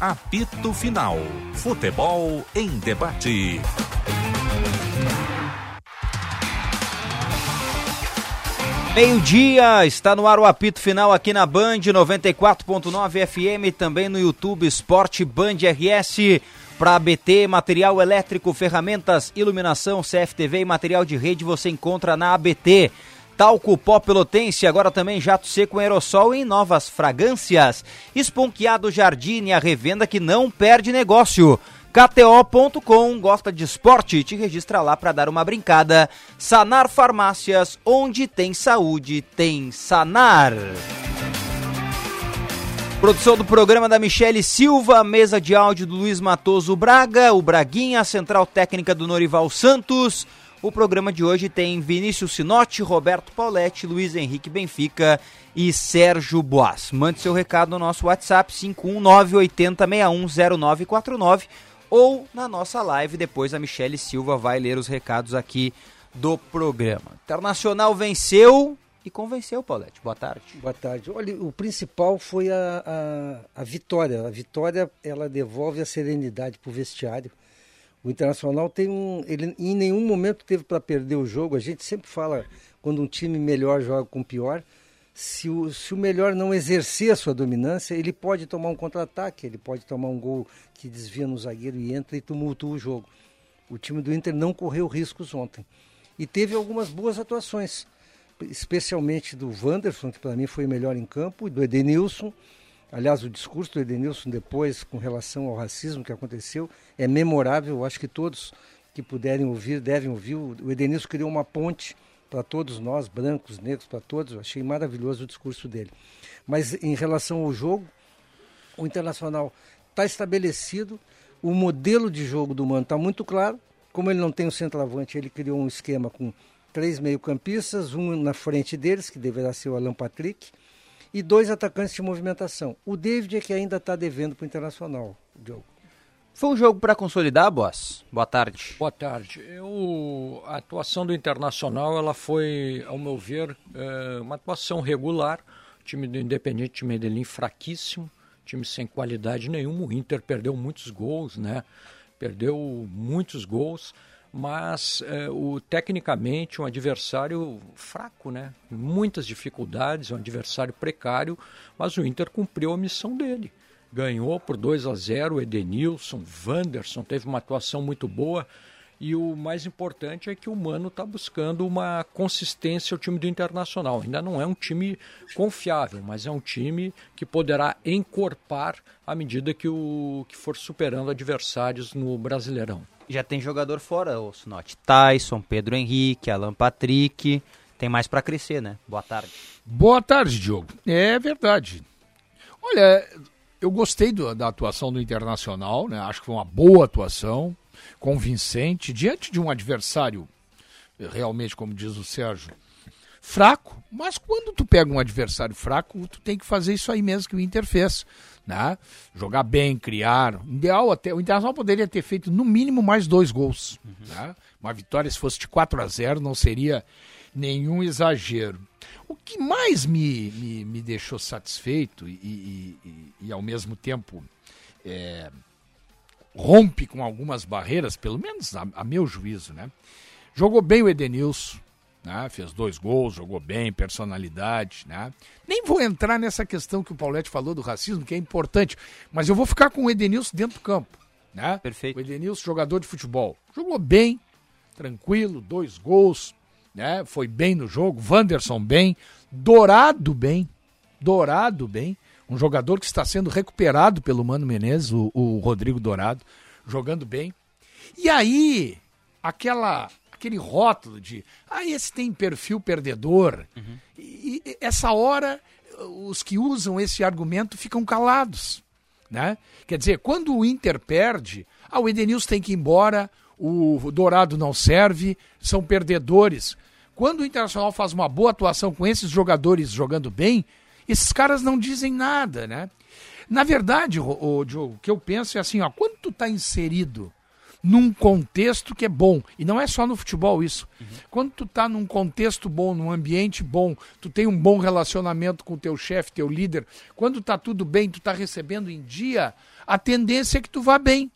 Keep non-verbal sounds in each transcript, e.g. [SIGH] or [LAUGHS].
Apito Final. Futebol em debate. Meio-dia, está no ar o apito final aqui na Band 94.9 FM, também no YouTube Esporte Band RS. Para ABT, material elétrico, ferramentas, iluminação, CFTV e material de rede você encontra na ABT. Talco pó pelotense, agora também jato seco aerossol em novas fragrâncias. Esponqueado Jardine, a revenda que não perde negócio. KTO.com, gosta de esporte? Te registra lá para dar uma brincada. Sanar Farmácias, onde tem saúde, tem Sanar. Produção do programa da Michele Silva, mesa de áudio do Luiz Matoso Braga, o Braguinha, central técnica do Norival Santos. O programa de hoje tem Vinícius Sinotti, Roberto Pauletti, Luiz Henrique Benfica e Sérgio Boas. Mande seu recado no nosso WhatsApp 51980610949 ou na nossa live. Depois a Michele Silva vai ler os recados aqui do programa. Internacional venceu e convenceu, Paulette. Boa tarde. Boa tarde. Olha, o principal foi a, a, a vitória. A vitória ela devolve a serenidade para o vestiário. O Internacional tem um. Ele em nenhum momento teve para perder o jogo. A gente sempre fala quando um time melhor joga com pior. Se o, se o melhor não exercer a sua dominância, ele pode tomar um contra-ataque, ele pode tomar um gol que desvia no zagueiro e entra e tumultua o jogo. O time do Inter não correu riscos ontem. E teve algumas boas atuações especialmente do Wanderson, que para mim foi o melhor em campo, e do Edenilson. Aliás, o discurso do Edenilson depois, com relação ao racismo que aconteceu, é memorável. Acho que todos que puderem ouvir devem ouvir. O Edenilson criou uma ponte para todos nós, brancos, negros, para todos. Eu achei maravilhoso o discurso dele. Mas em relação ao jogo, o Internacional está estabelecido, o modelo de jogo do Mano está muito claro. Como ele não tem o centroavante, ele criou um esquema com três meio-campistas, um na frente deles, que deverá ser o Alan Patrick, e dois atacantes de movimentação. O David é que ainda está devendo para o Internacional, Diogo. Foi um jogo para consolidar, boss? Boa tarde. Boa tarde. Eu, a atuação do Internacional ela foi, ao meu ver, é, uma atuação regular. O time do Independente de Medellín fraquíssimo, time sem qualidade nenhuma. O Inter perdeu muitos gols, né? Perdeu muitos gols mas é, o, tecnicamente um adversário fraco, né? Muitas dificuldades, um adversário precário, mas o Inter cumpriu a missão dele. Ganhou por 2 a 0 Edenilson, Wanderson teve uma atuação muito boa. E o mais importante é que o Mano está buscando uma consistência ao time do Internacional. Ainda não é um time confiável, mas é um time que poderá encorpar à medida que, o, que for superando adversários no Brasileirão já tem jogador fora, o Sinote. Tyson, Pedro Henrique, Alan Patrick. Tem mais para crescer, né? Boa tarde. Boa tarde, Diogo. É verdade. Olha, eu gostei do, da atuação do Internacional, né? Acho que foi uma boa atuação, convincente, diante de um adversário, realmente, como diz o Sérgio, fraco. Mas quando tu pega um adversário fraco, tu tem que fazer isso aí mesmo que o Inter fez né? Jogar bem, criar. O ideal até, o Internacional poderia ter feito no mínimo mais dois gols. Uhum. Né? Uma vitória, se fosse de 4 a 0 não seria nenhum exagero. O que mais me, me, me deixou satisfeito e, e, e, e ao mesmo tempo é, rompe com algumas barreiras, pelo menos a, a meu juízo, né? Jogou bem o Edenilson, né? fez dois gols, jogou bem, personalidade. Né? Nem vou entrar nessa questão que o Paulette falou do racismo, que é importante, mas eu vou ficar com o Edenilson dentro do campo. Né? Perfeito. O Edenilson, jogador de futebol. Jogou bem, tranquilo, dois gols, né? foi bem no jogo. Wanderson bem, Dourado bem, Dourado bem. Um jogador que está sendo recuperado pelo Mano Menezes, o, o Rodrigo Dourado, jogando bem. E aí, aquela aquele rótulo de ah, esse tem perfil perdedor. Uhum. E, e, essa hora, os que usam esse argumento ficam calados. Né? Quer dizer, quando o Inter perde, ah, o Edenilson tem que ir embora, o Dourado não serve, são perdedores. Quando o Internacional faz uma boa atuação com esses jogadores jogando bem, esses caras não dizem nada, né? Na verdade, o, o, o que eu penso é assim, ó, quando tu tá inserido num contexto que é bom. E não é só no futebol isso. Uhum. Quando tu tá num contexto bom, num ambiente bom, tu tem um bom relacionamento com o teu chefe, teu líder, quando tá tudo bem, tu tá recebendo em dia, a tendência é que tu vá bem.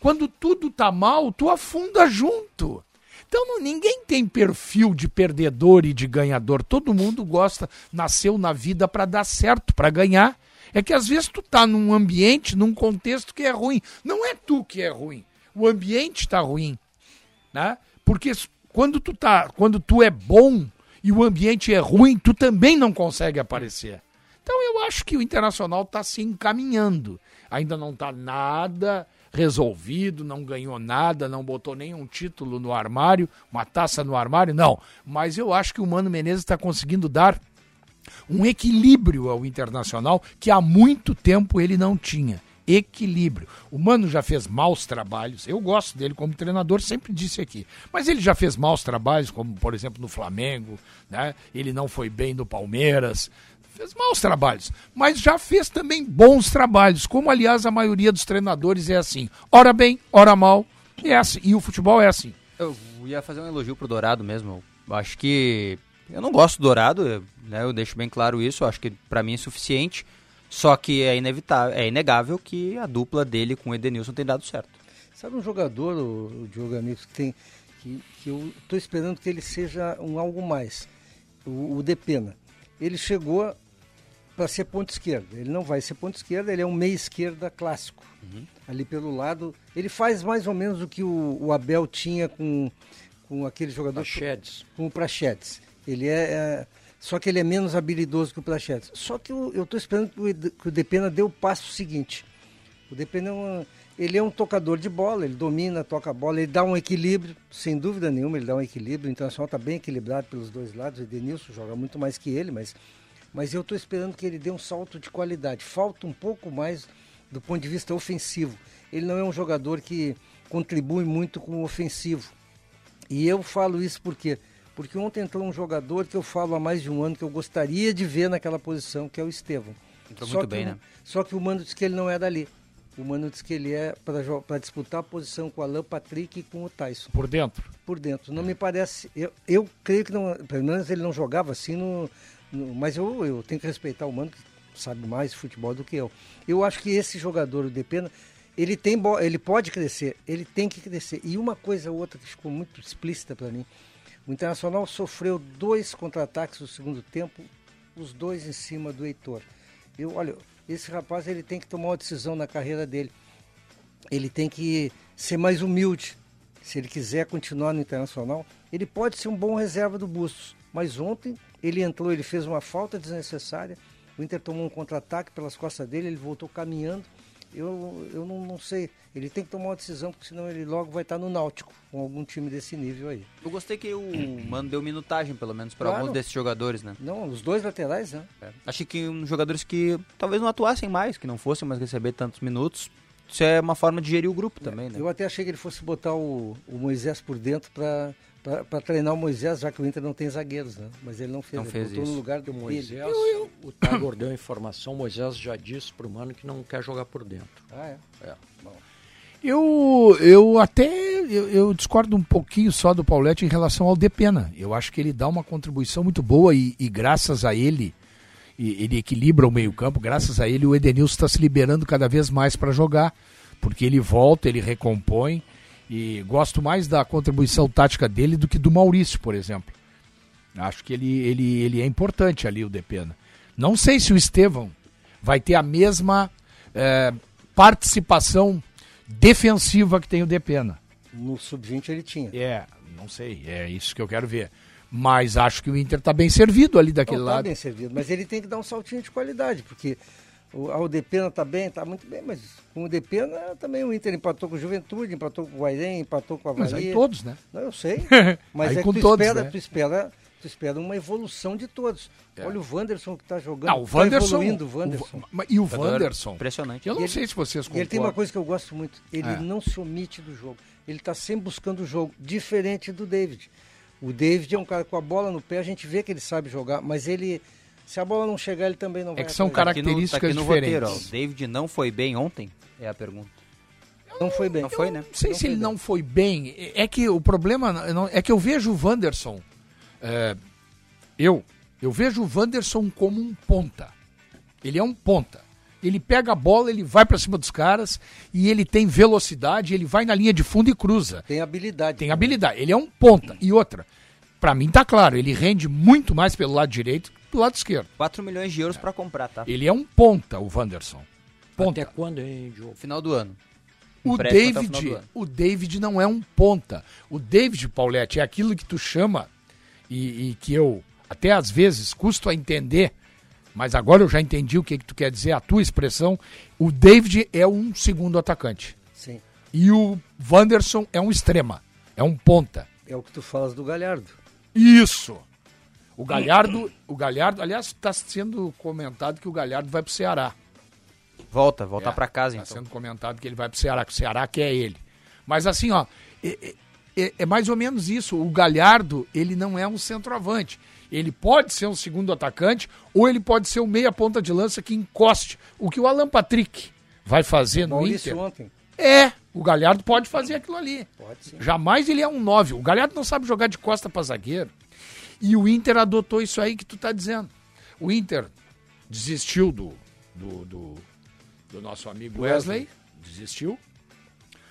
Quando tudo tá mal, tu afunda junto. Então ninguém tem perfil de perdedor e de ganhador. Todo mundo gosta, nasceu na vida para dar certo, para ganhar. É que às vezes tu tá num ambiente, num contexto que é ruim. Não é tu que é ruim. O ambiente está ruim, né? Porque quando tu tá, quando tu é bom e o ambiente é ruim, tu também não consegue aparecer. Então eu acho que o Internacional está se encaminhando. Ainda não está nada resolvido, não ganhou nada, não botou nenhum título no armário, uma taça no armário, não. Mas eu acho que o Mano Menezes está conseguindo dar um equilíbrio ao Internacional que há muito tempo ele não tinha. Equilíbrio. O Mano já fez maus trabalhos. Eu gosto dele como treinador, sempre disse aqui. Mas ele já fez maus trabalhos, como por exemplo no Flamengo, né? Ele não foi bem no Palmeiras, fez maus trabalhos, mas já fez também bons trabalhos, como aliás a maioria dos treinadores é assim. Ora bem, ora mal, e, é assim, e o futebol é assim. Eu ia fazer um elogio pro Dourado mesmo. Eu acho que eu não gosto do Dourado, né? Eu deixo bem claro isso, acho que para mim é suficiente. Só que é inevitável, é inegável que a dupla dele com o Edenilson tem dado certo. Sabe um jogador, o, o Diogo Amigos, que tem que, que eu estou esperando que ele seja um algo mais. O, o Depena. Ele chegou para ser ponto esquerda. Ele não vai ser ponto esquerda, ele é um meia esquerda clássico. Uhum. Ali pelo lado. Ele faz mais ou menos o que o, o Abel tinha com, com aquele jogador. Prachedes. Com o Prachedes. Ele é, é, Só que ele é menos habilidoso que o Prachedes. Só que eu estou esperando que o, que Depena dê o passo seguinte. O Depena é uma, ele é um tocador de bola, ele domina, toca a bola, ele dá um equilíbrio, sem dúvida nenhuma, ele dá um equilíbrio. O Internacional está bem equilibrado pelos dois lados. O Edenilson joga muito mais que ele, mas mas eu estou esperando que ele dê um salto de qualidade. Falta um pouco mais do ponto de vista ofensivo. Ele não é um jogador que contribui muito com o ofensivo. E eu falo isso porque porque ontem entrou um jogador que eu falo há mais de um ano que eu gostaria de ver naquela posição, que é o Estevam. Entrou só muito bem, o, né? Só que o Mano disse que ele não é dali. O Mano disse que ele é para disputar a posição com o Alan Patrick e com o Tyson. Por dentro? Por dentro. Não me parece. Eu, eu creio que não. Pelo menos ele não jogava assim no, mas eu, eu tenho que respeitar o Mano, que sabe mais futebol do que eu. Eu acho que esse jogador, o Depena, ele, tem, ele pode crescer, ele tem que crescer. E uma coisa ou outra que ficou muito explícita para mim, o Internacional sofreu dois contra-ataques no segundo tempo, os dois em cima do Heitor. Eu, olha, esse rapaz ele tem que tomar uma decisão na carreira dele. Ele tem que ser mais humilde. Se ele quiser continuar no Internacional, ele pode ser um bom reserva do Bustos. Mas ontem ele entrou, ele fez uma falta desnecessária. O Inter tomou um contra-ataque pelas costas dele, ele voltou caminhando. Eu, eu não, não, sei. Ele tem que tomar uma decisão, porque senão ele logo vai estar no Náutico, com algum time desse nível aí. Eu gostei que o Mano deu minutagem, pelo menos, para claro. alguns desses jogadores, né? Não, os dois laterais, né? É. Achei que um, jogadores que talvez não atuassem mais, que não fossem mais receber tantos minutos. Isso é uma forma de gerir o grupo é. também, né? Eu até achei que ele fosse botar o, o Moisés por dentro para para treinar o Moisés, já que o Inter não tem zagueiros, né? Mas ele não fez, não ele fez botou isso. no lugar do Moisés. Eu, eu. O Tagor deu informação, o Moisés já disse pro Mano que não quer jogar por dentro. Ah, é? É. Bom. Eu, eu até eu, eu, discordo um pouquinho só do Paulette em relação ao Depena. Eu acho que ele dá uma contribuição muito boa e, e graças a ele, e, ele equilibra o meio-campo, graças a ele o Edenilson está se liberando cada vez mais para jogar, porque ele volta, ele recompõe. E gosto mais da contribuição tática dele do que do Maurício, por exemplo. Acho que ele, ele, ele é importante ali, o Depena. Não sei se o Estevão vai ter a mesma é, participação defensiva que tem o Depena. No sub-20 ele tinha. É, não sei, é isso que eu quero ver. Mas acho que o Inter está bem servido ali daquele não, tá lado. Está bem servido, mas ele tem que dar um saltinho de qualidade, porque o, a Udepena está bem, está muito bem, mas com o Depena também o Inter empatou com o Juventude, empatou com o Guairém, empatou com a Havaí. Mas aí todos, né? Não, eu sei. [LAUGHS] Mas aí é com que tu, todos, espera, né? tu, espera, tu espera uma evolução de todos. É. Olha o Wanderson que está jogando. Não, o Wanderson. Tá evoluindo, o Wanderson. O, e o Wanderson. Impressionante. Eu não ele, sei se vocês concordam. ele tem uma coisa que eu gosto muito. Ele É. não se omite do jogo. Ele está sempre buscando o jogo, diferente do David. O David é um cara com a bola no pé, a gente vê que ele sabe jogar, mas ele se a bola não chegar, ele também não vai. É que são características tá aqui no, tá aqui diferentes. roteiro, David não foi bem ontem? É a pergunta. Não foi bem. Não foi, né? Não sei Não se ele bem. não foi bem. É que o problema não- é que eu vejo o Wanderson. é, eu, eu vejo o Wanderson como um ponta. Ele é um ponta. Ele pega a bola, ele vai para cima dos caras e ele tem velocidade, ele vai na linha de fundo e cruza. Tem habilidade. Tem habilidade. Ele é um ponta. E outra, para mim tá claro, ele rende muito mais pelo lado direito pelo lado esquerdo. 4 milhões de euros pra comprar, tá? Ele é um ponta, o Wanderson. Ponta. Até quando, hein, Diogo? Final do ano. O Empréstimo o David, do ano. o David não é um ponta. O David, Paulette, é aquilo que tu chama e, e que eu até às vezes custo a entender, mas agora eu já entendi o que, que tu quer dizer, a tua expressão. O David é um segundo atacante. Sim. E o Wanderson é um extrema. É um ponta. É o que tu falas do Galhardo. Isso! O Galhardo, o Galhardo, aliás, está sendo comentado que o Galhardo vai pro Ceará. Volta, voltar É, pra casa, Tá então. sendo comentado que ele vai pro Ceará, que o Ceará quer ele. Mas assim, ó, é, é- é mais ou menos isso. O Galhardo, ele não é um centroavante. Ele pode ser um segundo atacante ou ele pode ser um meia ponta de lança que encoste. O que o Alan Patrick vai fazer no Maurício Inter. ontem. É, o Galhardo pode fazer aquilo ali. Pode sim. Jamais ele é um 9. O Galhardo não sabe jogar de costa para zagueiro. E o Inter adotou isso aí que tu tá dizendo. O Inter desistiu do, do, do, do nosso amigo Wesley. Desistiu.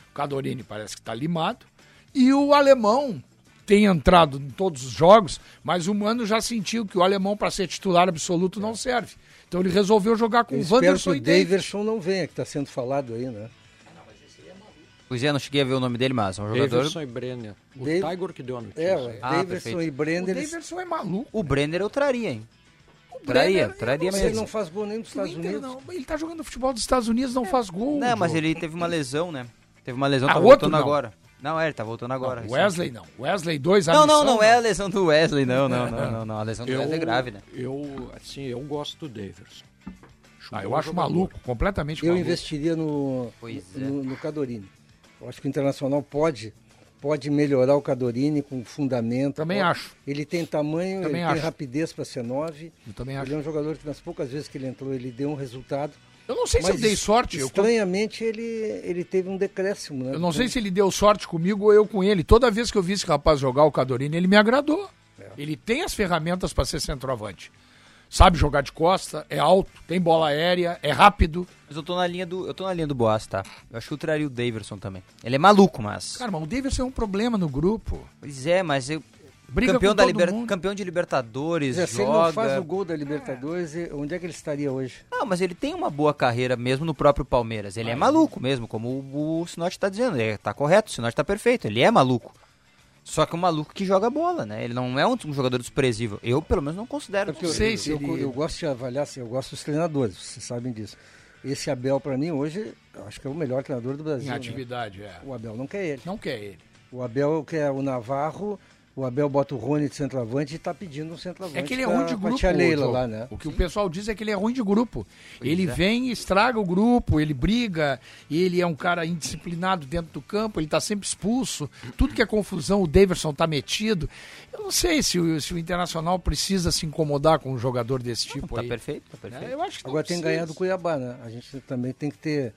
O Cadorini parece que tá limado. E o alemão tem entrado em todos os jogos, mas o Mano já sentiu que o alemão, para ser titular absoluto, não serve. Então ele resolveu jogar com Eu o espero que Wanderson o e David. Daverson não venha, que está sendo falado aí, né? Pois é, não cheguei a ver o nome dele, mas é um jogador... Davidson e Brenner. O Dave- Tiger que deu a notícia. É, o Ah, Daverson perfeito. e O Brenner, eles- Davidson é maluco. O Brenner eu traria, hein? O Traria, Brenner, traria eu mas sei ele mesmo. não faz gol nem nos O Estados Inter Unidos. não, ele tá jogando futebol dos Estados Unidos, não faz gol. Não, mas ele teve uma lesão, né? Teve uma lesão, Ah, tá voltando não. agora. Não, é, ele tá voltando agora. Não, Wesley não. Wesley 2, Não, não, não é a lesão do Wesley, não, não, não, não, não. A lesão do Eu, Wesley é grave, né? Eu, assim, eu gosto do Daverson. Ah, eu acho maluco, completamente Eu maluco. investiria no, Pois é. no, no Cadorini. Eu acho que o Internacional pode, pode melhorar o Cadorini com fundamento. Também pode- acho. Ele tem tamanho, Também ele tem acho. rapidez para ser nove. Eu também Ele acho. é um jogador que nas poucas vezes que ele entrou, ele deu um resultado. Eu não sei se eu dei sorte. Eu, Estranhamente, ele, ele teve um decréscimo, né? eu não sei se ele deu sorte comigo ou eu com ele. Toda vez que eu vi esse rapaz jogar o Cadorini, ele me agradou. É. Ele tem as ferramentas para ser centroavante. Sabe jogar de costa, é alto, tem bola aérea, é rápido. Mas eu tô na linha do, eu tô na linha do Boas, tá? Eu acho que eu traria o Daverson também. Ele é maluco, mas... Cara, mas o Davidson é um problema no grupo. Pois é, mas eu... Briga campeão, com da todo liber... mundo. campeão de Libertadores, Quer dizer, se joga... ele não faz o gol da Libertadores, e- onde é que ele estaria hoje? Não, mas ele tem uma boa carreira mesmo no próprio Palmeiras. Ele é maluco mesmo, como o, o Sinote tá dizendo. Ele tá correto, o Sinote tá perfeito. Ele é maluco. Só que um maluco que joga bola, né? Ele não é um, um jogador desprezível. Eu, pelo menos, não considero. É porque eu, sei eu, se eu, ele- eu gosto de avaliar, assim, eu gosto dos treinadores, vocês sabem disso. Esse Abel, para mim, hoje, eu acho que é o melhor treinador do Brasil. Em né? atividade, é. O Abel não quer ele. Não quer ele. O Abel quer o Navarro, o Abel bota o Rony de centroavante e tá pedindo um centroavante. É que ele é pra- ruim de grupo. tia Leila lá, né? O que o pessoal diz é que ele é ruim de grupo. ele é. vem e estraga o grupo, ele briga, ele é um cara indisciplinado dentro do campo, ele tá sempre expulso. Tudo que é confusão, o Daverson tá metido. Eu não sei se o, se o Internacional precisa se incomodar com um jogador desse tipo Tá aí. perfeito, tá perfeito. É, eu acho que não Agora tem ganhado o Cuiabá, né? A gente também tem que ter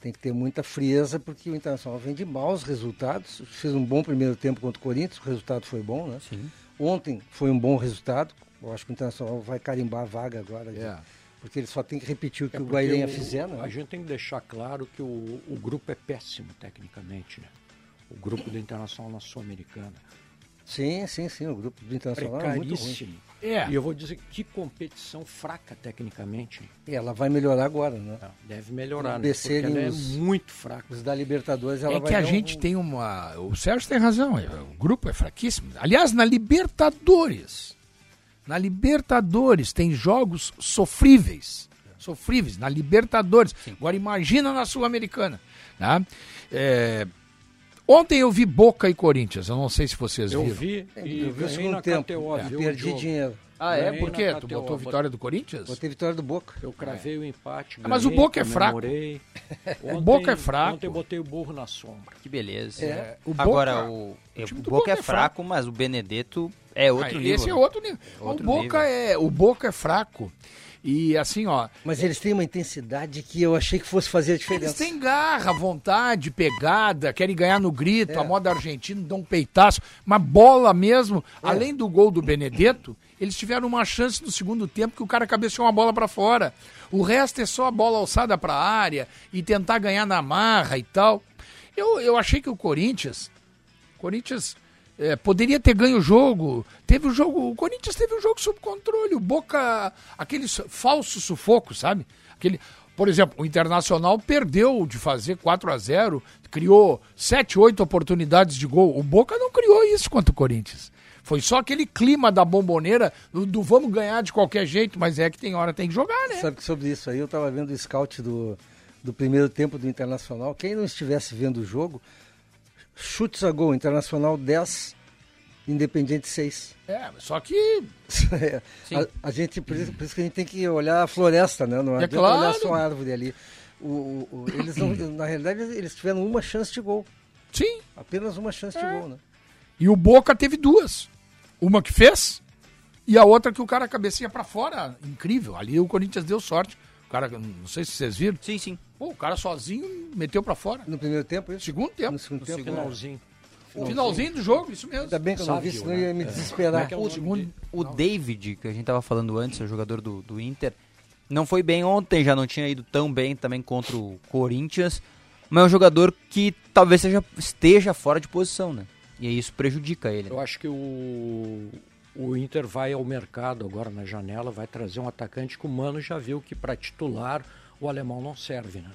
tem que ter muita frieza porque o Internacional vem de maus resultados. Fez um bom primeiro tempo contra o Corinthians, o resultado foi bom, né? Sim. Ontem foi um bom resultado. Eu acho que o Internacional vai carimbar a vaga agora. É. Porque ele só tem que repetir o que É o Guairenha fizer, né? A gente tem que deixar claro que o, o grupo é péssimo tecnicamente, né? O grupo do Internacional na Sul-Americana. Sim, sim, sim. O grupo do Internacional é muito ruim. É. E eu vou dizer que competição fraca tecnicamente. E ela vai melhorar agora, né? Deve melhorar, né? Porque ela é muito fraca. Os da Libertadores, ela É vai que a dar um- gente tem uma. O Sérgio tem razão, é- o grupo é fraquíssimo. Aliás, na Libertadores. Na Libertadores tem jogos sofríveis. Sofríveis, na Libertadores. Agora imagina na Sul-Americana. Tá? É, Ontem eu vi Boca e Corinthians, eu não sei se vocês Eu viram. vi Eu e vi o ganhei segundo na tempo KTO, e viu, perdi Diogo? dinheiro. Ah, é? Ganhei Por quê? Tu KTO, botou a vitória do Corinthians? Botei vitória do Boca. Eu cravei o empate. Ah, mas o ganhei, Boca é fraco. comemorei. [LAUGHS] O Boca é fraco. Ontem eu botei o burro na sombra. Que beleza. É, o Boca- Agora, o, o o, Boca Boca é é fraco. fraco, mas o Benedetto é outro Ah, nível. Esse é né? outro nível. Outro o, Boca nível. É, o Boca é fraco. E assim, ó, Mas eles têm uma intensidade que eu achei que fosse fazer a Eles diferença. têm garra, vontade, pegada, querem ganhar no grito, É. a moda argentina, dão um peitaço, mas bola mesmo, além do gol do Benedetto, Eles tiveram uma chance no segundo tempo que o cara cabeceou uma bola para fora. O resto é só a bola alçada para a área e tentar ganhar na marra e tal. Eu, eu achei que o Corinthians. Corinthians é, poderia ter ganho o jogo. Teve o jogo. O Corinthians teve o jogo sob controle. O Boca. Aquele falso sufoco, sabe? Aquele. Por exemplo, o Internacional perdeu de fazer 4 a 0 criou 7, 8 oportunidades de gol. O Boca não criou isso contra o Corinthians. Foi só aquele clima da bomboneira do, do, vamos ganhar de qualquer jeito, mas é que tem hora tem que jogar, né? Sabe que sobre isso aí eu estava vendo o scout do, do primeiro tempo do Internacional. Quem não estivesse vendo o jogo, chutes a gol, Internacional 10, Independente 6. É, só que. [LAUGHS] é, a, a, gente, por isso, por isso, que a gente tem que olhar a floresta, né? Não é adianta claro. olhar só a árvore ali. O, o, o eles não, [CLEARS THROAT] na realidade, eles tiveram uma chance de gol. Sim. Apenas uma chance é. de gol, né? E o Boca teve duas. Uma que fez e a outra que o cara cabecinha para fora. Incrível. Ali o Corinthians deu sorte. O cara, não sei se vocês viram. Sim, sim. Pô, o cara sozinho meteu para fora. No primeiro tempo, isso? Segundo tempo. No segundo no tempo. Finalzinho. Finalzinho do jogo, isso mesmo. Ainda bem que eu não vi, senão eu ia me desesperar. É o, segundo... o David, que a gente tava falando antes, o jogador do, do Inter, não foi bem ontem, já não tinha ido tão bem também contra o Corinthians, mas é um jogador que talvez seja, esteja fora de posição, né? E aí isso prejudica ele. Né? Eu acho que o, o Inter vai ao mercado agora na janela, vai trazer um atacante que o Mano já viu que para titular o alemão não serve, né?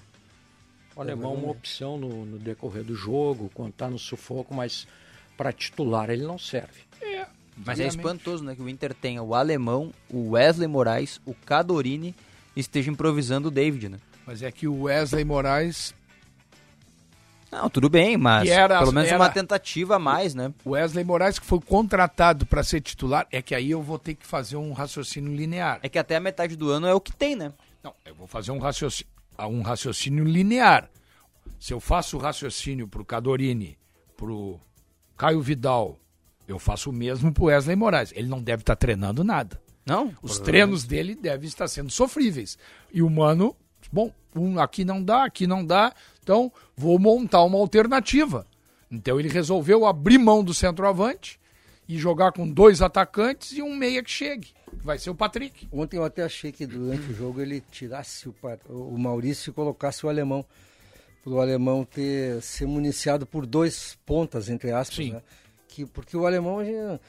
O alemão é uma opção no, no decorrer do jogo, quando está no sufoco, mas para titular ele não serve. É, mas é espantoso, né? Que o Inter tenha o alemão, o Wesley Moraes, o Cadorini esteja improvisando o David, né? Mas é que o Wesley Moraes. Não, tudo bem, mas era, pelo menos era... uma tentativa a mais, né? O Wesley Moraes que foi contratado para ser titular, é que aí eu vou ter que fazer um raciocínio linear. É que até a metade do ano é o que tem, né? Não, eu vou fazer um raciocínio um raciocínio linear. Se eu faço o raciocínio para o Cadorini, para o Caio Vidal, eu faço o mesmo para Wesley Moraes. Ele não deve estar tá treinando nada. Não? Os treinos dele devem estar sendo sofríveis. E o Mano, bom, um aqui não dá, aqui não dá, então vou montar uma alternativa. Então ele resolveu abrir mão do centroavante e jogar com dois atacantes e um meia que chegue. Vai ser o Patrick. Ontem eu até achei que durante o jogo ele tirasse o, o Maurício e colocasse o alemão. Para o alemão ter ser municiado por dois pontas, entre aspas. Sim. Né? Que, porque o alemão já,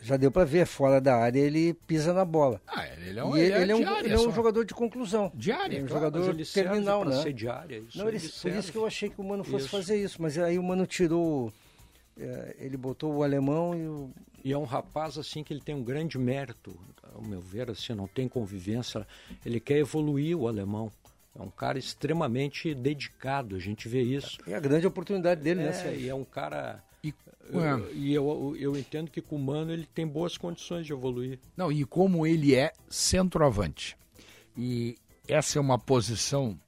já deu para ver, fora da área ele pisa na bola. Ah, ele é um, ele, ele é, um, ele é um jogador de conclusão. Diária, é um claro, jogador ele terminal, né? Ser diária, isso Não, ele, por isso que eu achei que o Mano fosse isso. fazer isso, mas aí o Mano tirou é, ele botou o alemão e o... E é um rapaz assim que ele tem um grande mérito, ao meu ver, assim, não tem convivência, ele quer evoluir o alemão. É um cara extremamente dedicado, a gente vê isso. É a grande oportunidade dele, é, né? E é um cara. E, eu, e eu, eu entendo que com o Mano ele tem boas condições de evoluir. Não, e como ele é centroavante. E essa é uma posição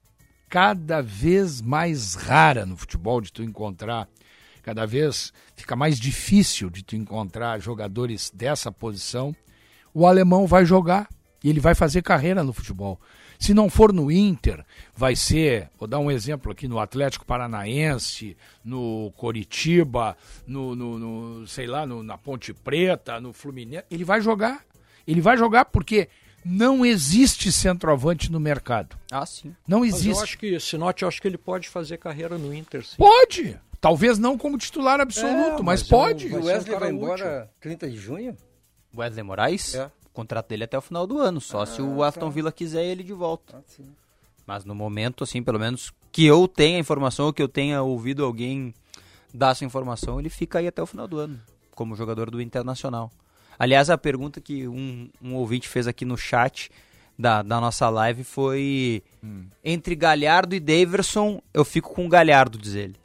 cada vez mais rara no futebol de tu encontrar Cada vez fica mais difícil de tu encontrar jogadores dessa posição. O alemão vai jogar e ele vai fazer carreira no futebol. Se não for no Inter, vai ser, vou dar um exemplo aqui, no Atlético Paranaense, no Coritiba, no, no, no sei lá, no, na Ponte Preta, no Fluminense. Ele vai jogar. Ele vai jogar porque não existe centroavante no mercado. Ah, sim. Não existe. Mas eu acho que, Sinote, eu acho que ele pode fazer carreira no Inter, sim. Pode! Talvez não como titular absoluto, é, mas, mas, pode. O Wesley um vai embora útil. 30 de junho? Wesley Moraes? É. O contrato dele é até o final do ano, só ah, se o Aston tá. Villa quiser ele de volta. Ah, mas no momento, assim, pelo menos que eu tenha informação, ou que eu tenha ouvido alguém dar essa informação, ele fica aí até o final do ano, como jogador do Internacional. Aliás, a pergunta que um, um ouvinte fez aqui no chat da, da nossa live foi: hum. entre Galhardo e Daverson, eu fico com o Galhardo, diz ele.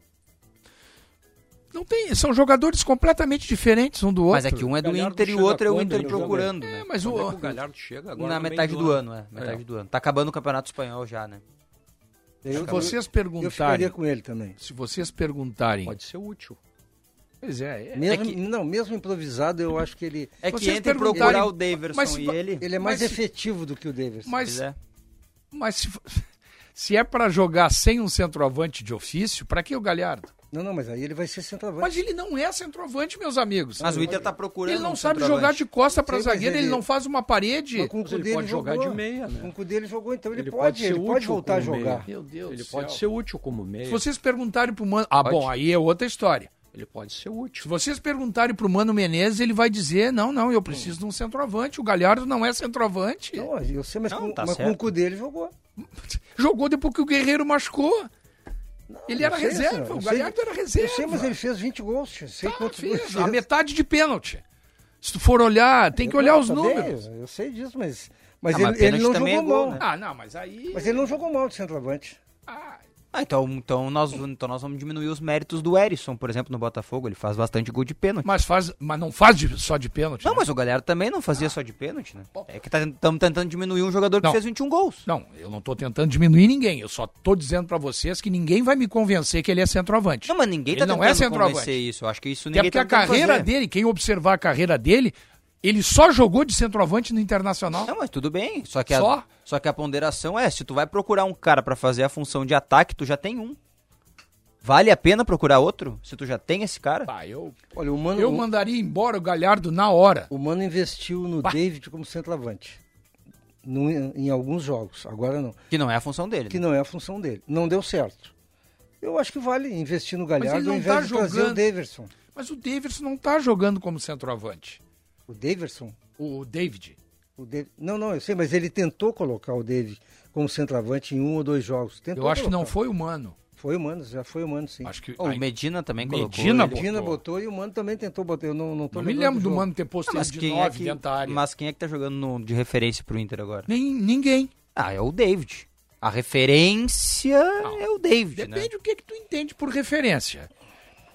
Não tem, são jogadores completamente diferentes um do outro. Mas é que um é do Inter e o outro é o Inter procurando, né? É, mas o, é o Galhardo chega agora na metade do, do ano, ano, é, metade é. do ano. Tá acabando o Campeonato Espanhol já, né? Se vocês perguntarem, eu ficaria com ele também. Se vocês perguntarem, pode ser útil. Pois é, é. Mesmo, é que, não, mesmo improvisado, eu acho que ele. É que entre procurar o Daverson mas, e ele. Ele é mais efetivo do que o Daverson. Mas, é. mas se, [LAUGHS] se é para jogar sem um centroavante de ofício, para que o Galhardo? Não, não, mas aí ele vai ser centroavante. Mas ele não é centroavante, meus amigos. Mas o Inter tá procurando. Ele não um sabe jogar de costa para zagueiro, ele... ele- não faz uma parede. Mas com o Mas ele Cudê pode jogar jogou. de meia, né? Com o Cudê ele jogou, então ele, Ele pode, pode ele pode voltar a como meia. jogar. Meu Deus Ele do pode céu. ser útil como meia. Se vocês perguntarem pro Mano... Ah, Pode. bom, aí é outra história. Ele pode ser útil. Se vocês perguntarem pro Mano Menezes, ele vai dizer, não, não, eu preciso de um centroavante. O Galhardo não é centroavante. Não, eu sei, mas, Não, com, tá mas com o Cudê ele jogou. [LAUGHS] Jogou depois que o Guerreiro machucou. Ele eu era sei, reserva, senhor, o eu Galhardo era reserva. Eu sei, mas ele fez 20 gols. tio. Sei Tá, quantos fez, gols a metade de pênalti. Se tu for olhar, tem que olhar Não, os tá números. eu sei disso, mas, mas, Ah, ele, mas ele não também jogou é gol, mal. né? Ah, não, mas aí... Mas ele não jogou mal de centroavante. Ah, Ah, então, então, nós, então nós vamos diminuir os méritos do Erisson, por exemplo, no Botafogo. Ele faz bastante gol de pênalti. mas, faz, mas não faz de- só de pênalti. Não, né? mas o Galhardo também não fazia só de pênalti, né? É que estamos tentando diminuir um jogador que Não. fez 21 gols. Não, eu não tô tentando diminuir ninguém. Eu só tô dizendo pra vocês que ninguém vai me convencer que ele é centroavante. Não, mas ninguém Ele tá não tentando é centroavante. convencer isso. Eu acho que isso Até ninguém porque a tá tentando carreira fazer. dele, quem observar a carreira dele, ele só jogou de centroavante no Internacional. Não, mas tudo bem. Só que, Só? A, só que a ponderação é, se tu vai procurar um cara pra fazer a função de ataque, tu já tem um. Vale a pena procurar outro? Se tu já tem esse cara? Tá, eu, Olha, o Mano, eu o- mandaria embora o Galhardo na hora. o Mano investiu no Bah. David como centroavante. No- em alguns jogos, agora não. Que não é a função dele. Que né? não é a função dele. Não deu certo. Eu acho que vale investir no Galhardo não ao invés tá de trazer jogando. o Daverson. Mas o Davidson não tá jogando como centroavante. O Daverson? O David. O Dav- Não, não, eu sei, mas ele tentou colocar o David como centroavante em um ou dois jogos. Tentou Eu acho que não colocar. foi o Mano. Foi o Mano, já foi o Mano, sim. Acho que. Oh, o Medina também colocou. Medina botou. Dina botou e o Mano também tentou botar. Eu não, não tô não me lembro do jogo. Mano ter posto Ah, mas, ele de quem é 9 que, dentro da área. mas quem é que tá jogando no- de referência pro Inter agora? Nem, ninguém. Ah, é o David. A referência é o David, né? Depende do que, que tu entende por referência.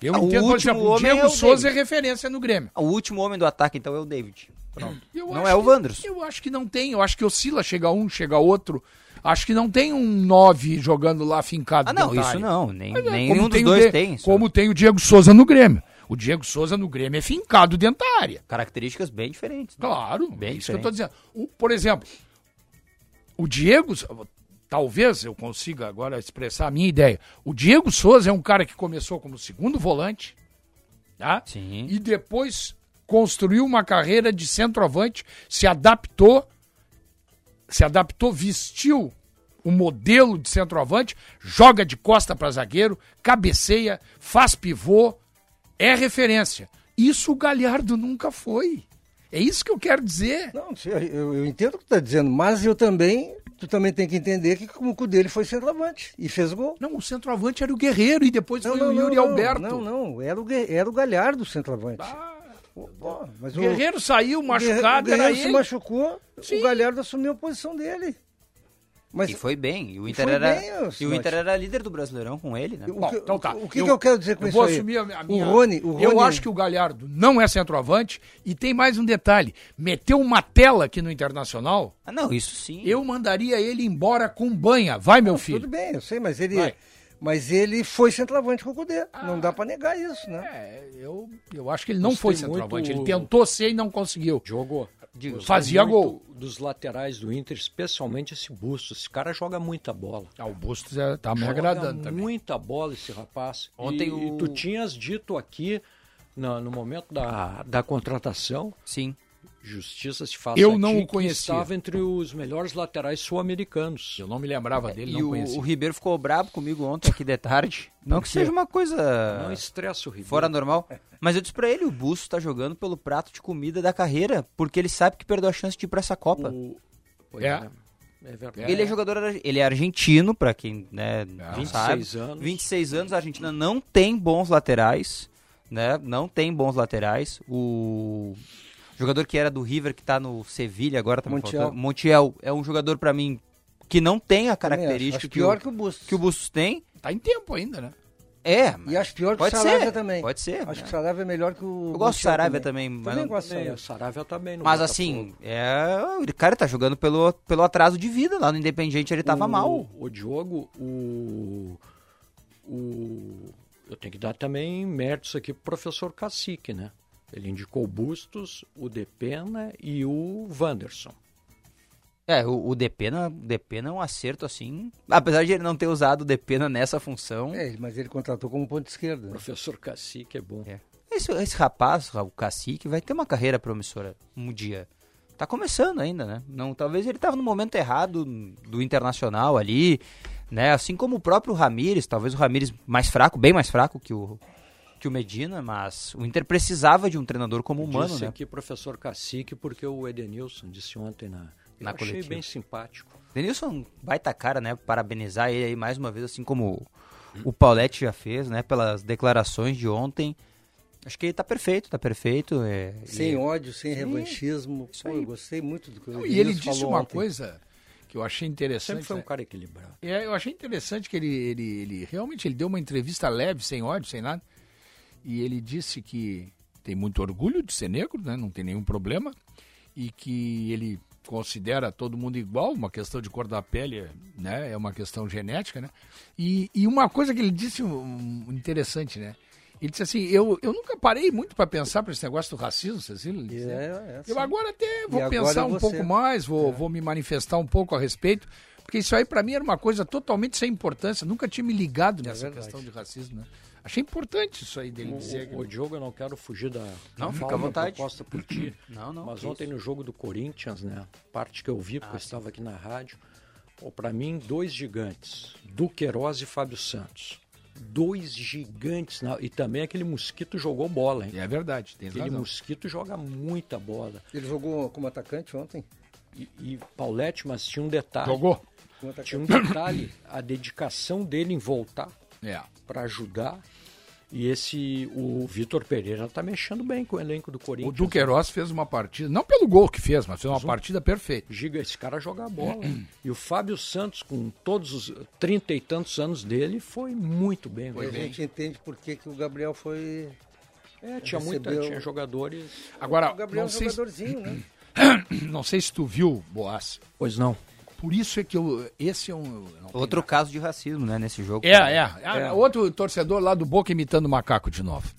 Eu Ah, o entendo, por exemplo, o homem Diego é o Souza David. é referência no Grêmio. O último homem do ataque, então, é o David. Pronto. Eu Não é o Wanderson. Eu acho que não tem. Eu acho que oscila, chega um, chega outro. Acho que não tem um 9 jogando lá fincado. Ah, não, isso não. Nem, Mas é, nenhum dos dois De- tem. isso. Como tem o Diego Souza no Grêmio. O Diego Souza no Grêmio é fincado dentro da área. Características bem diferentes. né? Claro, Bem é isso que eu tô dizendo. O- por exemplo, o Diego, talvez eu consiga agora expressar a minha ideia. O Diego Souza é um cara que começou como segundo volante, tá? Sim. E depois construiu uma carreira de centroavante, se adaptou, se adaptou, vestiu o modelo de centroavante, joga de costa para zagueiro, cabeceia, faz pivô, é referência. Isso o Galhardo nunca foi. É isso que eu quero dizer. Não, eu, eu entendo o que tu tá dizendo, mas eu também. Tu também tem que entender que o cu dele foi centroavante e fez gol. Não, o centroavante era o Guerreiro e depois foi o Yuri Alberto. Não, não, era o, era o Galhardo o centroavante. Mas O Guerreiro saiu machucado, o Guerreiro era se ele. machucou, Sim. o Galhardo assumiu a posição dele. Mas E foi bem. E o Inter, era, bem, e o. Inter era líder do Brasileirão com ele, né? o, Bom, que, então tá. o que, que eu quero dizer com eu isso vou aí? assumir a, a minha... O Rony, o Rony, Eu acho que o Galhardo não é centroavante e tem mais um detalhe. Meteu uma tela aqui no Internacional, Ah, não, isso sim. eu mandaria ele embora com banha. Vai, meu Tudo filho. bem, eu sei, mas ele, Vai. mas ele foi centroavante com o Cudê. Não dá pra negar isso, né? É, eu, eu acho que ele não Gostei foi centroavante. muito- Ele tentou ser e não conseguiu. Jogou. Digo, fazia muito gol. Dos laterais do Inter, especialmente esse Busto. Esse cara joga muita bola. Ah, o Bustos é, tá me Joga agradando também. muita bola esse rapaz. Ontem e, o- e tu tinhas dito aqui, na- no momento da, da contratação, Sim. Justiça se faz Eu não o conhecia. estava entre os melhores laterais sul-americanos. Eu não me lembrava dele, E não o, conhecia. o Ribeiro ficou brabo comigo ontem aqui de tarde. [LAUGHS] Não que seja uma coisa Não estressa o Ribeiro. fora normal. Mas eu disse pra ele, o Busto tá jogando pelo prato de comida da carreira, porque ele sabe que perdeu a chance de ir pra essa Copa. O- Pois É. é. É verdade. Ele é jogador, ar- ele é argentino, pra quem né, não 26 sabe. anos. 26 anos, a Argentina não tem bons laterais, né? Não tem bons laterais. O jogador que era do River, que tá no Sevilha agora, tá me Montiel. Montiel é um jogador pra mim que não tem a Também acho. característica Acho que, pior o, que o Bustos. que o Bustos tem. Tá em tempo ainda, né? É, E acho pior que o Saravia ser, também. pode ser, Acho né? que o Saravia é melhor que o. Eu gosto do Saravia também, mas Também não- gosto do É, Saravia. o Saravia também. Mas assim, é, o cara tá jogando pelo, pelo atraso de vida. Lá no Independiente ele tava o, mal. O Diogo, o, o. Eu tenho que dar também méritos aqui pro professor Cacique, né? Ele indicou o Bustos, o Depena e o Wanderson. É, o, o Depena, Depena é um acerto assim, apesar de ele não ter usado o Depena nessa função. É, mas ele contratou como ponto esquerdo. Né? Professor Cacique é bom. É. Esse, esse rapaz, o Cacique, vai ter uma carreira promissora um dia. Tá começando ainda, né? Não, talvez ele tava no momento errado do Internacional ali, né? Assim como o próprio Ramires, talvez o Ramires mais fraco, bem mais fraco que o que o Medina, mas o Inter precisava de um treinador como humano, disse né? aqui professor Cacique porque o Edenilson disse ontem na na Eu coletiva. achei bem simpático. Denilson baita cara, né? Parabenizar ele aí mais uma vez, assim como o Paulette já fez, né? Pelas declarações de ontem. Acho que ele tá perfeito, tá perfeito. É, sem e... ódio, sem Sim, revanchismo. Pô, eu gostei muito do que o E ele disse uma ontem. coisa que eu achei interessante. Sempre foi um né? cara equilibrado. É, eu achei interessante que ele, ele, ele realmente ele deu uma entrevista leve, sem ódio, sem nada. E ele disse que tem muito orgulho de ser negro, né? Não tem nenhum problema. E que ele considera todo mundo igual, uma questão de cor da pele, né? É uma questão genética, né? E, e uma coisa que ele disse um, interessante, né? Ele disse assim, eu, eu nunca parei muito para pensar para esse negócio do racismo, Cecília. É, é, eu agora até vou pensar um você... pouco mais, vou, é. vou me manifestar um pouco a respeito, porque isso aí para mim era uma coisa totalmente sem importância, nunca tinha me ligado é nessa questão de racismo, né? Achei importante isso aí dele o, dizer. O, o Diogo, eu não quero fugir da, não, fica à vontade. proposta por ti. [CLEARS THROAT] não, não. Mas ontem isso. no jogo do Corinthians, né? Parte que eu vi, porque ah, eu estava aqui na rádio. Para mim, dois gigantes. Duqueiroz e Fábio Santos. Dois gigantes. Na... E também aquele mosquito jogou bola, hein? É verdade, tem Aquele razão. mosquito joga muita bola. Ele jogou como atacante ontem? E, e Paulette, mas tinha um detalhe. Jogou. Tinha um detalhe, a dedicação dele em voltar é. para ajudar. E esse, o Vitor Pereira está mexendo bem com o elenco do Corinthians. O Duqueiroz fez uma partida, não pelo gol que fez, mas fez uma partida perfeita. Giga, esse cara joga a bola. e o Fábio Santos, com todos os trinta e tantos anos dele, foi muito bem. Foi a gente entende por que, que o Gabriel foi. É, tinha recebeu... muita, tinha jogadores. Agora, o Gabriel não é um jogadorzinho, se... né? [COUGHS] Não sei se tu viu, Boas. Pois não. Por isso é que eu. Esse é um. Outro caso de racismo, né, nesse jogo. É, é, é, é. Outro torcedor lá do Boca imitando o macaco de novo.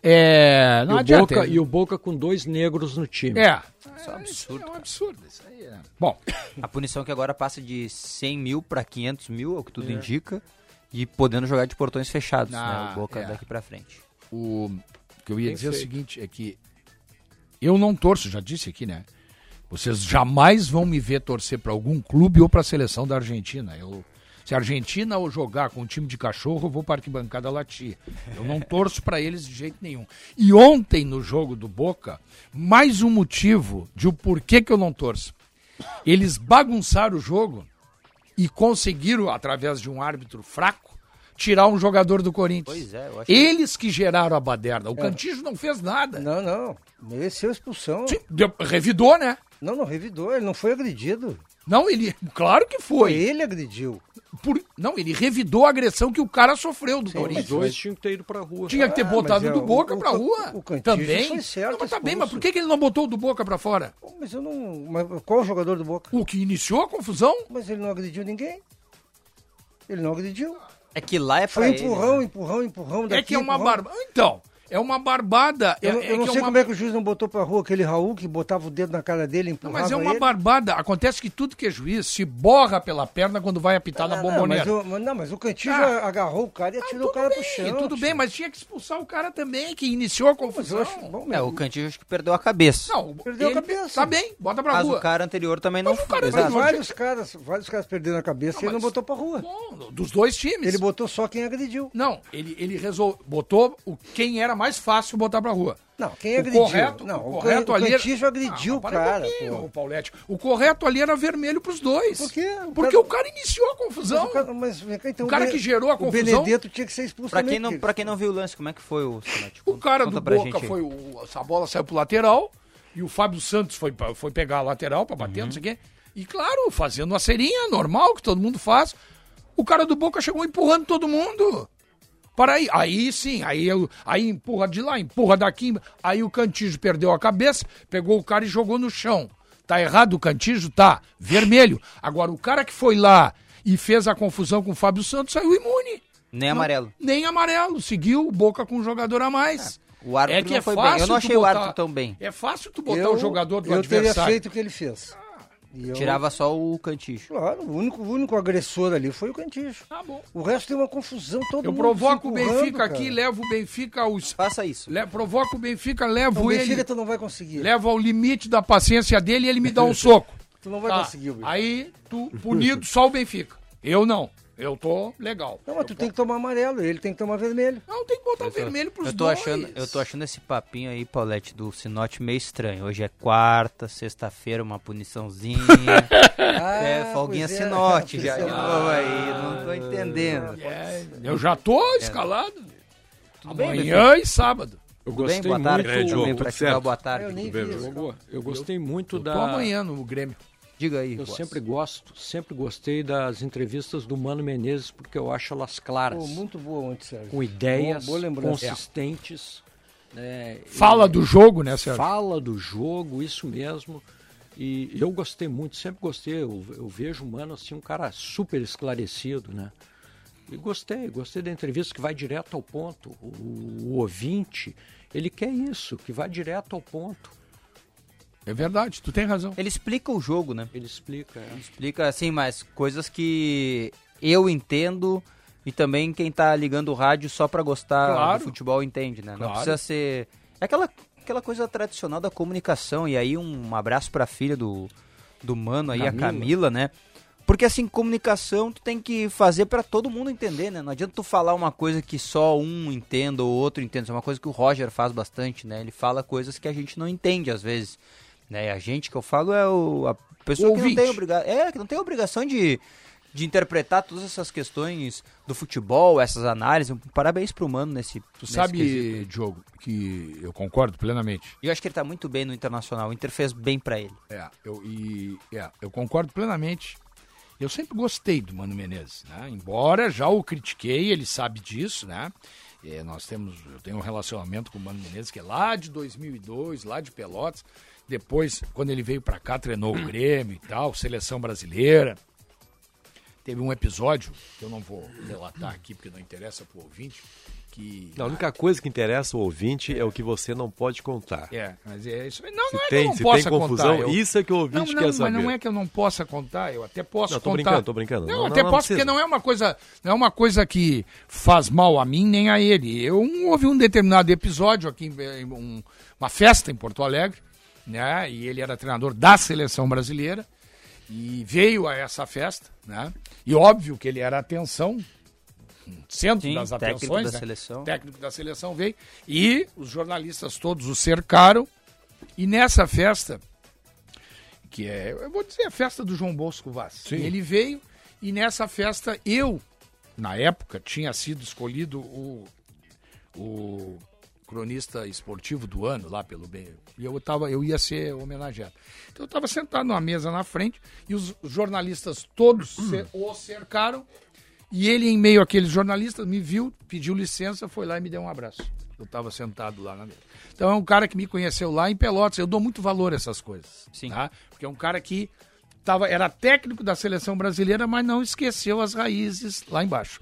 É, não e, adianta, o Boca, e o Boca com dois negros no time. É. Isso é um absurdo. É um absurdo. Isso aí é. Bom. A punição que agora passa de 100 mil para 500 mil, é o que tudo é. indica. E podendo jogar de portões fechados, ah, né? O Boca é. daqui para frente. O que eu ia Bem dizer feito. é o seguinte: é que eu não torço, já disse aqui, né? Vocês jamais vão me ver torcer para algum clube ou para a seleção da Argentina. Eu, se a Argentina ou jogar com um time de cachorro, eu vou para a arquibancada latir. Eu não torço para eles de jeito nenhum. E ontem, no jogo do Boca, mais um motivo de o porquê que eu não torço. Eles bagunçaram o jogo e conseguiram, através de um árbitro fraco, tirar um jogador do Corinthians. Pois é, eu acho Eles que geraram a baderna. O é. Cantijo não fez nada. Não, não. Mereceu expulsão. Sim, revidou, né? Não, não revidou, ele não foi agredido. Não, ele. Claro que foi. foi ele agrediu. Por, não, ele revidou a agressão que o cara sofreu do Corinthians. Os dois tinham que ter ido pra rua. Tinha que ter ah, botado o do Boca o, pra rua. O, o também. Foi certo. Não, mas tá bem, mas por que, que ele não botou o do Boca pra fora? Mas eu não. Mas qual o jogador do Boca? O que iniciou a confusão? Mas ele não agrediu ninguém. Ele não agrediu. É que lá é pra Foi empurrão, ele, né? empurrão, empurrão, daqui, É que é uma barba. Então, é uma barbada. Eu, é, eu não é sei é uma... como é que o juiz não botou pra rua aquele Raul que botava o dedo na cara dele e empurrava não, Mas é uma ele. barbada. Acontece que tudo que é juiz se borra pela perna quando vai apitar não, na bomboneira. Não, mas o, não, mas o Cantinho ah. agarrou o cara e atirou ah, o cara bem, pro chão. Tudo bem, mas tinha que expulsar o cara também, que iniciou a confusão. Acho, bom, é, o Cantinho acho que perdeu a cabeça. Não, perdeu ele, a cabeça. Tá bem, bota pra mas rua. Mas o cara anterior também não mas foi. Cara, mas vários caras, vários caras perderam a cabeça não, e ele não botou pra rua. Bom, dos dois times. Ele botou só quem agrediu. Não, ele, ele resolveu, botou o, quem era mais fácil botar pra rua. Não, quem agrediu? O correto, não, o correto o ali era... agrediu ah, o cara. Um o Paulete. O correto ali era vermelho pros dois. Por quê? O Porque cara... o cara iniciou a confusão. Mas o cara, mas, então, o cara que gerou a confusão. O Benedetto tinha que ser expulso pra quem não Pra quem não viu o lance, como é que foi o O cara do Boca foi. O, essa bola saiu pro lateral e o Fábio Santos foi, foi pegar a lateral pra bater, uhum. não sei o quê. E claro, fazendo uma serinha normal que todo mundo faz. O cara do Boca chegou empurrando todo mundo. Para aí, aí sim, aí, aí empurra de lá, empurra daqui. Aí o Cantijo perdeu a cabeça, pegou o cara e jogou no chão. Tá errado o Cantijo? Tá. Vermelho. Agora, o cara que foi lá e fez a confusão com o Fábio Santos saiu imune. Nem não, amarelo. Nem amarelo. Seguiu o Boca com um jogador a mais. É, o árbitro é que é foi fácil bem. Eu não achei botar, o árbitro tão bem. É fácil tu botar eu, o jogador do eu adversário. Eu teria feito o que ele fez. E eu- Tirava só o canticho. Claro, o único, o único agressor ali foi o Canticho. Tá bom. O resto tem uma confusão, todo Eu mundo provoco o Benfica aqui, cara. levo o Benfica aos. Faça isso. Le, provoco o Benfica, levo Não, o ele. Benfica tu não vai conseguir. Levo ao limite da paciência dele e ele me dá um [LAUGHS] soco. Tu não vai Tá. conseguir, Benfica. Aí, tu, punido só o Benfica. Eu não. Eu tô legal. Não, mas tu tem que tomar amarelo, ele tem que tomar vermelho. Não, tem que botar vermelho pros Eu tô, dois. achando, eu tô achando esse papinho aí, Paulette, do Sinote meio estranho. Hoje é quarta, sexta-feira, uma puniçãozinha. [LAUGHS] é, folguinha é. Sinote já Pois de é. novo aí, não tô entendendo. É, eu já tô escalado. bem, Amanhã e sábado. Eu Tudo bem? gostei Boa tarde muito. também jogo, pra tudo te dar certo. boa Eu tarde. nem vi Bem, isso. Eu, eu gostei muito Eu da. tô amanhã no Grêmio. Diga aí. Eu Boas. sempre gosto, sempre gostei das entrevistas do Mano Menezes porque eu acho elas claras, Pô, muito boa ontem, Sérgio. com ideias Boa, boa consistentes. né, Fala e- do jogo, né, Sérgio? Fala do jogo, isso mesmo. E eu gostei muito, sempre gostei. Eu, eu vejo o Mano assim, um cara super esclarecido, né? E gostei, gostei da entrevista que vai direto ao ponto. O, o ouvinte, ele quer isso, que vai direto ao ponto. É verdade, tu tem razão. Ele explica o jogo, né? Ele explica. é. Explica, assim, mas coisas que eu entendo e também quem tá ligando o rádio só pra gostar Claro. do futebol entende, né? Não Claro. precisa ser... É aquela, aquela coisa tradicional da comunicação. E aí um abraço pra filha do, do mano aí, a Camila. Camila, né? Porque assim, comunicação tu tem que fazer pra todo mundo entender, né? Não adianta tu falar uma coisa que só um entenda ou outro entenda. Isso é uma coisa que o Roger faz bastante, né? Ele fala coisas que a gente não entende às vezes. Né? E a gente que eu falo é o, a pessoa O que não tem, obriga é, que não tem obrigação de, de interpretar todas essas questões do futebol, essas análises. Parabéns pro Mano nesse. Tu nesse sabe, quesito. Diogo, que eu concordo plenamente. E eu acho que ele tá muito bem no Internacional. O Inter fez bem pra ele. É, eu, e, é, eu concordo plenamente. Eu sempre gostei do Mano Menezes, né? Embora já o critiquei, ele sabe disso, né? É, nós temos, eu tenho um relacionamento com o Mano Menezes que é lá de 2002, lá de Pelotas. Depois, quando ele veio pra cá, treinou o Grêmio e tal, seleção brasileira. Teve um episódio que eu não vou relatar aqui porque não interessa pro ouvinte, que A única coisa que interessa ao ouvinte é o que você não pode contar. é, mas é isso. Não, Se não é que tem, eu não se possa tem confusão, contar. eu- isso é que o Não, ouvinte não, quer saber. mas não é que eu não possa contar, eu até posso Não, tô contar. brincando, tô brincando. Não, Não, até não, não posso, porque não é uma coisa, não é uma coisa que faz mal a mim nem a ele. Eu houve um determinado episódio aqui, em um- uma festa em Porto Alegre, né? E ele era treinador da seleção brasileira e veio a essa festa, né? E óbvio que ele era a atenção, centro Sim, das técnico atenções, da né? seleção. técnico da seleção veio e os jornalistas todos o cercaram e nessa festa que é, eu vou dizer a festa do João Bosco Vaz. Sim. Ele veio e nessa festa eu, na época, tinha sido escolhido o, o cronista esportivo do ano lá pelo bem. E eu tava, eu ia ser homenageado. Então eu estava sentado numa mesa na frente e os jornalistas todos o cercaram e ele, em meio àqueles jornalistas, me viu, pediu licença, foi lá e me deu um abraço. Eu estava sentado lá na mesa. Então é um cara que me conheceu lá em Pelotas. Eu dou muito valor a essas coisas. Sim. tá? Porque é um cara que tava, era técnico da seleção brasileira, mas não esqueceu as raízes lá embaixo.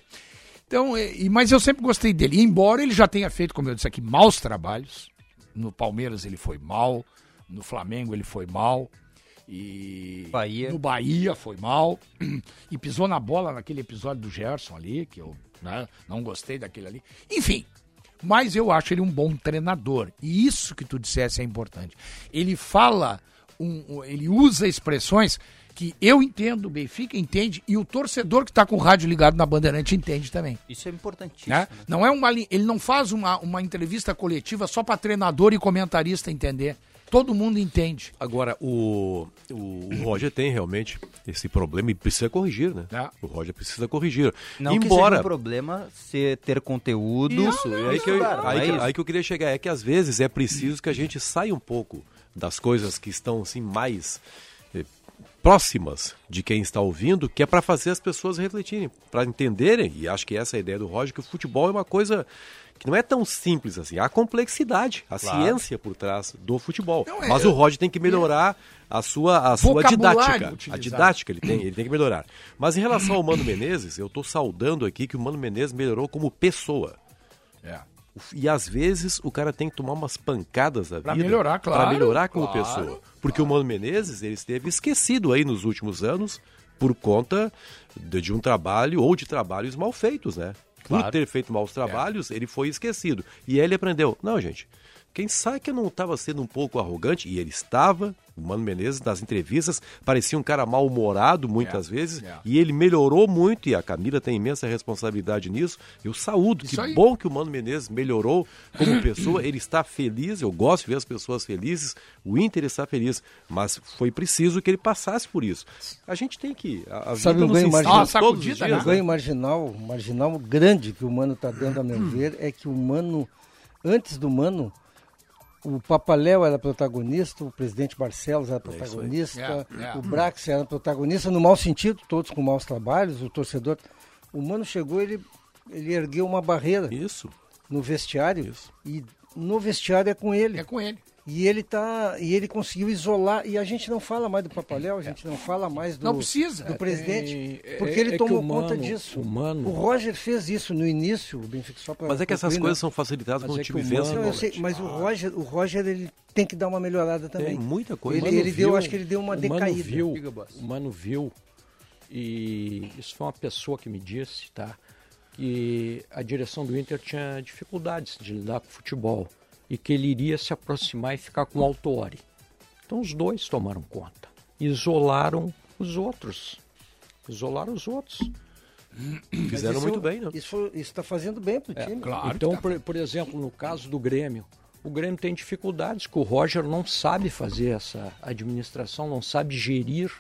Então, é, e- mas eu sempre gostei dele. E embora ele já tenha feito, como eu disse aqui, maus trabalhos. No Palmeiras ele foi mal, no Flamengo ele foi mal. E Bahia. no Bahia foi mal. E pisou na bola naquele episódio do Gerson ali, que eu né, não gostei daquele ali. Enfim, mas eu acho ele um bom treinador. E isso que tu dissesse é importante. Ele fala, um- ele usa expressões que eu entendo, o Benfica entende, e o torcedor que está com o rádio ligado na Bandeirante entende também. Isso é importantíssimo. Né? né? Não é uma, ele não faz uma, uma entrevista coletiva só para treinador e comentarista entender. Todo mundo entende. Agora, o, o, o Roger tem realmente esse problema e precisa corrigir, né? É. O Roger precisa corrigir. Não que seja Embora. um problema ser ter conteúdo. Isso, e aí, que eu, Claro, aí, não é que, isso. aí que eu queria chegar. É que às vezes é preciso que a gente saia um pouco das coisas que estão assim mais próximas de quem está ouvindo, que é para fazer as pessoas refletirem, para entenderem, e acho que essa é a ideia do Roger, que o futebol é uma coisa que não é tão simples assim. Há complexidade, a Claro. ciência por trás do futebol. Não, é- Mas o Roger tem que melhorar a sua, a sua didática. A didática ele tem, ele tem que melhorar. Mas em relação ao Mano Menezes, eu estou saudando aqui que o Mano Menezes melhorou como pessoa. É. E às vezes o cara tem que tomar umas pancadas da Pra vida. melhorar, claro, Pra melhorar como claro, pessoa. Porque o Mano Menezes, ele esteve esquecido aí nos últimos anos por conta de, de um trabalho ou de trabalhos mal feitos, né? Por Claro. ter feito maus trabalhos, ele foi esquecido. E aí ele aprendeu. Não, gente, quem sabe que eu não estava sendo um pouco arrogante, e ele estava, o Mano Menezes, nas entrevistas, parecia um cara mal-humorado muitas É, vezes, é. e ele melhorou muito, e a Camila tem imensa responsabilidade nisso. Eu saúdo, Isso que aí. bom que o Mano Menezes melhorou como [COUGHS] pessoa, ele está feliz, eu gosto de ver as pessoas felizes, o Inter está feliz, mas foi preciso que ele passasse por isso. A gente tem que... A, a Sabe um nos ganho marginal? Ah, todos os dias, O ganho marginal, marginal grande que o Mano está dando, a meu ver, é que o Mano, antes do Mano, o Papaléu era protagonista, o presidente Barcelos era protagonista, É, é. o Brax era protagonista, no mau sentido, todos com maus trabalhos, o torcedor. O Mano chegou, ele, ele ergueu uma barreira Isso. no vestiário Isso. e no vestiário é com ele. É com ele. E ele tá, e ele conseguiu isolar. E a gente não fala mais do Papaléu, a gente não fala mais do, Não precisa. do presidente, É, é, porque ele é tomou o conta disso. o Mano- O Roger fez isso no início, o Benfica só pra Mas é que essas concluir, coisas né? são facilitadas quando é o que time vence. Mas o Roger, o Roger ele tem que dar uma melhorada também. Tem muita coisa. Ele, ele deu, viu- acho que ele deu uma o decaída. Mano viu, o Mano viu, e isso foi uma pessoa que me disse, tá? Que a direção do Inter tinha dificuldades de lidar com o futebol e que ele iria se aproximar e ficar com o Autori. Então os dois tomaram conta, isolaram os outros, isolaram os outros. Fizeram muito bem, né? Isso está fazendo bem pro É, time. claro. então, tá. por, por exemplo, no caso do Grêmio, o Grêmio tem dificuldades, que o Roger não sabe fazer essa administração, não sabe gerir,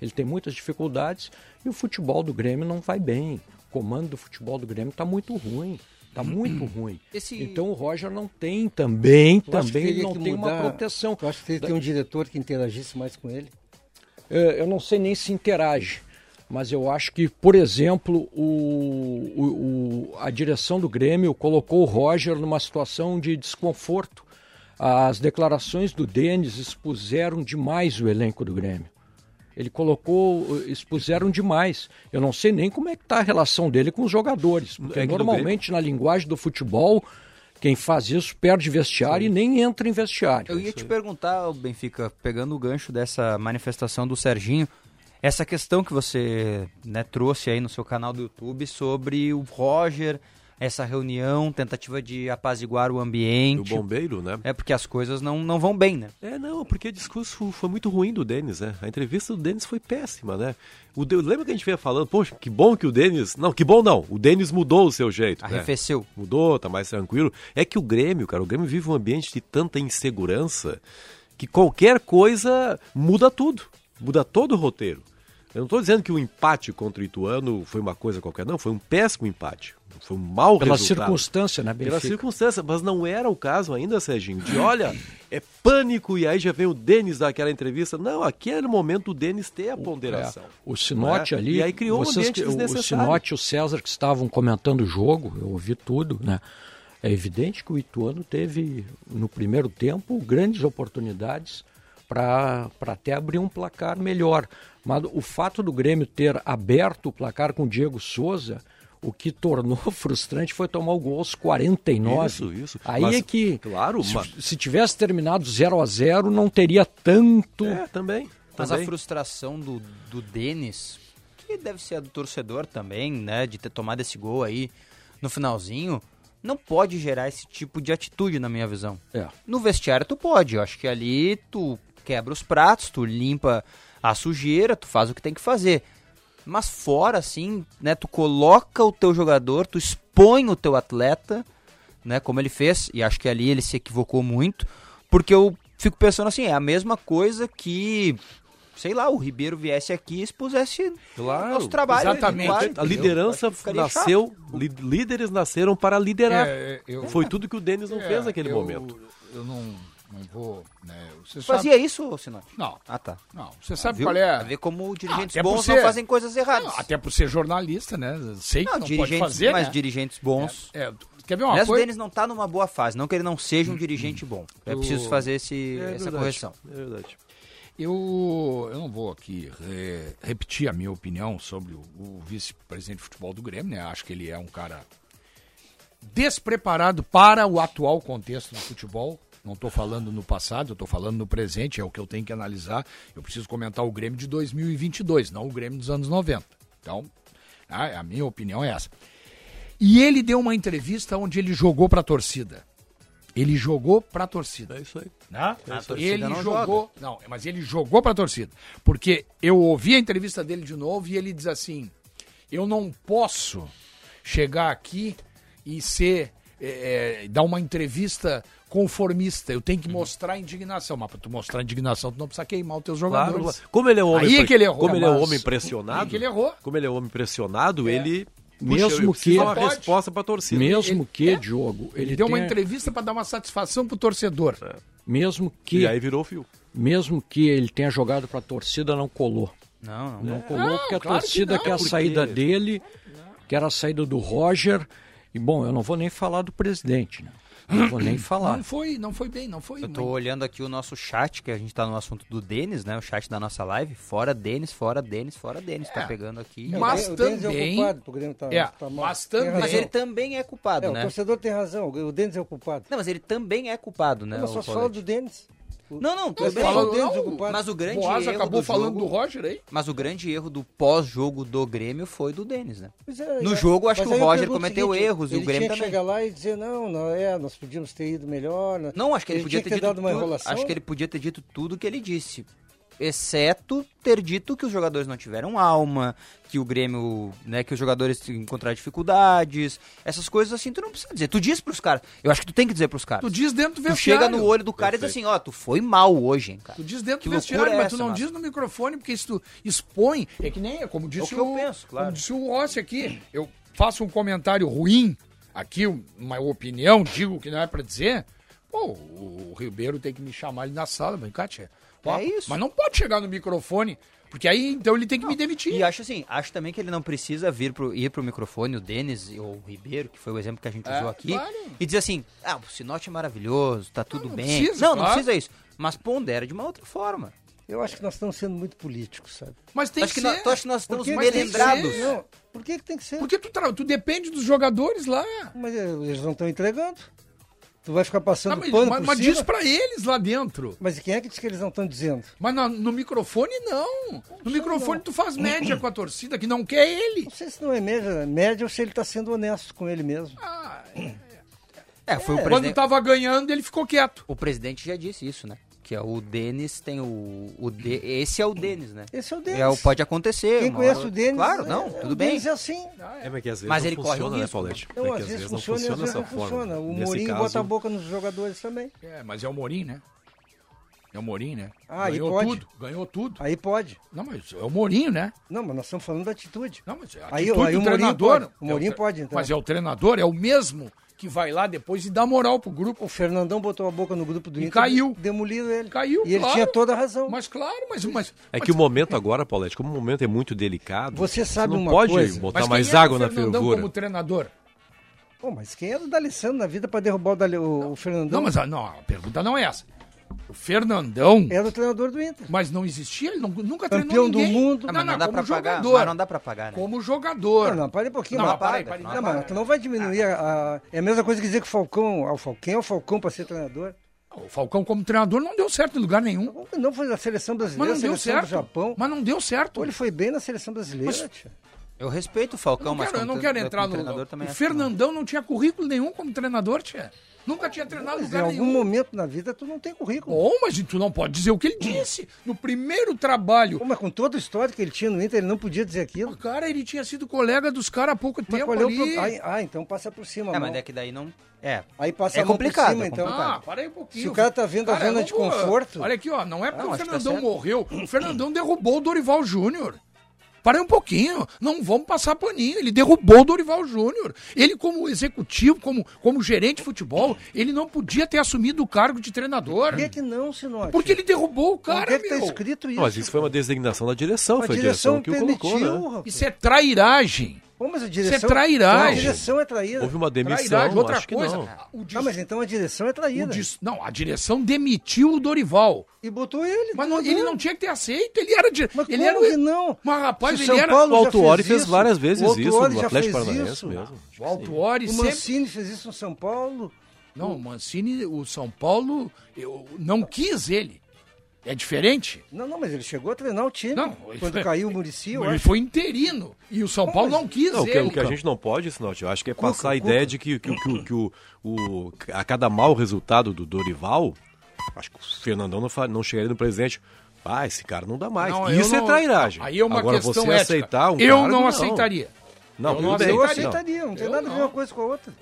ele tem muitas dificuldades e o futebol do Grêmio não vai bem. O comando do futebol do Grêmio está muito ruim. Está muito [CLEARS THROAT] ruim. Esse- Então o Roger não tem também, que também não tem uma mudar- proteção. Tu acha que ter um diretor que interagisse mais com ele? É, eu não sei nem se interage, mas eu acho que, por exemplo, o, o- o- a direção do Grêmio colocou o Roger numa situação de desconforto. As declarações do Denis expuseram demais o elenco do Grêmio. Ele colocou, expuseram demais. Eu não sei nem como é que está a relação dele com os jogadores, porque É normalmente na linguagem do futebol, quem faz isso perde vestiário e nem entra em vestiário. Eu ia te perguntar, Benfica, pegando o gancho dessa manifestação do Serginho, essa questão que você né, trouxe aí no seu canal do YouTube sobre o Roger, essa reunião, tentativa de apaziguar o O ambiente. bombeiro, né? É porque as coisas não, não vão bem, né? É, não, porque o discurso foi muito ruim do Denis, né? A entrevista do Denis foi péssima, né? O De... Lembra que a gente veio falando, poxa, que bom que o Denis. Não, que bom não. O Denis mudou o seu jeito. né? Arrefeceu. Mudou, tá mais tranquilo. É que o Grêmio, cara, o Grêmio vive um ambiente de tanta insegurança que qualquer coisa muda tudo. Muda todo o roteiro. Eu não estou dizendo que o empate contra o Ituano foi uma coisa qualquer, não. Foi um péssimo empate. Foi um mau Pela resultado. circunstância, né, Pela Benfica? circunstância, mas não era o caso ainda, Serginho, de olha, é pânico e aí já vem o Denis daquela entrevista. Não, aqui era o momento do Denis ter a ponderação. É, o Sinote né? ali. E aí criou um vocês ambiente que- o- O desnecessário. Sinote e o César que estavam comentando o jogo, eu ouvi tudo, né? É evidente que o Ituano teve, no primeiro tempo, grandes oportunidades para até abrir um placar melhor. Mas o fato do Grêmio ter aberto o placar com o Diego Souza, o que tornou [LAUGHS] frustrante foi tomar o gol aos 49. Isso, isso. Aí Mas, é que, claro, se, mas- se tivesse terminado 0 a 0 não teria tanto... É, também. Mas também. a frustração do, do Denis, que deve ser a do torcedor também, né? De ter tomado esse gol aí no finalzinho, não pode gerar esse tipo de atitude, na minha visão. É. No vestiário tu pode, eu acho que ali tu quebra os pratos, tu limpa a sujeira, tu faz o que tem que fazer. Mas fora, assim, né, tu coloca o teu jogador, tu expõe o teu atleta, né, como ele fez, e acho que ali ele se equivocou muito, porque eu fico pensando assim, é a mesma coisa que, sei lá, o Ribeiro viesse aqui e expusesse Claro, nosso trabalho. exatamente. claro, A liderança nasceu, li- líderes nasceram para liderar. É, eu- Foi tudo que o Denis não É, fez naquele eu- momento. Eu não, não vou. Né, você chato. sabe, Fazia isso, Sinote? Não, Ah, tá. não. Você sabe Viu? qual é. Pra ver como dirigentes por bons não ser- fazem coisas erradas. Não, até por ser jornalista, né? Sei que Não, não, pode fazer, mas né? dirigentes bons. É, quer ver uma Aliás, o coisa? Denis não tá numa boa fase, não que ele não seja um dirigente bom. É O- preciso fazer esse, É essa verdade, correção. É verdade. Eu, eu não vou aqui re- repetir a minha opinião sobre o, o vice-presidente de futebol do Grêmio, né? Acho que ele é um cara despreparado para o atual contexto do futebol. Não estou falando no passado, eu estou falando no presente, é o que eu tenho que analisar. Eu preciso comentar o Grêmio de 2022, não o Grêmio dos anos 90. Então, a, a minha opinião é essa. E ele deu uma entrevista onde ele jogou para a torcida. Ele jogou para a torcida. É isso aí. Né? A torcida Ele não jogou, não, mas ele jogou para a torcida, porque eu ouvi a entrevista dele de novo e ele diz assim: eu não posso chegar aqui e ser é, é, dar uma entrevista conformista. Eu tenho que mostrar indignação, mas para tu mostrar indignação, tu não precisa queimar os teus Claro, jogadores. como ele é um homem, Aí pre- que ele errou. como ele é um homem pressionado, Aí que ele errou. como ele é um homem pressionado, ele Mesmo Puxa, eu que- uma Pode. resposta para a torcida. Mesmo que, é, Diogo, Ele, ele, deu uma tenha- entrevista para dar uma satisfação pro torcedor. mesmo que, E aí virou o fio. mesmo que ele tenha jogado para a torcida, não colou. Não, não. Não colou porque a claro que torcida não, quer a porque- saída dele, quer a saída do Roger. E bom, eu não vou nem falar do presidente, né? Não vou nem [CLEARS THROAT] falar. Não foi, não foi bem, não foi. Eu tô olhando aqui o nosso chat, que a gente tá no assunto do Denis, né? O chat da nossa live. Fora Denis, fora Denis, fora Denis. Tá pegando aqui. É. Mas o Denis também- É o culpado, Grêmio tá, É, tá mal. mas também-. Mas ele também é culpado, É, o né? torcedor tem razão, o Denis é o culpado. Não, mas ele também é culpado, né? Não, mas o só fala do Denis. Não, não, tudo Mas bem. fala Fala- o Denis, não. Mas o grande Boaz erro acabou do falando jogo- do Roger aí. Mas o grande erro do pós-jogo do Grêmio foi do Denis, né? É, No é. jogo, acho que o Roger cometeu seguinte, erros e o ele Grêmio tinha que também. chegar lá e dizer, não, não, é, nós podíamos ter ido melhor. né? Não, acho que ele, podia tinha ter, que dito tudo. Acho que ele podia ter dito tudo que ele disse. Exceto ter dito que os jogadores não tiveram alma, que o Grêmio, né, que os jogadores encontraram dificuldades, essas coisas assim, tu não precisa dizer. Tu diz pros caras. Eu acho que tu tem que dizer pros caras. Tu diz dentro do Tu vestiário. chega no olho do cara e diz assim, ó, tu foi mal hoje, hein, cara. Tu diz dentro Que do vestiário, é mas tu não Márcio? diz no microfone, porque isso tu expõe. É que nem, como disse que eu penso, claro. Como disse o Rossi aqui. Eu faço um comentário ruim, aqui, uma opinião, digo que não é pra dizer. Pô, o Ribeiro tem que me chamar ali na sala, vem cá, tia. É isso. Mas não pode chegar no microfone, porque aí então ele tem que me demitir. E acho assim, acho também que ele não precisa vir pro, ir pro microfone, o Denis ou o Ribeiro, que foi o exemplo que a gente É, usou aqui, claro. e dizer assim, ah, o Sinote é maravilhoso, tá tudo não bem. precisa, não, não claro. precisa isso. Mas pondera de uma outra forma. Eu acho que nós estamos sendo muito políticos, sabe? Mas tem acho que, que, ser. tu acha que nós estamos Por que mas tem que melindrados. ser. Não, por que, que tem que ser? Porque tu, tra- tu depende dos jogadores lá. Mas eles não estão entregando. Tu vai ficar passando Não, mas pano mas, por mas cima. diz pra eles lá dentro. Mas quem é que diz que eles não estão dizendo? Mas no, no microfone, não. No microfone, tu faz média com a torcida que não quer ele. Não sei se não é média, média ou se ele está sendo honesto com ele mesmo. Ah, É, foi o Quando presidente. tava ganhando, ele ficou quieto. O presidente já disse isso, né? Que é o Denis tem o. o de, esse é o Denis, né? Esse é o Denis. É, o pode acontecer. Quem conhece hora- o Denis. Claro, não, é, tudo o bem. Denis é assim. É, mas que às vezes Mas não ele corre funciona, né, risco. Paulete? Não, É que às vezes não funciona e às vezes dessa não forma. funciona. O Nesse Mourinho caso, bota a boca nos jogadores também. É, mas é o Morim, né? É o Morim, né? Ah, aí ganhou pode. tudo, ganhou tudo. Aí pode. Não, mas é o Morinho, né? Não, mas nós estamos falando da atitude. Não, mas é a Aí- atitude aí do o Mourinho treinador. pode. O Mourinho tre- pode, então. Mas é o treinador, é o mesmo que vai lá depois e dá moral pro grupo. O Fernandão botou a boca no grupo do E Inter. caiu. Demoliram ele. Caiu, E ele claro. tinha toda a razão. Mas claro, mas. mas É mas- que o momento agora, Paulete, como o momento é muito delicado, Você sabe não uma pode coisa? botar mas mais quem era água o na Fernandão fervura. como treinador? Pô, mas quem era o D'Alessandro na vida para derrubar o, Dale... o o Fernandão? Não, mas a, não, a pergunta não é essa. O Fernandão. Era o treinador do Inter. Mas não existia, ele não- nunca Campeão treinou do ninguém. mundo. Ah, mas não, dá como pra pagar. jogador. Mas não dá pra pagar, né? Como jogador. Não, não, para um pouquinho. Não, mas- para para aí. Não, mas tu não vai diminuir a, a- É a mesma coisa que dizer que o Falcão. ah, O Falcão quem é o Falcão para ser treinador? O Falcão como treinador não deu certo em lugar nenhum. Não foi na seleção Mas brasileira, não deu seleção certo. do Japão. Mas não deu certo. Pô, ele foi bem na seleção brasileira, Mas- tia. Eu respeito o Eu Falcão, não mas quero, eu como não quero entrar no. treinador também O que não. Fernandão não tinha currículo nenhum como treinador, tia. Nunca tinha treinado em Mas em lugar algum nenhum. momento na vida tu não tem currículo. Bom, mas tu não pode dizer o que ele disse. No primeiro trabalho. Pô, mas com toda a história que ele tinha no Inter, ele não podia dizer aquilo. Cara, ele tinha sido colega dos caras há pouco Mas tempo qual é o ali. pro- ah, então passa por cima. É, a mas mão. é que daí não. É. Aí passa É a mão complicado, por cima, é então. Ah, para aí um pouquinho. Se o cara tá vendo a Cara, zona de conforto- Olha aqui, ó. Não é porque Não, o tá Fernandão certo. morreu. O Fernandão derrubou o Dorival Júnior. Para aí um pouquinho. Não vamos passar paninho. Ele derrubou o Dorival Júnior. Ele, como executivo, como, como gerente de futebol, ele não podia ter assumido o cargo de treinador. Por que, que não, Sinote? Porque ele derrubou o cara, que, que tá meu. escrito isso? Mas isso foi uma designação da direção, A foi a direção direção que o colocou, né? rapaz. Isso é trairagem. Pô, mas a direção, é trairagem. A direção é traída. Houve uma demissão, Trairagem. Outra acho que coisa, não. o dis- Ah, mas então a direção é o traída. dis- não, a direção demitiu o Dorival. E botou ele. Mas não- ele não tinha que ter aceito, ele era de, Mas ele como era que não? Mas rapaz, Se ele São era Paulo O já Autuori fez fez várias vezes O isso já Atlético fez Paranaense isso. mesmo. o Autuori O sempre Mancini fez isso no São Paulo. Não, o Mancini, o São Paulo, eu não quis ele. É diferente? Não, não, mas ele chegou a treinar o time. Não, Quando caiu o Murici, eu ele acho. foi interino. E o São Paulo mas- não quis Não, o que, ele. o que a gente não pode, Sinote, eu acho que é Cuca, passar a Cuca. ideia de que, que, que, que o, o, a cada mau resultado do Dorival, acho que o Fernandão não, não chegaria no presidente. Ah, esse cara não dá mais. Não, eu Isso é não- trairagem. Aí é uma Agora, questão você ética. aceitar um eu cargo, não aceitaria. Não, Eu não bem. Eu aceitaria. aceitaria, não tem Eu nada a ver uma coisa com a outra.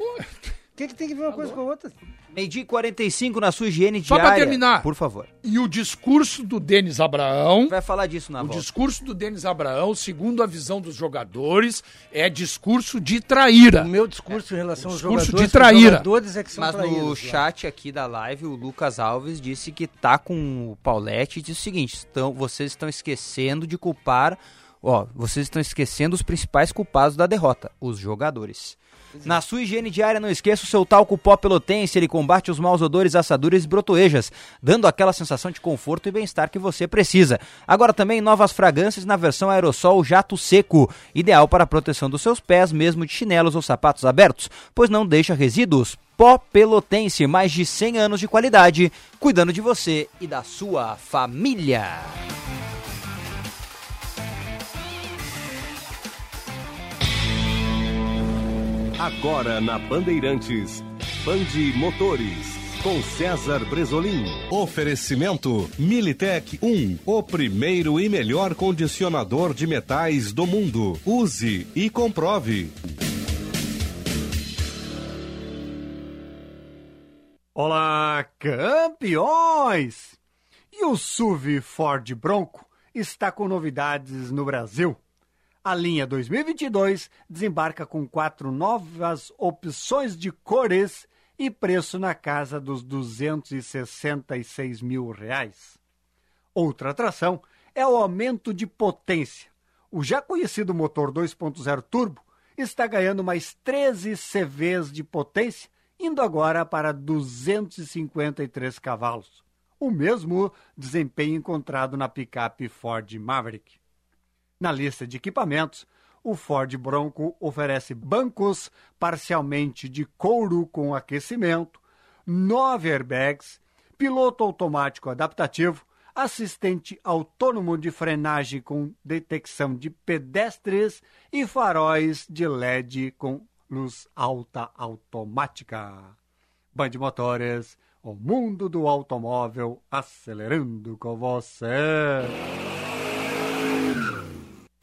O que, que tem que ver uma coisa com a outra? Meio-dia e 45 na sua higiene Só diária. pra terminar. Por favor. E o discurso do Denis Abraão, Vai falar disso na o volta. discurso do Denis Abraão, segundo a visão dos jogadores, é discurso de traíra. O meu discurso em relação aos Discurso jogadores, de traíra. jogadores é que são Mas traídos. no lá. chat aqui da live, o Lucas Alves disse que tá com o Paulette e disse o seguinte: estão, vocês estão esquecendo de culpar. Ó, vocês estão esquecendo os principais culpados da derrota, os jogadores. Na sua higiene diária, não esqueça o seu talco pó pelotense, ele combate os maus odores, assaduras e brotoejas, dando aquela sensação de conforto e bem-estar que você precisa. Agora também novas fragrâncias na versão aerossol jato seco, ideal para a proteção dos seus pés, mesmo de chinelos ou sapatos abertos, pois não deixa resíduos. Pó Pelotense, mais de 100 anos de qualidade, cuidando de você e da sua família. Agora na Bandeirantes, Bande Motores, com César Bresolim. Oferecimento Militech 1, o primeiro e melhor condicionador de metais do mundo. Use e comprove. Olá, campeões! E o SUV Ford Bronco está com novidades no Brasil. A linha 2022 desembarca com quatro novas opções de cores e preço na casa dos 266 mil reais. Outra atração é o aumento de potência. O já conhecido motor 2.0 turbo está ganhando mais 13 CVs de potência, indo agora para 253 cavalos. O mesmo desempenho encontrado na picape Ford Maverick. Na lista de equipamentos, o Ford Bronco oferece bancos parcialmente de couro com aquecimento, nove airbags, piloto automático adaptativo, assistente autônomo de frenagem com detecção de pedestres e faróis de LED com luz alta automática. Band Motores, o mundo do automóvel acelerando com você.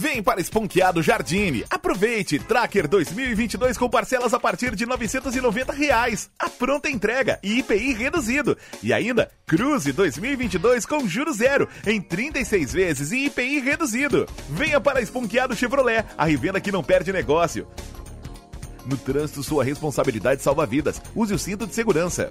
Vem para Esponqueado Jardine. Aproveite! Tracker 2022 com parcelas a partir de 990 reais. A pronta entrega e IPI reduzido. E ainda, Cruze 2022 com juros zero em 36 vezes e IPI reduzido. Venha para Esponqueado Chevrolet, a revenda que não perde negócio. No trânsito, sua responsabilidade salva vidas. Use o cinto de segurança.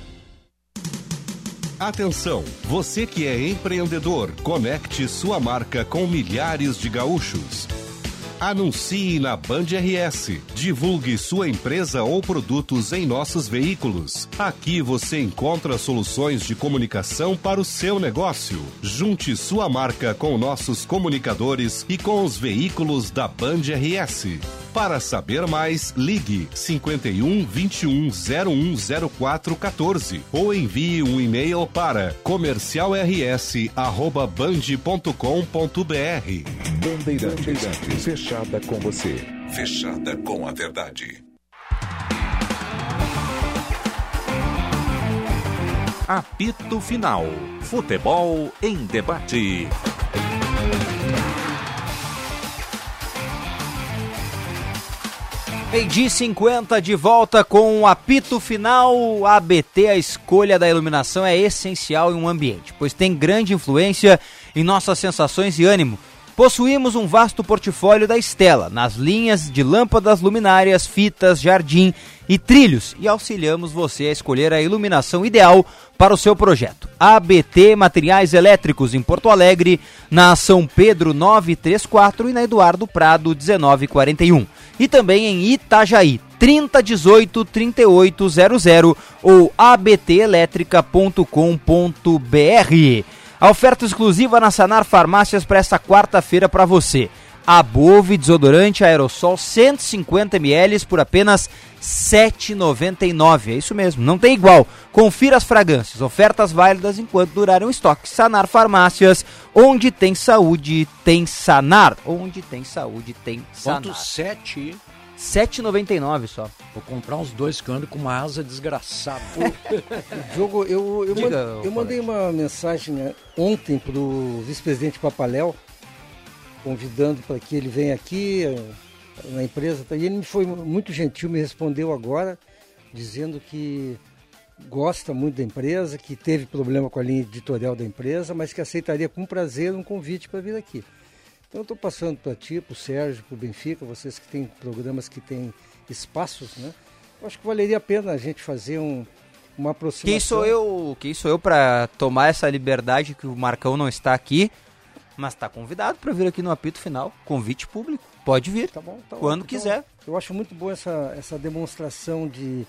Atenção, você que é empreendedor, conecte sua marca com milhares de gaúchos. Anuncie na Band RS. Divulgue sua empresa ou produtos em nossos veículos. Aqui você encontra soluções de comunicação para o seu negócio. Junte sua marca com nossos comunicadores e com os veículos da Band RS. Para saber mais, ligue 51 21 0104 14 ou envie um e-mail para comercialrs@band.com.br. Bandeirantes, fechada com você. Fechada com a verdade. Apito Final. Futebol em debate. Meio-dia 50 de volta com o apito final. ABT, a escolha da iluminação é essencial em um ambiente, pois tem grande influência em nossas sensações e ânimo. Possuímos um vasto portfólio da Estela, nas linhas de lâmpadas luminárias, fitas, jardim e trilhos, e auxiliamos você a escolher a iluminação ideal para o seu projeto. ABT Materiais Elétricos em Porto Alegre, na São Pedro 934 e na Eduardo Prado 1941. E também em Itajaí, 3018 3800 ou abtelétrica.com.br. A oferta exclusiva na Sanar Farmácias para esta quarta-feira para você. Above desodorante aerossol 150 ml por apenas R$ 7,99. É isso mesmo, não tem igual. Confira as fragrâncias, ofertas válidas enquanto durarem o estoque. Sanar Farmácias, onde tem saúde, tem Sanar. Onde tem saúde, tem Sanar. Ponto 7. 7,99 só. Vou comprar uns dois que com uma asa desgraçada. [LAUGHS] Diogo, eu, eu, Diga, man- eu mandei uma mensagem né, ontem para o vice-presidente Papaléu, convidando para que ele venha aqui eh, na empresa. E ele me foi muito gentil, me respondeu agora, dizendo que gosta muito da empresa, que teve problema com a linha editorial da empresa, mas que aceitaria com prazer um convite para vir aqui. Então eu estou passando para ti, para o Sérgio, para o Benfica, vocês que têm programas que têm espaços, né? Eu acho que valeria a pena a gente fazer um, uma aproximação. Quem sou eu? Quem sou eu para tomar essa liberdade que o Marcão não está aqui, mas está convidado para vir aqui no apito final, convite público. Pode vir. Tá bom, tá Quando bom. quiser. Então, eu acho muito boa essa, essa demonstração de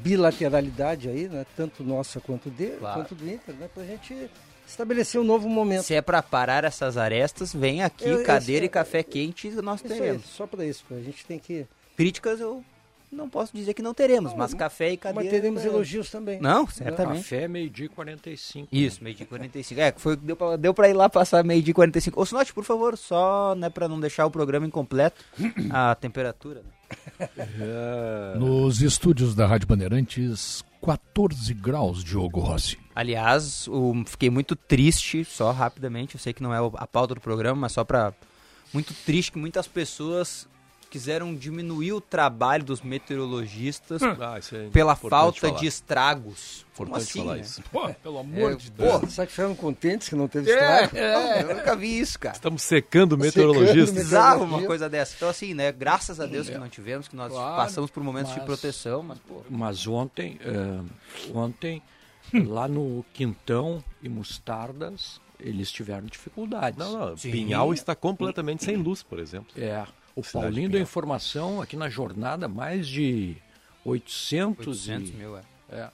bilateralidade aí, né? Tanto nossa quanto dele, Claro. quanto do Inter, né? Pra gente estabelecer um novo momento. Se é para parar essas arestas, vem aqui, Eu- cadeira eu- e café quente, nós Isso aí, teremos. só para isso, a gente tem que. Críticas eu não posso dizer que não teremos, mas café e cadeira... Mas teremos teremos. elogios também. Não, certamente. Café, meio-dia e 45. Isso, meio dia e 45. É, foi, deu, pra, deu pra ir lá passar meio dia e 45. Ô, Sinote, por favor, só né, pra não deixar o programa incompleto, a temperatura. né? [LAUGHS] Nos estúdios da Rádio Bandeirantes, 14 graus, Diogo Rossi. Aliás, o- fiquei muito triste, só rapidamente, eu sei que não é a pauta do programa, mas só pra... Muito triste que muitas pessoas quiseram diminuir o trabalho dos meteorologistas Ah, isso é pela falta falar. de estragos. Como Importante assim, falar né? isso. Pô, pelo amor É, de pô, Deus. Será que ficaram contentes que não teve É, estrago? é, eu nunca vi isso, cara. Estamos secando meteorologistas. Bizarro uma coisa dessa. Então, assim, né? Graças a Deus que não tivemos, que nós Claro, passamos por momentos de mas- proteção, mas, pô. Mas ontem, ontem Hum. lá no Quintão e Mostardas, eles tiveram dificuldades. Não, não. Sim. Pinhal está completamente sem luz, por exemplo. É, o Cidade Paulinho Pinhal. da Informação, aqui na jornada, mais de 800, 800 e- mil, é. é.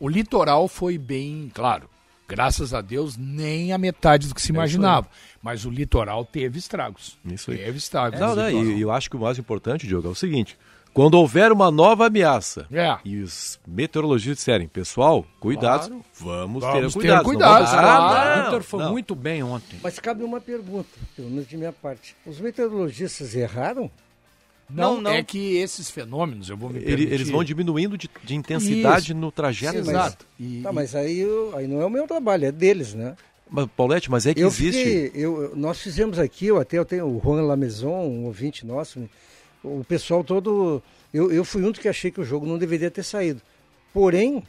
O litoral foi bem, claro, graças a Deus, nem a metade do que se imaginava. Mas o litoral teve estragos. Isso aí. Teve estragos. Não, no não, litoral. e eu acho que o mais importante, Diogo, é o seguinte: quando houver uma nova ameaça É. e os meteorologistas disserem, pessoal, cuidado, Claro. vamos, Vamos ter ter cuidado. cuidado, não vamos- claro. o Inter foi não. muito bem ontem. Mas cabe uma pergunta, pelo menos de minha parte. Os meteorologistas erraram? Não, Não, não. é que esses fenômenos, eu vou me permitir... eles vão diminuindo de, de intensidade Isso. no trajeto. Sim, exato. E- Tá, mas aí, eu- aí não é o meu trabalho, é deles, né? Mas, Paulette, mas é que eu existe. fiquei- eu, nós fizemos aqui, eu até eu tenho o Juan Lameson, um ouvinte nosso, né? O pessoal todo. Eu, eu fui um dos que achei que o jogo não deveria ter saído. Porém,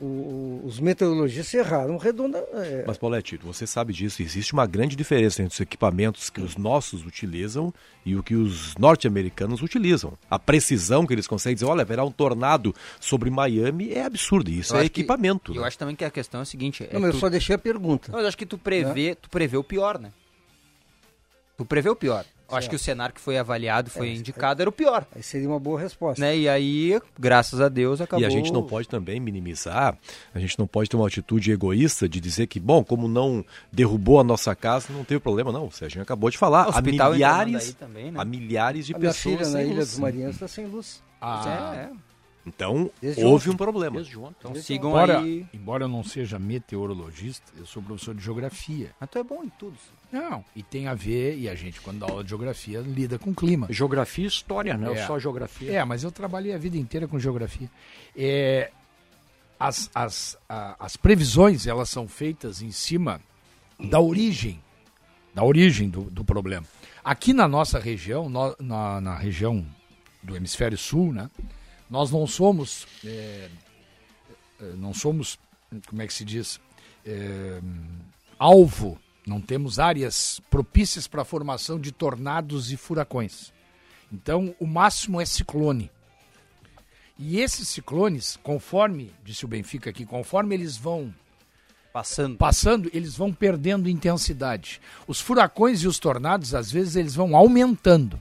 o- o- os meteorologistas erraram redonda. é, Mas, Paulette, você sabe disso, existe uma grande diferença entre os equipamentos que os nossos utilizam e o que os norte-americanos utilizam. A precisão que eles conseguem dizer, olha, haverá um tornado sobre Miami é absurdo. e Isso Eu é acho que- equipamento. Eu né? acho também que a questão é a seguinte. é Não, mas eu tu- só deixei a pergunta. Não, mas eu acho que tu prevê, tu prevê o pior, né? Tu prevê o pior. Eu acho Certo. que o cenário que foi avaliado, foi É, indicado, era o pior. Aí seria uma boa resposta. Né? E aí, graças a Deus, acabou. E a gente não pode também minimizar, a gente não pode ter uma atitude egoísta de dizer que, bom, como não derrubou a nossa casa, não teve problema, não. O Serginho acabou de falar. Há milhares, também, né? há milhares de a minha pessoas filha na sem Ilha luz. dos Marinhos está sem luz. Ah, É, é. Então, Desde houve ontem. um problema. Desde ontem. Então sigam embora, aí. embora eu não seja meteorologista, eu sou professor de geografia. Mas tu é bom em tudo. Não, e tem a ver, e a gente, quando dá aula de geografia, lida com clima. Geografia e história, né? É. Só geografia. É, mas eu trabalhei a vida inteira com geografia. É, as, as, a- as previsões, elas são feitas em cima da origem, da origem do, do problema. Aqui na nossa região, nó- na, na região do hemisfério sul, né, nós não somos, é, é, não somos, como é que se diz, É, alvo, não temos áreas propícias para a formação de tornados e furacões. Então, o máximo é ciclone. E esses ciclones, conforme, disse o Benfica aqui, conforme eles vão Passando. passando, eles vão perdendo intensidade. Os furacões e os tornados, às vezes, eles vão aumentando.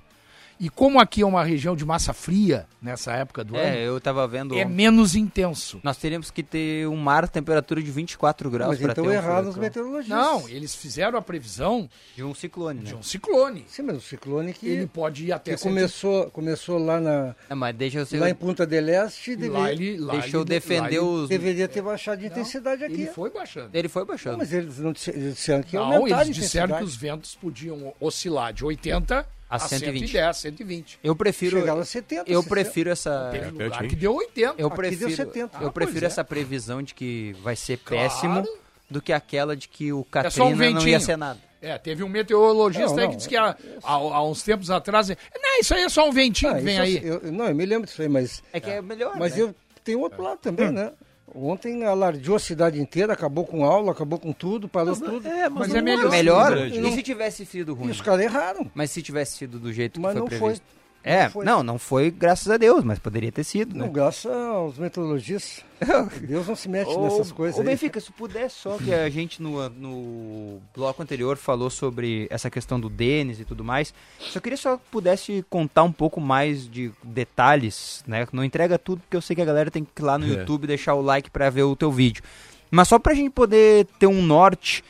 E como aqui é uma região de massa fria, nessa época do É, ano, eu tava vendo. é menos intenso. Nós teríamos que ter um mar temperatura de 24 graus Mas para então ter um erraram os meteorologistas. Não, eles fizeram a previsão De um ciclone, né? de um ciclone. Sim, mas o ciclone que, Ele pode ir até que começou, começou lá, na, É, mas deixa eu ser. lá em Punta del Este, deve- lá ele, lá Deixa eu ele- defender lá ele- os. deveria ter baixado de intensidade aqui. Ele foi baixando. Ele foi Não, baixando. mas eles não disseram que ia Não, eles disseram que os ventos podiam oscilar de 80 A a, 120. 110, 120. Eu prefiro. Chegaram a 70, Eu 60. prefiro essa. Teve lugar que deu 80. Eu Aqui deu prefiro, 70. eu Ah, prefiro é. essa previsão de que vai ser Claro. péssimo do que aquela de que o É Katrina só um não ia ventinho. ser nada. É, teve um meteorologista Não, aí que disse que há, há, há uns tempos atrás. Não, isso aí é só um ventinho Ah, que vem isso aí. eu- não, eu me lembro disso aí, mas, É que é, melhor. mas né? eu tenho outro lado também, né? Ontem alardeou a cidade inteira, acabou com aula, acabou com tudo, parou tudo. É, Mas não é melhor. melhor. grande. E se tivesse sido E ruim? os caras erraram. Mas se tivesse sido do jeito Mas que foi não foi. É, Não foi. não, não foi graças a Deus, mas poderia ter sido, né? Não, graças aos meteorologistas. [LAUGHS] Deus não se mete nessas coisas Ô. Benfica, se puder só que a gente no, no bloco anterior falou sobre essa questão do Denis e tudo mais. Só queria só que pudesse contar um pouco mais de detalhes, né? Não entrega tudo, porque eu sei que a galera tem que ir lá no É. YouTube deixar o like pra ver o teu vídeo. Mas só pra gente poder ter um norte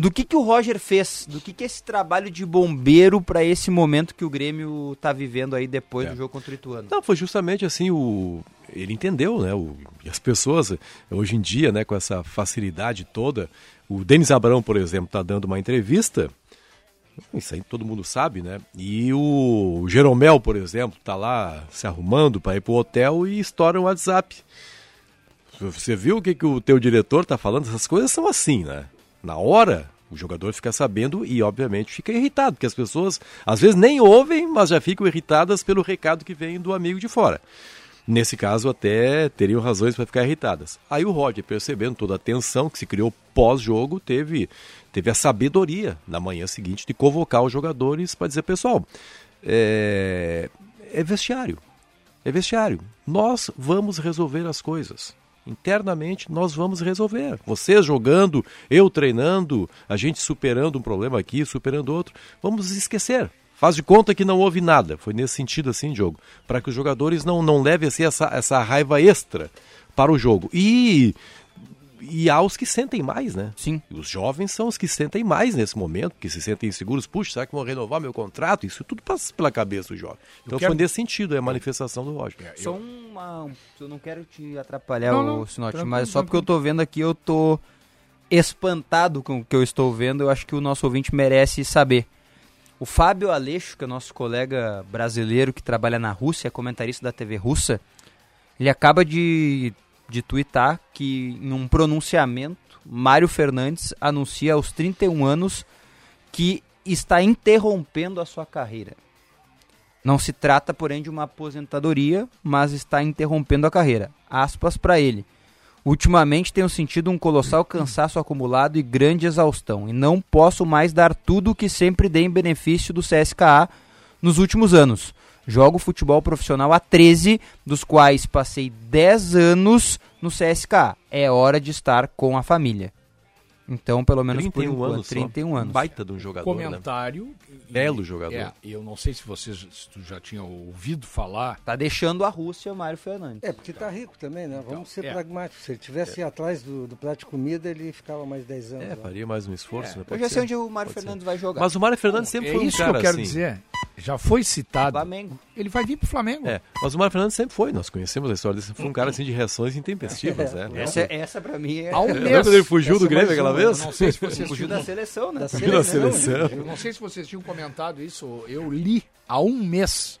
do que, que o Roger fez, do que, que esse trabalho de bombeiro pra esse momento que o Grêmio tá vivendo aí depois É. do jogo contra o Ituano. Não, foi justamente assim, o ele entendeu, né? O, e as pessoas, hoje em dia, né, com essa facilidade toda, o Denis Abrão, por exemplo, está dando uma entrevista, isso aí todo mundo sabe, né? E o Jeromel, por exemplo, está lá se arrumando para ir pro hotel e estoura o WhatsApp. Você viu o que, que o teu diretor está falando? Essas coisas são assim, né? Na hora, o jogador fica sabendo e, obviamente, fica irritado, porque as pessoas, às vezes, nem ouvem, mas já ficam irritadas pelo recado que vem do amigo de fora. Nesse caso, até teriam razões para ficar irritadas. Aí o Roger, percebendo toda a tensão que se criou pós-jogo, teve, teve a sabedoria na manhã seguinte de convocar os jogadores para dizer, pessoal, é, é vestiário. É vestiário. Nós vamos resolver as coisas. Internamente nós vamos resolver. Vocês jogando, eu treinando, a gente superando um problema aqui, superando outro. Vamos esquecer. Faz de conta que não houve nada. Foi nesse sentido assim, jogo. Para que os jogadores não, não levem assim, essa, essa raiva extra para o jogo. E, e há os que sentem mais, né? Sim. E os jovens são os que sentem mais nesse momento, que se sentem inseguros. Puxa, será que vão renovar meu contrato? Isso tudo passa pela cabeça do jovem. Então quero- foi nesse sentido, é a manifestação do Roger. Só uma. Eu não quero te atrapalhar, Não, o não, Sinote, tranquilo, mas só porque eu tô vendo aqui, eu tô espantado com o que eu estou vendo. Eu acho que o nosso ouvinte merece saber. O Fábio Aleixo, que é nosso colega brasileiro que trabalha na Rússia, é comentarista da TV russa, ele acaba de, de twittar que em um pronunciamento, Mário Fernandes anuncia aos 31 anos que está interrompendo a sua carreira. Não se trata, porém, de uma aposentadoria, mas está interrompendo a carreira. Aspas para ele. Ultimamente tenho sentido um colossal cansaço acumulado e grande exaustão, e não posso mais dar tudo o que sempre dei em benefício do CSKA nos últimos anos. Jogo futebol profissional há 13, dos quais passei 10 anos no CSKA. É hora de estar com a família. Então, pelo menos 31 por enquanto, anos só. 31 anos. Baita de um jogador, Comentário. né? Belo jogador. É, eu não sei se vocês se tu já tinha ouvido falar. Tá deixando a Rússia, Mário Fernandes. É, porque tá rico também, né? Vamos ser é. pragmáticos. Se ele tivesse atrás do, do prato de comida, ele ficava mais 10 anos. É, lá. faria mais um esforço, né? Eu Pode já ser. sei onde o Mário Pode ser. Fernandes vai jogar. Mas o Mário Fernandes sempre é foi um isso cara que eu quero assim. dizer. Já foi citado. Flamengo. Ele vai vir pro Flamengo. É, mas o Mário Fernandes sempre foi, nós conhecemos a história dele, foi um cara assim de reações intempestivas, [LAUGHS] né? Essa, essa pra mim é. Há um [LAUGHS] Lembra mês. quando ele fugiu Essa do Grêmio mais aquela vez? Não sei se vocês [LAUGHS] Fugiu da seleção, né? Da Fugiu da seleção. Eu não sei se vocês tinham comentado isso. Eu li há um mês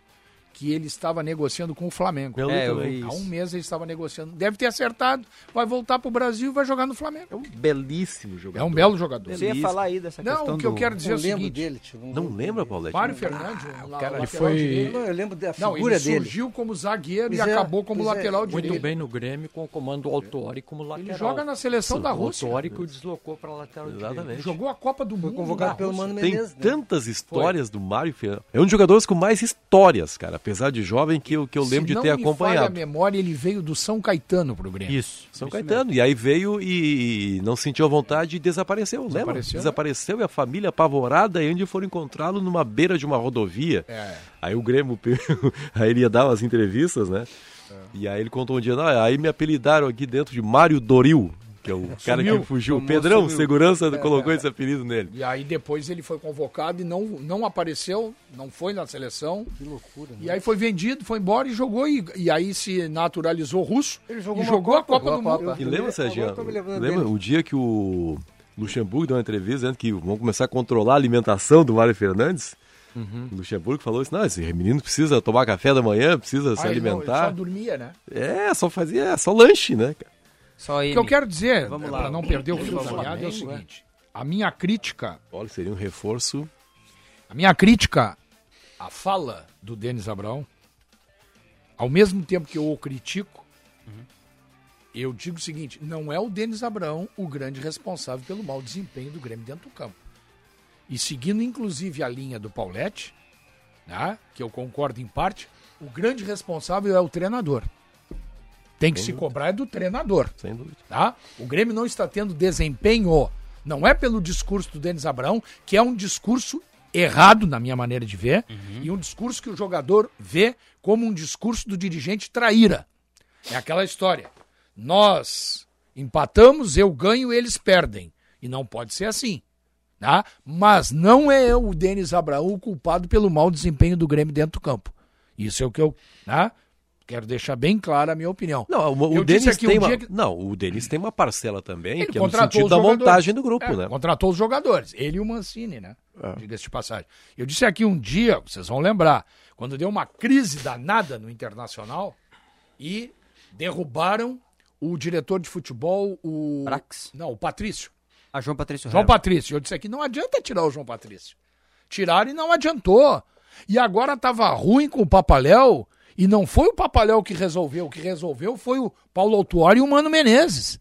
que ele estava negociando com o Flamengo. É, Há um mês ele estava negociando. Deve ter acertado. Vai voltar pro Brasil e vai jogar no Flamengo. É um belíssimo jogador. É um belo jogador. Você ia falar aí dessa Não, questão o que eu do- quero dizer é Não o lembro seguinte. dele. tio, Não lembra, Paulete? Mário Fernandes, o la- cara, ele lateral foi- direito. Não, eu lembro da Não, figura ele dele. surgiu como zagueiro e Pois é, acabou como é. lateral Muito direito. bem no Grêmio com o comando Autori como lateral. Ele joga na seleção da O Rússia. Autori que o deslocou para lateral Exatamente. direito. Jogou a Copa do Foi Mundo. convocado pelo. Mano Tem Menezes. né? tantas histórias do Mário Fernandes. É um dos jogadores com mais histórias, cara. Apesar de jovem, que eu, que eu lembro Se de não ter me falha a acompanhado. memória, ele veio do São Caetano pro Grêmio. Isso. São isso Caetano. E aí veio e não sentiu a vontade e desapareceu. Lembra? Desapareceu, né? Desapareceu e a família apavorada. E onde foram encontrá-lo numa beira de uma rodovia. É. Aí o Grêmio, [LAUGHS] aí ele ia dar umas entrevistas, né? E aí ele contou um dia, não, aí me apelidaram aqui dentro de Mário Doril, que é o cara Sumiu. que fugiu. O Pedrão, sumiu. segurança, colocou esse apelido nele. E aí depois ele foi convocado e não, não apareceu, não foi na seleção. Que loucura. né? E aí foi vendido, foi embora e jogou. E, e aí se naturalizou russo Ele jogou e jogou a Copa, Copa do Mundo. Copa. E Eu lembra, lembrando Lembra dele. o dia que o Luxemburgo deu uma entrevista dizendo que vão começar a controlar a alimentação do Mário Fernandes? O Luxemburgo falou isso, não, esse menino precisa tomar café da manhã, precisa se Ah, não- ele alimentar. só dormia, né? É, só fazia, é, só lanche, né? cara? Só O ele. que eu quero dizer, lá. para não perder o fio da meada, é o é. seguinte. A minha crítica, Olha, seria um reforço. a minha crítica à fala do Denis Abrão, ao mesmo tempo que eu o critico, eu digo o seguinte, não é o Denis Abrão o grande responsável pelo mau desempenho do Grêmio dentro do campo. E seguindo inclusive a linha do Paulette, né, que eu concordo em parte, o grande responsável é o treinador. Tem que se cobrar é do treinador. Sem dúvida. Tá? O Grêmio não está tendo desempenho. Não é pelo discurso do Denis Abrão, que é um discurso errado, na minha maneira de ver, e um discurso que o jogador vê como um discurso do dirigente traíra. É aquela história. Nós empatamos, eu ganho, eles perdem. E não pode ser assim. Tá? Mas não é o Denis Abraão o culpado pelo mau desempenho do Grêmio dentro do campo. Isso é o que eu tá? Quero deixar bem clara a minha opinião. Não, o, Eu o Denis aqui um tem uma... que- Não, o Denis tem uma parcela também, Ele que é no contratou sentido os da jogadores. montagem do grupo, É, né? Contratou os jogadores. Ele e o Mancini, né? É. Diga-se de passagem. Eu disse aqui um dia, vocês vão lembrar, quando deu uma crise danada no Internacional e derrubaram o diretor de futebol, o. Brax? Não, o Patrício. Ah, João Patrício João. Patrício. Eu disse aqui, não adianta tirar o João Patrício. Tiraram e não adiantou. E agora estava ruim com o Papaléu e não foi o Papaléu que resolveu. O que resolveu foi o Paulo Autuori e o Mano Menezes.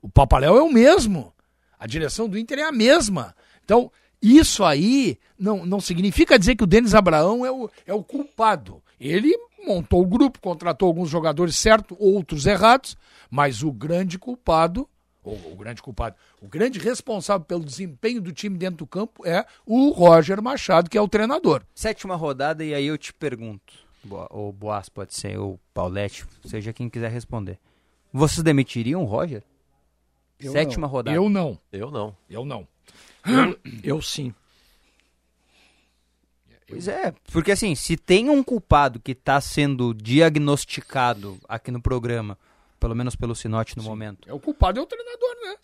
O Papaléu é o mesmo. A direção do Inter é a mesma. Então, isso aí não, não significa dizer que o Denis Abraão é o, é o culpado. Ele montou o grupo, contratou alguns jogadores certos, outros errados, mas o grande culpado, ou o grande culpado, o grande responsável pelo desempenho do time dentro do campo é o Roger Machado, que é o treinador. Sétima rodada, e aí eu te pergunto, ou Boas pode ser, ou Paulette, seja quem quiser responder. Vocês demitiriam o Roger? Eu Sétima não. rodada. Eu não. Eu não. Eu não. Eu, [COUGHS] eu sim. Pois é, porque assim, se tem um culpado que está sendo diagnosticado aqui no programa, pelo menos pelo Sinote no momento, É o culpado é o treinador, né?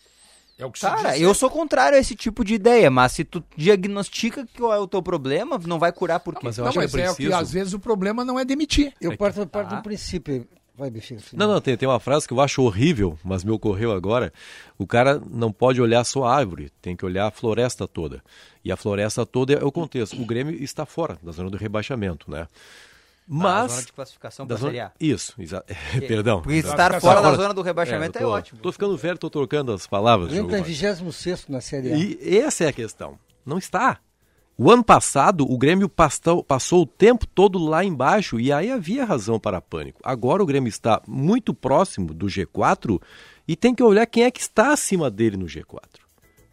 É o que Cara, eu sempre. sou contrário a esse tipo de ideia, mas se tu diagnostica qual é o teu problema, não vai curar por quê? Mas eu Não, acho mas que é é o que preciso. às vezes o problema não é demitir. Eu É que- parto, parto Ah. do princípio. Vai, Benfica. Não, não, tem, tem uma frase que eu acho horrível, mas me ocorreu agora. O cara não pode olhar só a árvore, tem que olhar a floresta toda. E a floresta toda é o contexto. O Grêmio está fora da zona do rebaixamento, né? Mas. zona de classificação da zona- Série A. Isso, exa... [LAUGHS] perdão. Porque estar fora da zona do rebaixamento eu tô, é ótimo. Tô ficando velho, tô trocando as palavras. Está em Rocha. 26 na Série A. E essa é a questão. Não está. O ano passado, o Grêmio pastou- passou o tempo todo lá embaixo e aí havia razão para pânico. Agora o Grêmio está muito próximo do G4 e tem que olhar quem é que está acima dele no G4.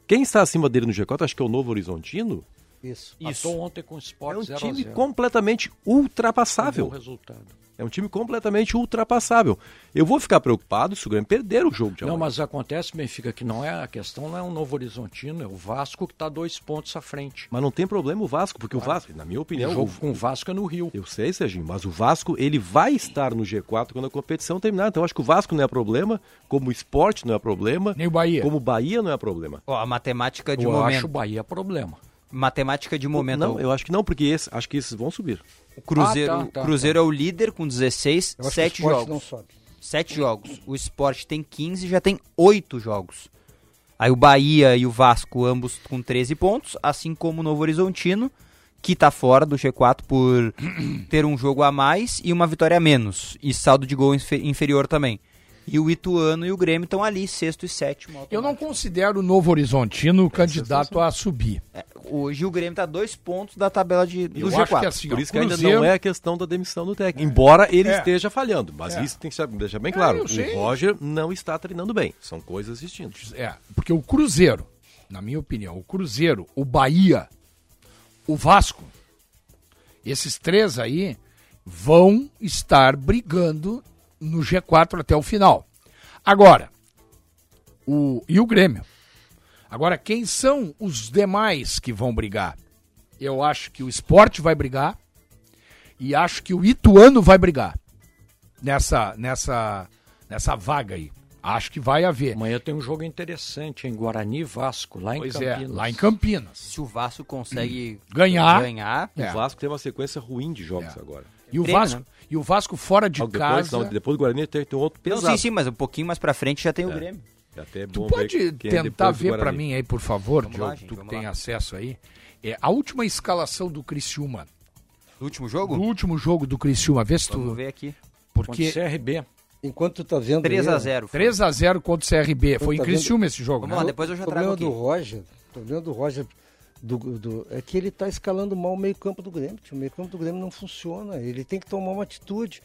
Quem está acima dele no G4, acho que é o Novo Horizontino, Isso. Passou ontem com o é Sport um 0 a time 0. completamente Um ultrapassável. bom resultado. É um time completamente ultrapassável. Eu vou ficar preocupado se o Grêmio perder o jogo de Não, amanhã. mas acontece, Benfica, que não é a questão, não é o Novo Horizontino, é o Vasco que está dois pontos à frente. Mas não tem problema o Vasco, porque o Vasco, na minha opinião, o jogo o- com o Vasco é no Rio. Eu sei, Serginho, mas o Vasco ele vai estar no G4 quando a competição terminar. Então eu acho que o Vasco não é problema, como o esporte não é problema, Nem o Bahia. como o Bahia não é problema. Ó, a matemática de Eu momento. acho o Bahia problema. Matemática de momento. Não, eu acho que não, porque esse, acho que esses vão subir. O Cruzeiro, Ah, tá, tá, Cruzeiro é o líder com 16, Eu acho que o 7 esporte jogos. não sobe. 7 jogos. O Sport tem 15 já tem 8 jogos. Aí o Bahia e o Vasco, ambos com 13 pontos, assim como o Novo Horizontino, que tá fora do G4 por ter um jogo a mais e uma vitória a menos. E saldo de gol infe- inferior também. E o Ituano e o Grêmio estão ali, sexto e sétimo. Eu não considero o Novo Horizontino candidato a subir. É, hoje o Grêmio tá dois pontos da tabela de, do Eu G4. acho que assim, Por ó, isso que ainda Cruzeiro- não é a questão da demissão do técnico. Embora ele É. esteja falhando. Mas É. isso tem que ser- deixar bem claro. sei. o Roger não está treinando bem. São coisas distintas. É, porque o Cruzeiro, na minha opinião, o Cruzeiro, o Bahia, o Vasco, esses três aí vão estar brigando no G4 até o final. Agora, o, e o Grêmio. Agora, quem são os demais que vão brigar? Eu acho que o Esporte vai brigar e acho que o Ituano vai brigar nessa, nessa, nessa vaga aí. Acho que vai haver. Amanhã tem um jogo interessante em Guarani e Vasco, lá em Pois Campinas. é, lá em Campinas. Se o Vasco consegue Ganhar. ganhar É. O Vasco tem uma sequência ruim de jogos agora. E o, Grêmio, Vasco, né? e o Vasco fora de Logo casa. Depois, não, depois do Guarani tem, tem outro Não, pesado. sim, sim, mas um pouquinho mais pra frente já tem o Grêmio. É Tu bom pode é tentar depois do ver pra Guarani. mim aí, por favor, Vamos Diogo, lá, gente, tu que tem lá. acesso aí. É, a última escalação do Criciúma. No último jogo? Do último jogo do Criciúma, vê se tu. Vamos ver aqui. Porque Contra o CRB. Enquanto tu tá vendo 3 a aí, 0 foi. 3x0 contra o CRB. Foi em tá vendo- Criciúma esse jogo, Vamos né? lá, depois eu já o problema trago do aqui. Roger, o problema do Roger do, do- é que ele está escalando mal o meio-campo do Grêmio. tio. O meio-campo do Grêmio não funciona. Ele tem que tomar uma atitude.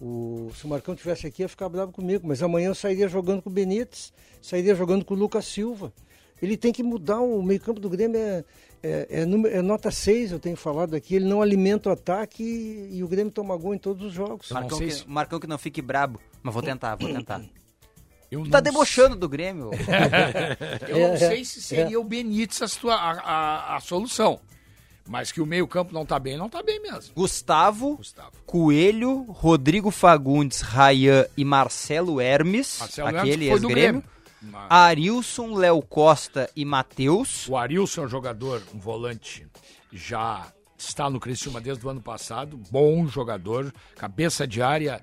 O, se o Marcão tivesse aqui, ia ficar bravo comigo. Mas amanhã eu sairia jogando com o Benítez, sairia jogando com o Lucas Silva. Ele tem que mudar o meio-campo do Grêmio. É, é, é número- é nota 6, eu tenho falado aqui. Ele não alimenta o ataque e, e o Grêmio toma gol em todos os jogos. Marcão que, se- Marcão que não fique brabo. Mas vou tentar, vou tentar. [CLEARS THROAT] Eu Tu tá debochando do Grêmio. [LAUGHS] Eu não sei se seria o Benítez a, a, a- a solução. Mas que o meio-campo não tá bem, não tá bem mesmo. Gustavo, Gustavo. Coelho, Rodrigo Fagundes, Rayan e Marcelo Hermes. Marcelo Hermes, aquele que foi do ex-grêmio. Grêmio. Mas Arilson, Léo Costa e Matheus. O Arilson é um jogador, um volante, já está no Criciúma desde o ano passado. Bom jogador, cabeça de área,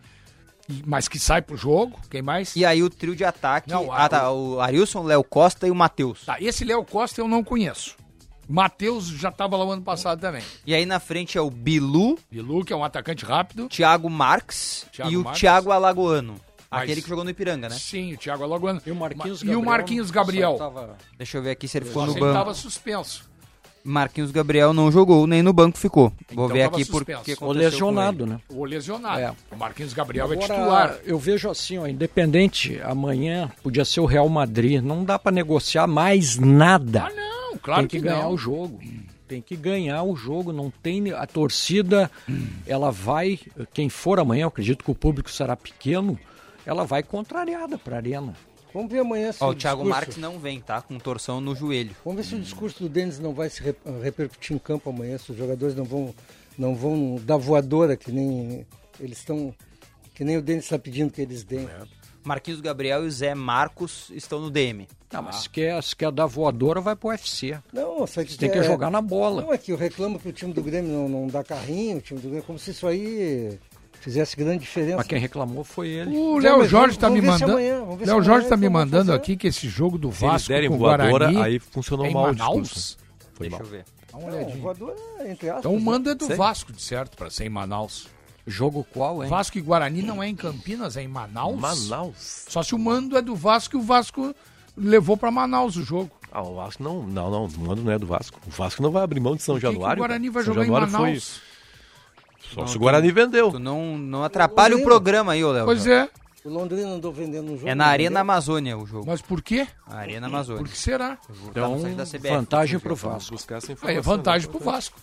mas que sai pro jogo. Quem mais? E aí o trio de ataque. Não, ah, a- tá. O Arilson, Léo Costa e o Matheus. Tá, esse Léo Costa eu não conheço. Matheus já estava lá o ano passado também. E aí na frente é o Bilu, Bilu, que é um atacante rápido. Thiago Marques Thiago e o Marques. Thiago Alagoano. Mas- Aquele que jogou no Ipiranga, né? Sim, o Thiago Alagoano. E o Marquinhos e Gabriel. o Marquinhos Gabriel. só tava- Deixa eu ver aqui se ele ficou no se ele banco. estava suspenso. Marquinhos Gabriel não jogou, nem no banco ficou. Vou Então ver tava aqui por suspenso. que Ou aconteceu lesionado, com né? O lesionado. É. O Marquinhos Gabriel é Agora, titular. eu vejo assim, ó, independente, amanhã podia ser o Real Madrid. Não dá pra negociar mais nada. Ah, não, claro tem que, que ganhar não. o jogo. Tem que ganhar o jogo, não tem a torcida, ela vai, quem for amanhã, eu acredito que o público será pequeno, ela vai contrariada para arena. Vamos ver amanhã se Ó, o o Thiago discurso- Marques não vem, tá? Com torção no joelho. Vamos ver se o discurso do Denis não vai se re- repercutir em campo amanhã, se os jogadores não vão, não vão dar voadora, que nem eles estão. Que nem o Denis está pedindo que eles deem. Marquinhos Gabriel e o Zé Marcos estão no DM. Não, mas se quer, se quer dar voadora, vai pro UFC. Não, só que Você tem que jogar na bola. Não, é que eu reclamo que o time do Grêmio não, não dá carrinho, o time do Grêmio, como se isso aí fizesse grande diferença. Mas quem reclamou foi ele. O Não, Léo Jorge está me mandando. Léo Jorge está me mandando aqui que esse jogo do Se Vasco derem com o voadora, Guarani aí funcionou é em mal o Manaus? Foi Deixa mal. eu ver. Dá uma Não, olhadinha. voadora, entre aspas. Então o mando é do Sei. Vasco, de certo, para ser em Manaus. Jogo qual, hein? Vasco e Guarani não é em Campinas, é em Manaus. Manaus. Só se o mando é do Vasco e o Vasco levou para Manaus o jogo. Ah, o Vasco não, não, não, o mando não é do Vasco. O Vasco não vai abrir mão de São Por que que Januário. o Guarani vai São jogar em Januário foi- Só se o Guarani vendeu. Tu não, não atrapalha o programa aí, ô Léo. Pois é. O Londrina andou vendendo um jogo. É na não Arena vendeu? Amazônia o jogo. Mas por quê? A Arena Amazônia. Por que será? Tá Então, da CBF, vantagem pro Vasco. buscar essa é vantagem né? pro Vasco.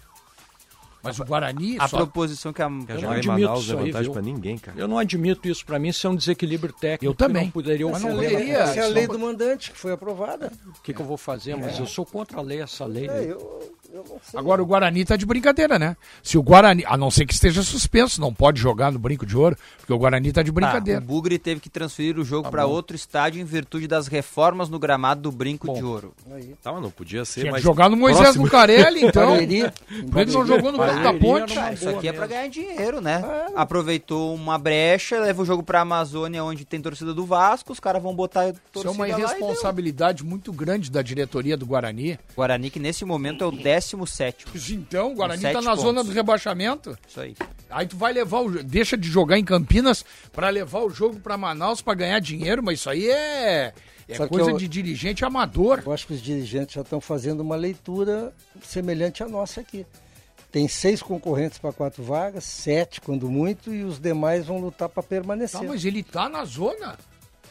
Mas o Guarani A só... proposição que a. Eu jogar não admito Manaus isso não é vantagem pra ninguém, cara. Eu não admito isso. Pra mim, isso é um desequilíbrio técnico. Eu que também. Não poderia Mas Essa não é a ocorrer. lei, deveria, essa é a lei do mandante que foi aprovada. O que, que eu vou fazer? Mas eu sou contra a lei, essa lei. É, né? eu, não. Agora o Guarani tá de brincadeira, né? Se o Guarani, a não ser que esteja suspenso, não pode jogar no Brinco de Ouro, porque o Guarani tá de Tá, brincadeira. o Bugre teve que transferir o jogo para outro estádio em virtude das reformas no gramado do Brinco de Ouro. Tá, mas não podia ser Tinha que mais. jogar no Moisés próximo. Lucarelli, então. Por que que não jogou no Banco da Ponte? Ah, isso aqui é pra ganhar dinheiro, né? Aproveitou uma brecha, leva o jogo pra Amazônia, onde tem torcida do Vasco, os caras vão botar Isso torcida é uma irresponsabilidade muito grande da diretoria do Guarani. Guarani, que nesse momento é o 17 Então, o Guarani tá na pontos. zona do rebaixamento. Isso aí. Aí tu vai levar o deixa de jogar em Campinas pra levar o jogo pra Manaus pra ganhar dinheiro, mas isso aí é é Só coisa eu- de dirigente amador. Eu acho que os dirigentes já estão fazendo uma leitura semelhante à nossa aqui. Tem seis concorrentes para quatro vagas, sete quando muito, e os demais vão lutar para permanecer. Tá, mas ele tá na zona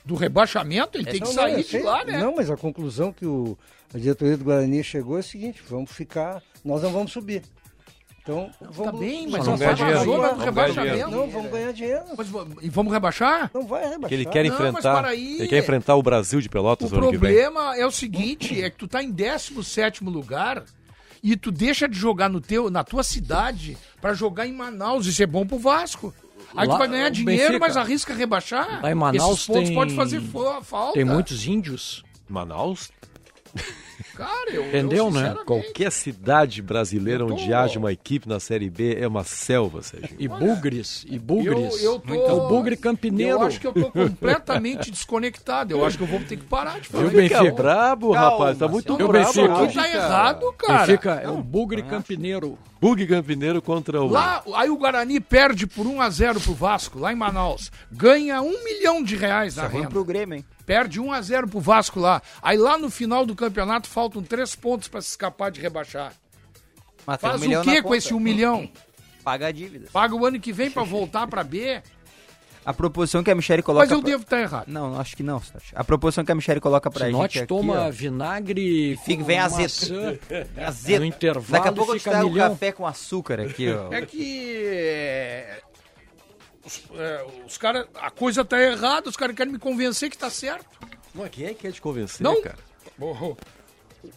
do rebaixamento, ele tem que Não, sair não, de sei. lá, né? Não, mas a conclusão que o, a diretoria do Guarani chegou é o seguinte: vamos ficar, nós não vamos subir. Então, vamos, Tá bem, vamos mas não nós ganha tá na dinheiro. zona do Vamos ganhar dinheiro. rebaixamento. Não, vamos ganhar dinheiro. Mas e vamos rebaixar? Não vai rebaixar. Que ele quer Não, mas enfrentar. para aí. Ele quer enfrentar o Brasil de Pelotas O no ano que vem. problema é o seguinte, é que tu tá em 17º lugar e tu deixa de jogar no teu, na tua cidade pra jogar em Manaus. Isso é bom pro Vasco. Aí Lá- tu vai ganhar o dinheiro, Benfica- mas arrisca rebaixar. Lá em Manaus Esses pontos tem- pode fazer falta. Tem muitos índios. Manaus? Cara, eu, Entendeu, eu, né? Qualquer cidade brasileira Eu tô- onde haja uma equipe na Série B é uma selva, Sérgio. E bugres. E bugres. Eu, eu tô, É o bugre campineiro. Eu acho que eu tô completamente desconectado. Eu acho que eu vou ter que parar de falar isso. Benfica? Fica brabo, Calma, rapaz. Tá muito E o brabo. Benfica? Isso aqui tá errado, cara. Benfica é o bugre campineiro. Bug Campineiro contra o. Lá, aí o Guarani perde por 1 a 0 pro Vasco, lá em Manaus. Ganha um milhão de reais na Tá ruim renda. pro Grêmio, hein? Perde 1 a 0 pro Vasco lá. Aí lá no final do campeonato faltam três pontos pra se escapar de rebaixar. Mas Faz um o que com conta. esse 1 milhão? Paga a dívida. Paga o ano que vem pra voltar pra B? A proposição que a Michelle coloca... Mas eu pra- devo estar errado. Não, acho que não, Sérgio. A proposição que a Michelle coloca pra gente Sinote aqui, toma ó, vinagre. Fica, com vem azedo. azedo. No intervalo Daqui a pouco eu te fica trago um milhão. café com açúcar aqui, ó. É que. É, Os, é, os caras. A coisa tá errada, os caras querem me convencer que tá certo. Mas quem é que quer te convencer, Não. cara? Oh, oh.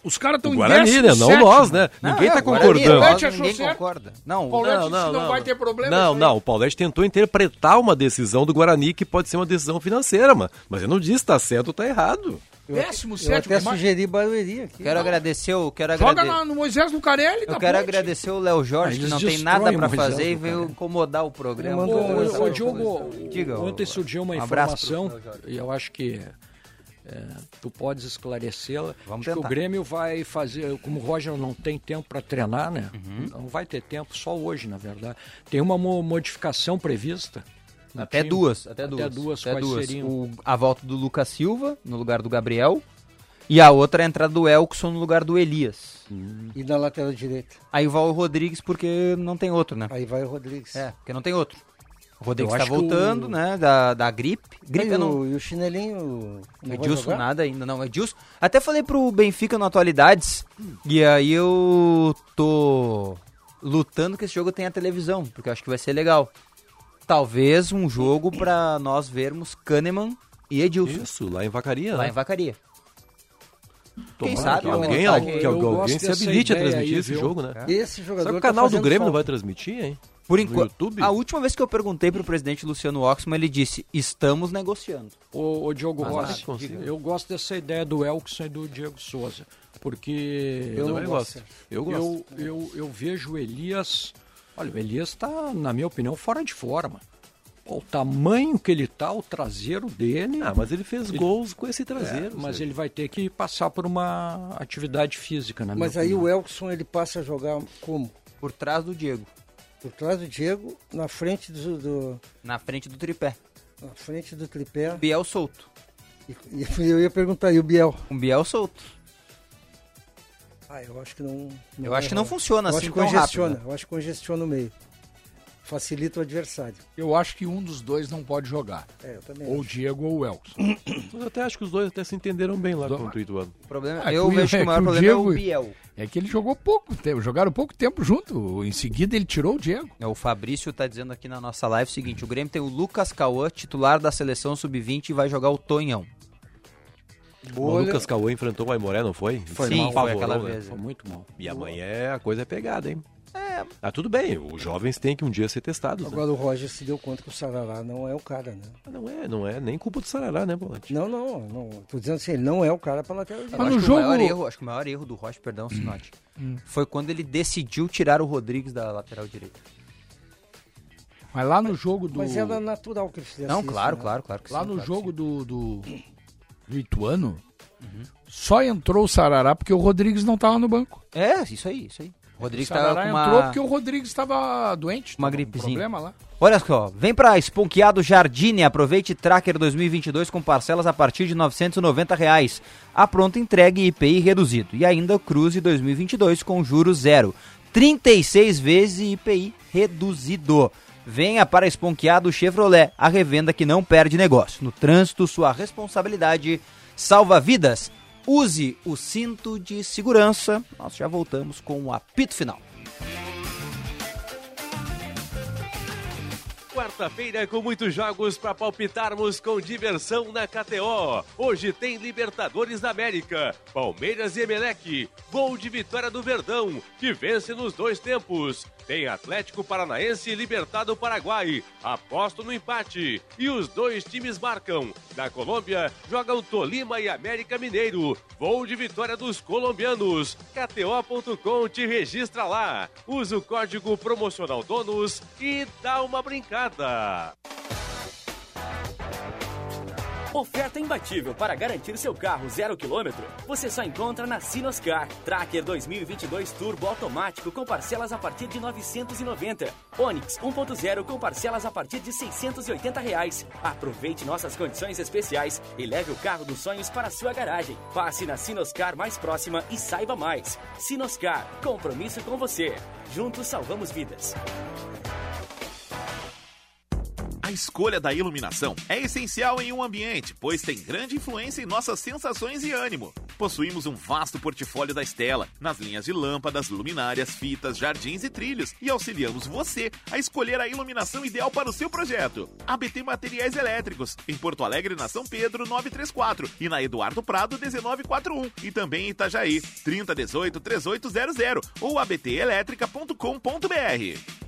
Os caras estão O em Guarani, né? Não sétimo. nós, né? Não, Ninguém é, tá Guarani, concordando. nós, Paulete achou ninguém certo? concorda. Não, Paulete Não, não, que não, não, vai não. ter problema. Não, não, o Paulete tentou interpretar uma decisão do Guarani que pode ser uma decisão financeira, mas, mas eu não disse tá certo ou tá errado. Décimo Eu sétimo. até mas- sugeri Barueri aqui. Quero agradecer o... Quero Joga agrade... no Moisés Lucarelli, Eu da quero ponte. agradecer o Léo Jorge, que não tem nada pra o Moisés fazer e veio incomodar o programa. Ô, ô, Diogo, Diga, ontem surgiu uma um informação, e eu acho que é, tu podes esclarecê-la. Vamos Acho que o tentar. Grêmio vai fazer, como o Roger não tem tempo para treinar, né? Uhum. Não vai ter tempo, só hoje, na verdade. Tem uma mo- modificação prevista. No Até time. duas, até duas. Até duas, até quais duas. seriam? O- a volta do Lucas Silva no lugar do Gabriel e a outra é a entrada do Elkson no lugar do Elias. E na lateral direita. Aí vai o Rodrigues porque não tem outro, né? Aí vai o Rodrigues. É, porque não tem outro. O Rodrigues tá que voltando, o- né, da, da gripe. Gripe e, eu não... o, e o chinelinho. Não Edilson nada ainda, não. Edilson. Até falei pro Benfica no Atualidades. E aí eu tô lutando que esse jogo tenha televisão, porque eu acho que vai ser legal. Talvez um jogo pra nós vermos Kahneman e Edilson. Isso, lá em Vacaria, Lá né? em Vacaria. Quem Tomara sabe? que né? alguém, Tá al- aqui. que eu alguém gosto se habilite a transmitir aí, esse viu? jogo, né? Esse jogador. Será que o tá canal do fazendo Grêmio não vai transmitir, hein? Por enquanto, a última vez que eu perguntei para o presidente Luciano Oxman, ele disse: estamos negociando. O, o Diogo Mas Rossi, nada consigo. eu gosto dessa ideia do Elkson e do Diego Souza, porque Eu também gosto. Eu gosto. Eu, eu, eu vejo o Elias, olha, o Elias está, na minha opinião, fora de forma. O tamanho que ele tá, o traseiro dele. Ah, mas ele fez gols com esse traseiro, É, mas ele vai ter que passar por uma atividade física, na Mas aí opinião. o Elkson ele passa a jogar como? Por trás do Diego. Por trás do Diego, na frente do. do- Na frente do tripé. na frente do tripé. Biel solto. E, e eu ia perguntar, e o Biel? Um Biel solto. Ah, eu acho que não. Eu vai acho que não funciona eu assim acho que tão congestiona, rápido, Eu acho que congestiona o meio. Facilita o adversário. Eu acho que um dos dois não pode jogar. É, eu também Ou o. Diego ou o Elkson. Mas [COUGHS] eu até acho que os dois até se entenderam bem lá contra o Ituano. O problema, É eu que vejo que o maior problema é o Biel. É que ele jogou pouco tempo, jogaram pouco tempo junto. Em seguida ele tirou o Diego. É, O Fabrício tá dizendo aqui na nossa live o seguinte: o Grêmio tem o Lucas Cauã, titular da seleção sub-20, e vai jogar o Tonhão. O Lucas Cauã enfrentou o Aimoré, não foi? Foi Sim, mal, foi aquela né? vez, é. Foi muito mal. E amanhã é- a coisa é pegada, hein? É. Ah, tudo bem, os jovens têm que um dia ser testados. né? Agora o Roger se deu conta que o Sarará não é o cara, né? Não é, não é nem culpa do Sarará, né, Volante? Não, não, não. Tô dizendo assim, ele não é o cara pra lateral Eu direito. acho que o maior erro, acho que o maior erro do Rocha, perdão, [CLEARS THROAT] Sinote, Hum. foi quando ele decidiu tirar o Rodrigues da lateral direita. Mas lá no jogo do. Mas era natural que ele fizesse Não, isso, claro, né? claro, claro que Lá sim, no claro jogo do, do, do Ituano, só entrou o Sarará porque o Rodrigues não estava no banco. É, isso aí, isso aí. O Rodrigues com uma... entrou porque o Rodrigues estava doente. Uma gripezinha. problema lá. Olha só, vem pra Esponqueado Jardine, aproveite Tracker 2022 com parcelas a partir de 990 reais. A pronta entrega e IPI reduzido. E ainda Cruze 2022 com juros zero. 36 vezes IPI reduzido. Venha para Esponqueado Chevrolet, a revenda que não perde negócio. No trânsito, sua responsabilidade salva vidas. Use o cinto de segurança. Nós já voltamos com o apito final. Quarta-feira com muitos jogos para palpitarmos com diversão na KTO. Hoje tem Libertadores da América, Palmeiras e Emelec, gol de vitória do Verdão, que vence nos dois tempos. Tem Atlético Paranaense e Libertado Paraguai, aposto no empate. E os dois times marcam. Na Colômbia, jogam Tolima e América Mineiro, gol de vitória dos colombianos. KTO.com te registra lá. Usa o código promocional DONOS e dá uma brincada. Oferta imbatível para garantir seu carro zero quilômetro. Você só encontra na Sinoscar. Tracker 2022 Turbo automático com parcelas a partir de 990. Onix 1.0 com parcelas a partir de 680 reais. Aproveite nossas condições especiais e leve o carro dos sonhos para sua garagem. Passe na Sinoscar mais próxima e saiba mais. Sinoscar, compromisso com você. Juntos salvamos vidas. A escolha da iluminação é essencial em um ambiente, pois tem grande influência em nossas sensações e ânimo. Possuímos um vasto portfólio da Estela, nas linhas de lâmpadas, luminárias, fitas, jardins e trilhos, e auxiliamos você a escolher a iluminação ideal para o seu projeto. ABT Materiais Elétricos, em Porto Alegre, na São Pedro, 934, e na Eduardo Prado, 1941, e também em Itajaí, 3018 3800 ou abtelétrica.com.br.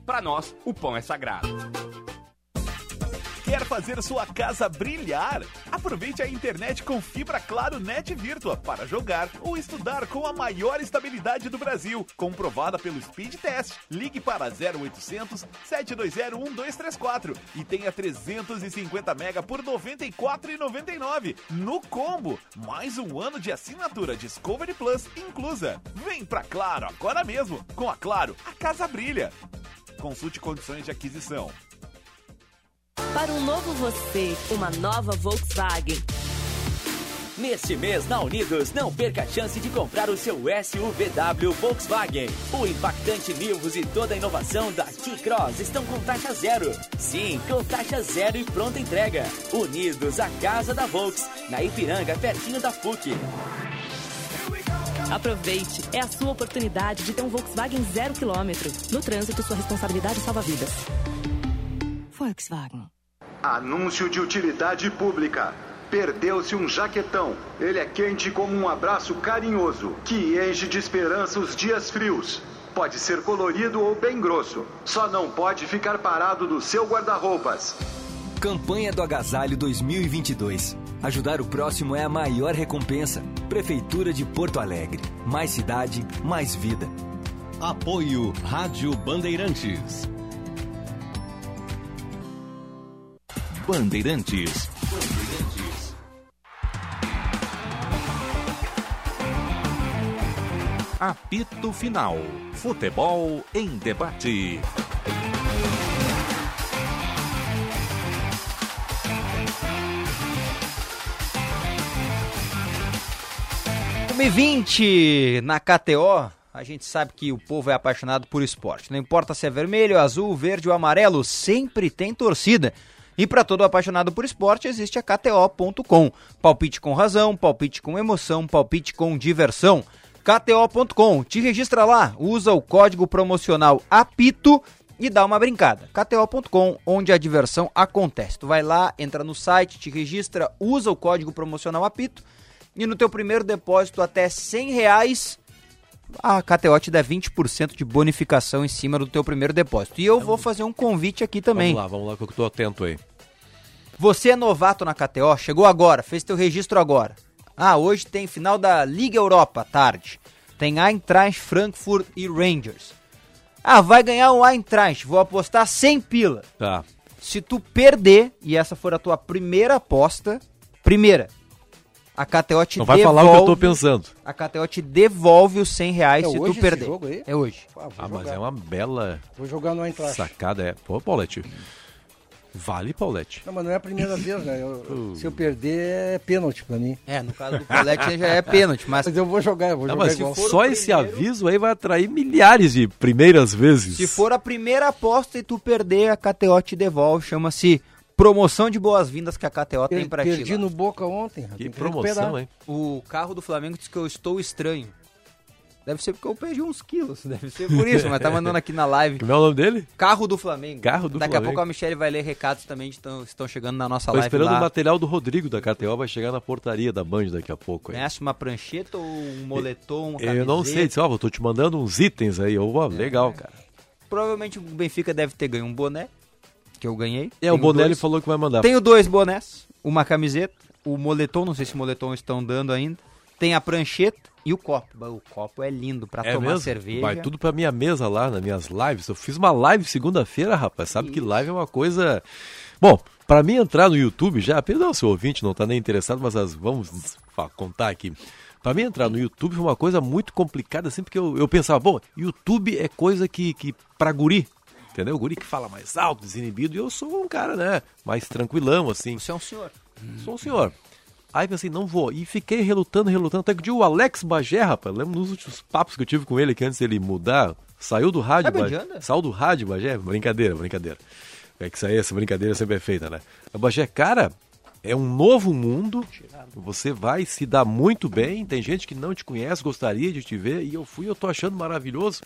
para nós, o pão é sagrado. Quer fazer sua casa brilhar? Aproveite a internet com fibra Claro Net Virtua para jogar ou estudar com a maior estabilidade do Brasil, comprovada pelo Speed Test. Ligue para 0800 720 1234 e tenha 350 mega por R$ 94,99 no combo. Mais um ano de assinatura Discovery Plus inclusa. Vem pra Claro agora mesmo. Com a Claro, a casa brilha. Consulte condições de aquisição. Para um novo você, uma nova Volkswagen. Neste mês, na Unidos, não perca a chance de comprar o seu SUVW Volkswagen. O impactante Nivus e toda a inovação da T-Cross estão com taxa zero. Sim, com taxa zero e pronta entrega. Unidos, a casa da Volks, na Ipiranga, pertinho da PUC. Aproveite, é a sua oportunidade de ter um Volkswagen zero quilômetro. No trânsito, sua responsabilidade salva vidas. Volkswagen. Anúncio de utilidade pública. Perdeu-se um jaquetão. Ele é quente como um abraço carinhoso, que enche de esperança os dias frios. Pode ser colorido ou bem grosso. Só não pode ficar parado no seu guarda-roupas. Campanha do Agasalho 2022. Ajudar o próximo é a maior recompensa. Prefeitura de Porto Alegre. Mais cidade, mais vida. Apoio Rádio Bandeirantes. Bandeirantes. Apito Final. Futebol em debate. Vinte na KTO. A gente sabe que o povo é apaixonado por esporte. Não importa se é vermelho, azul, verde ou amarelo, sempre tem torcida. E para todo apaixonado por esporte existe a KTO.com. Palpite com razão, palpite com emoção, palpite com diversão. KTO.com. Te registra lá, usa o código promocional APITO e dá uma brincada. KTO.com, onde a diversão acontece. Tu vai lá, entra no site, te registra, usa o código promocional APITO e no teu primeiro depósito até 100 reais a KTO te dá 20% de bonificação em cima do teu primeiro depósito. E eu vou fazer um convite aqui também. Vamos lá, vamos lá que eu tô atento aí. Você é novato na KTO, chegou agora, fez teu registro agora. Ah, hoje tem final da Liga Europa, tarde. Tem Eintracht, Frankfurt e Rangers. Ah, vai ganhar o Eintracht, vou apostar 100 pila. Tá. Se tu perder, e essa for a tua primeira aposta, primeira, a KTO te Não vai devolve, falar o que eu tô pensando. A KTO te devolve os 100 reais É se hoje tu esse perder. jogo aí? É hoje. Ah, Ah, mas é uma bela Vou jogar no Eintracht. sacada. É. Pô, Paulette. Vale, Paulette. Não, mas não é a primeira vez, né? Eu- se eu perder, é pênalti pra mim. É, no caso do Paulette já é pênalti, mas... eu vou jogar, eu vou Não, jogar mas se igual. for só esse aviso aí vai atrair milhares de primeiras vezes. Se for a primeira aposta e tu perder, a KTO te devolve. Chama-se promoção de boas-vindas que a KTO tem pra ti. Perdi no Boca ontem. Que promoção, recuperar. hein? O carro do Flamengo diz que eu estou estranho. Deve ser porque eu perdi uns quilos, [LAUGHS] deve ser por isso, mas tá mandando aqui na live. Como é o nome dele? Carro do Flamengo. Carro do Daqui Flamengo. a pouco a Michelle vai ler recados também que estão, estão chegando na nossa Tô live esperando lá. o material do Rodrigo da KTO, vai chegar na portaria da Band daqui a pouco. Conhece uma prancheta ou um moletom, uma Eu não sei, disse, ó, tô te mandando uns itens aí. Eu, ó, É. legal, cara. Provavelmente o Benfica deve ter ganho um boné, que eu ganhei. É, o Tenho Bonelli dois. falou que vai mandar. Tenho dois bonés, uma camiseta, o moletom, não sei se o moletom estão dando ainda. Tem a prancheta e o copo. O copo é lindo pra É tomar mesmo? cerveja. Vai tudo pra minha mesa lá, nas minhas lives. Eu fiz uma live segunda-feira, rapaz. Sabe que live é uma coisa. Bom, pra mim entrar no YouTube já, perdão se o ouvinte não tá nem interessado, mas as- vamos contar aqui. Pra mim entrar no YouTube foi uma coisa muito complicada, assim, porque eu, eu pensava, bom, YouTube é coisa que, que pra guri, entendeu? Guri que fala mais alto, desinibido, e eu sou um cara, né, mais tranquilão, assim. Você é um senhor. Sou um senhor. Aí pensei, não vou. E fiquei relutando, relutando. Até que o dia o Alex Bagé, rapaz, lembro nos últimos papos que eu tive com ele, que antes dele mudar, saiu do rádio. Sabe Bagé. Saiu do rádio, Bagé? Brincadeira, brincadeira. É que isso aí, essa brincadeira sempre é feita, né? O Bagé, cara, é um novo mundo. Você vai se dar muito bem. Tem gente que não te conhece, gostaria de te ver. E eu fui, eu tô achando maravilhoso.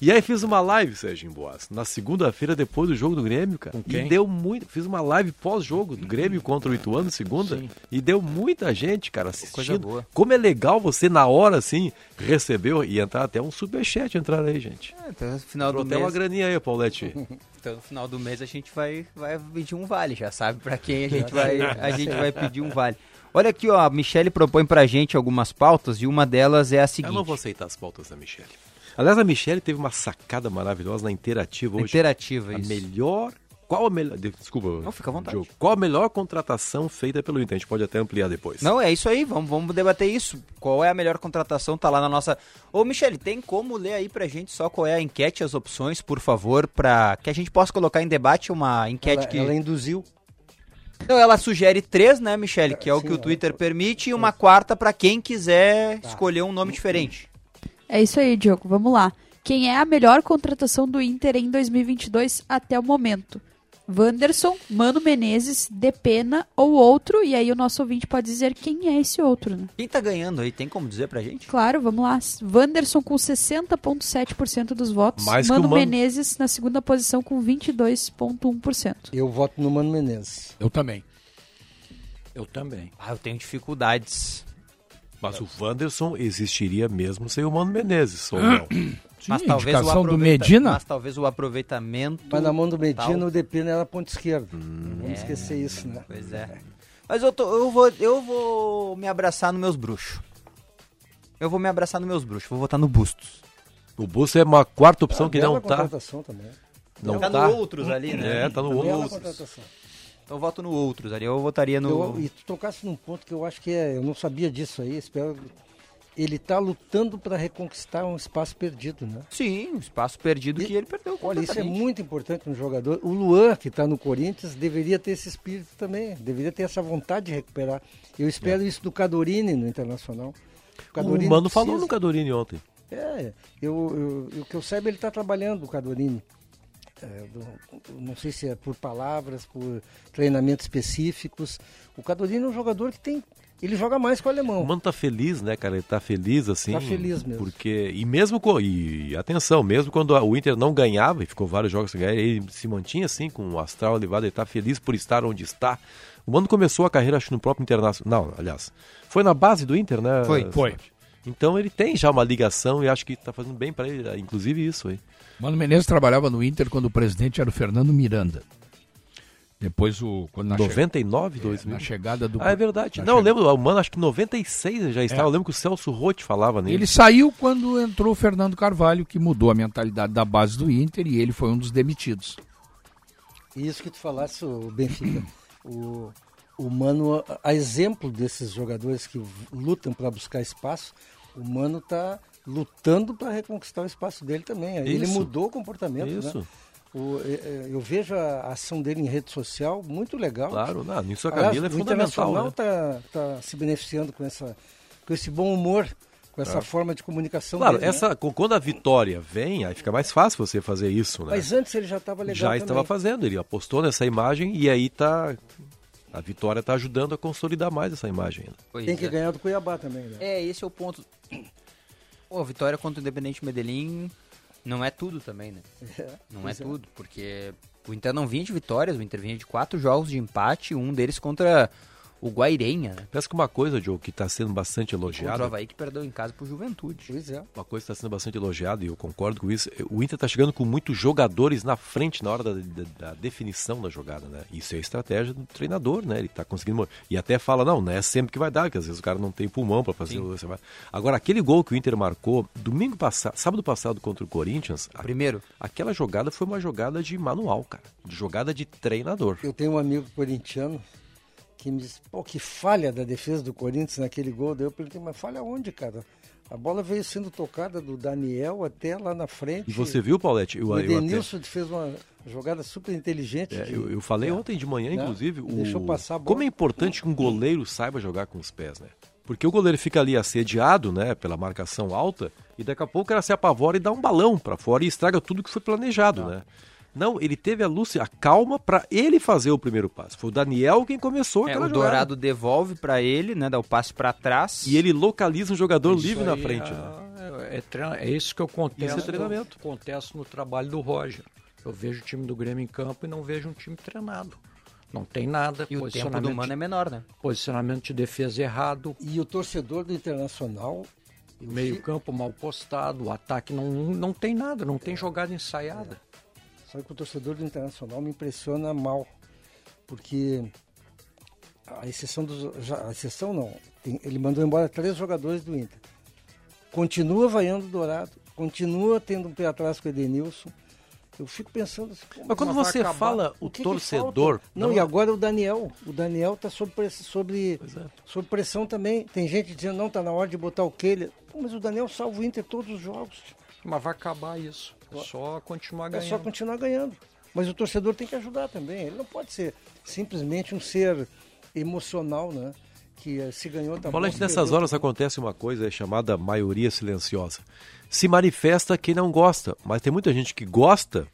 E aí fiz uma live, Sérgio Boas, na segunda-feira, depois do jogo do Grêmio, cara. E quem? deu muito. Fiz uma live pós-jogo do Grêmio contra o Ituano, segunda. E deu muita gente, cara, assistindo. boa. Como é legal você, na hora, assim, recebeu e entrar até um superchat entrar aí, gente. É, então, no final do até mês, uma graninha aí, Paulette. [LAUGHS] então, no final do mês a gente vai, vai pedir um vale, já sabe pra quem a gente [LAUGHS] vai, a gente vai pedir um vale. Olha aqui, ó, a Michelle propõe pra gente algumas pautas e uma delas é a seguinte. Eu não vou aceitar as pautas da Michelle. Aliás, a Michelle teve uma sacada maravilhosa na Interativa hoje. Interativa, a isso. melhor... Qual a melhor... Desculpa. Não, fica à vontade. Diogo. Qual a melhor contratação feita pelo Inter? A gente pode até ampliar depois. Não, é isso aí, vamos, vamos debater isso. Qual é a melhor contratação? Tá lá na nossa. Ô, Michele, tem como ler aí pra gente só qual é a enquete, as opções, por favor, pra que a gente possa colocar em debate uma enquete Ela, que. ela induziu. Então ela sugere três, né, Michele? Que é o que o Twitter permite, e uma quarta para quem quiser escolher um nome diferente. É isso aí, Diogo. Vamos lá. Quem é a melhor contratação do Inter em 2022 até o momento? Wanderson, Mano Menezes, Depena ou outro? E aí o nosso ouvinte pode dizer quem é esse outro, né? Quem tá ganhando aí? Tem como dizer pra gente? Claro, vamos lá. Wanderson com 60,7% dos votos. Mais Mano Mano. Menezes na segunda posição com 22,1%. Eu voto no Mano Menezes. Eu também. Eu também. Ah, eu tenho dificuldades. Mas o Wanderson existiria mesmo sem o Mano Menezes, ou não? [CLEARS THROAT] mas Sim, talvez o indicação do aproveita- Medina. Mas talvez o aproveitamento. Mas na mão do Medina, tal. o Depena era ponto esquerdo. Hum. Não vamos esquecer isso, né? Pois é. Mas eu, tô, eu, vou, eu vou me abraçar nos meus bruxos. Eu vou me abraçar nos meus bruxos. Vou votar no Bustos. O Bustos é uma quarta opção que bela não tá. contratação também. Não tá, tá. no outros ali, né? É, tá no Bela outros. contratação. Então eu voto no outros ali. Eu votaria no. Eu- e tu tocasse num ponto que eu acho que é. Eu não sabia disso aí, espero. Ele está lutando para reconquistar um espaço perdido, né? Sim, um espaço perdido que ele perdeu. Olha, isso é muito importante no jogador. O Luan, que está no Corinthians, deveria ter esse espírito também, deveria ter essa vontade de recuperar. Eu espero isso do Cadorini no Internacional. O Mano falou no Cadorini ontem. É, eu, eu, o que eu saiba, ele está trabalhando, o Cadorini. É, do- não sei se é por palavras, por treinamentos específicos. O Cadorini é um jogador que tem. Ele joga mais que o alemão. O Mano tá feliz, né, cara? Ele tá feliz, assim. Tá feliz mesmo. Porque, e mesmo, co- e atenção, mesmo quando a- o Inter não ganhava, e ficou vários jogos sem ganhar, ele se mantinha assim, com o astral elevado, ele tá feliz por estar onde está. O Mano começou a carreira, acho, no próprio Internacional. Não, aliás, foi na base do Inter, né? Foi. Foi. Então ele tem já uma ligação e acho que tá fazendo bem para ele, inclusive isso aí. Mano Menezes trabalhava no Inter quando o presidente era o Fernando Miranda. Depois o. Quando na 99, che- 2000? Na chegada do. Ah, é verdade. na Não, eu chegada- lembro, o Mano, acho que em 96 ele já estava. É. Eu lembro que o Celso Rotti falava nele. Ele saiu quando entrou o Fernando Carvalho, que mudou a mentalidade da base do Inter e ele foi um dos demitidos. E isso que tu falasse, o Benfica, o, o Mano, a, exemplo desses jogadores que lutam para buscar espaço, o Mano está lutando para reconquistar o espaço dele também. Ele Isso. mudou o comportamento, Isso. né? O, é, é, eu vejo a ação dele em rede social muito legal. Claro, não, nisso a Aliás, Camila é o fundamental, Internacional né? está tá se beneficiando com, essa, com esse bom humor, com essa É. forma de comunicação Claro, dele, né? essa, co- quando a vitória vem, aí fica mais fácil você fazer isso, né? Mas antes ele já estava legal Já também. estava fazendo, ele apostou nessa imagem e aí tá. A vitória está ajudando a consolidar mais essa imagem. né? Tem que é. ganhar do Cuiabá também, né? É, esse é o ponto. Pô, a vitória contra o Independente Medellín não é tudo também, né? [LAUGHS] É, não é, é. tudo, porque o Inter não vinha de vitórias, o Inter vinha de quatro jogos de empate, um deles contra o Guairenha, né? Parece que uma coisa, Joe, que está sendo bastante Contra o elogiada. Havaí que perdeu em casa pro Juventude. Pois é. Uma coisa que está sendo bastante elogiada, e eu concordo com isso, o Inter está chegando com muitos jogadores na frente na hora da, da- da definição da jogada, né? Isso é estratégia do treinador, né? Ele está conseguindo. E até fala, não, não é sempre que vai dar, porque às vezes o cara não tem pulmão para fazer. o- você vai- Agora, aquele gol que o Inter marcou domingo passado, sábado passado contra o Corinthians. a- Primeiro. Aquela jogada foi uma jogada de manual, cara. De jogada de treinador. Eu tenho um amigo corintiano que me disse, pô, que falha da defesa do Corinthians naquele gol. Daí eu perguntei, mas falha onde, cara? A bola veio sendo tocada do Daniel até lá na frente. E você viu, Paulette? Eu- o eu até- fez uma jogada super inteligente. É, de- eu, eu falei É. ontem de manhã, Né? inclusive, o- Deixou passar a bola. como é importante que um goleiro saiba jogar com os pés, né? Porque o goleiro fica ali assediado, né, pela marcação alta, e daqui a pouco o cara se apavora e dá um balão pra fora e estraga tudo que foi planejado, né? Não, ele teve a luz, a calma pra ele fazer o primeiro passo. Foi o Daniel quem começou É, aquela o jogada. Dourado devolve pra ele, né? Dá o passe pra trás. E ele localiza um jogador Isso livre na frente, é- né? É, treina- é isso que eu contesto, Isso é treinamento. contesto no trabalho do Roger. Eu vejo o time do Grêmio em campo e não vejo um time treinado. Não tem nada. E o tempo posicionamento do Mano é menor, né? Posicionamento de defesa errado. E o torcedor do Internacional... Meio campo mal postado, o ataque não, não tem nada, não tem jogada ensaiada. Só que o torcedor do Internacional me impressiona mal, porque a exceção dos. já- a exceção não. tem- ele mandou embora três jogadores do Inter. Continua vaiando o Dourado, continua tendo um pé atrás com o Edenilson. Eu fico pensando assim, Mas quando você acabar. fala o que que torcedor, falta? não, não- e agora o Daniel. O Daniel está sob, sobre, é. sob pressão também. Tem gente dizendo, não, está na hora de botar o Kehler. Pô, mas o Daniel salva o Inter todos os jogos. Mas vai acabar isso. É só continuar É ganhando. só continuar ganhando. Mas o torcedor tem que ajudar também. Ele não pode ser simplesmente um ser emocional, né? Que eh, se ganhou tá Falando nessas perdeu, horas acontece uma coisa é chamada maioria silenciosa. Se manifesta quem não gosta, mas tem muita gente que gosta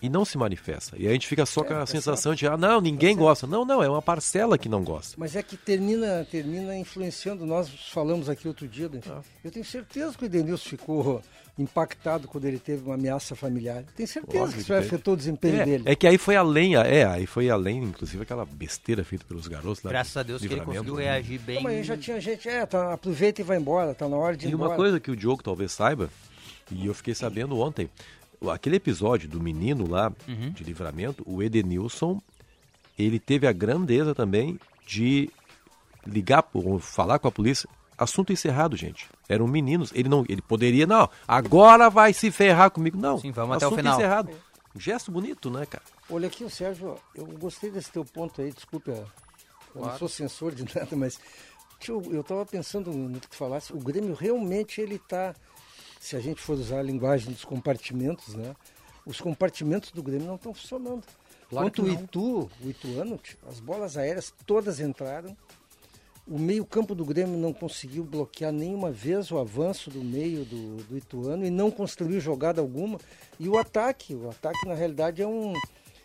e não se manifesta. E a gente fica só com a tá sensação de, ah, não, ninguém gosta. Não, não, é uma parcela que não gosta. Mas é que termina, termina influenciando. Nós falamos aqui outro dia. Ah. Eu tenho certeza que o Edenilson ficou impactado quando ele teve uma ameaça familiar. Tenho certeza Óbvio que isso que afetou o desempenho é, dele. É que aí foi além, é, aí foi além, inclusive, aquela besteira feita pelos garotos lá. Graças a Deus que ele conseguiu né? reagir bem. Não, mas aí já tinha gente, é, tá, aproveita e vai embora, tá na hora de ir E uma embora. coisa que o Diogo talvez saiba, e eu fiquei sabendo ontem, aquele episódio do menino lá, Uhum. de livramento, o Edenilson, ele teve a grandeza também de ligar, ou falar com a polícia, assunto encerrado, gente. Eram meninos, ele não, ele poderia, não, agora vai se ferrar comigo. Não, Sim, vamos até o assunto final. encerrado. Gesto bonito, né, cara? Olha aqui, o Sérgio, eu gostei desse teu ponto aí, desculpa, eu não Claro. sou censor de [LAUGHS] nada, mas tio, eu estava pensando no que tu falasse, o Grêmio realmente ele está, se a gente for usar a linguagem dos compartimentos, né? Os compartimentos do Grêmio não estão funcionando. Claro Quanto o não. Itu, o Ituano, tio, as bolas aéreas todas entraram. O meio-campo do Grêmio não conseguiu bloquear nenhuma vez o avanço do meio do, do Ituano e não construiu jogada alguma. E o ataque, o ataque na realidade é um,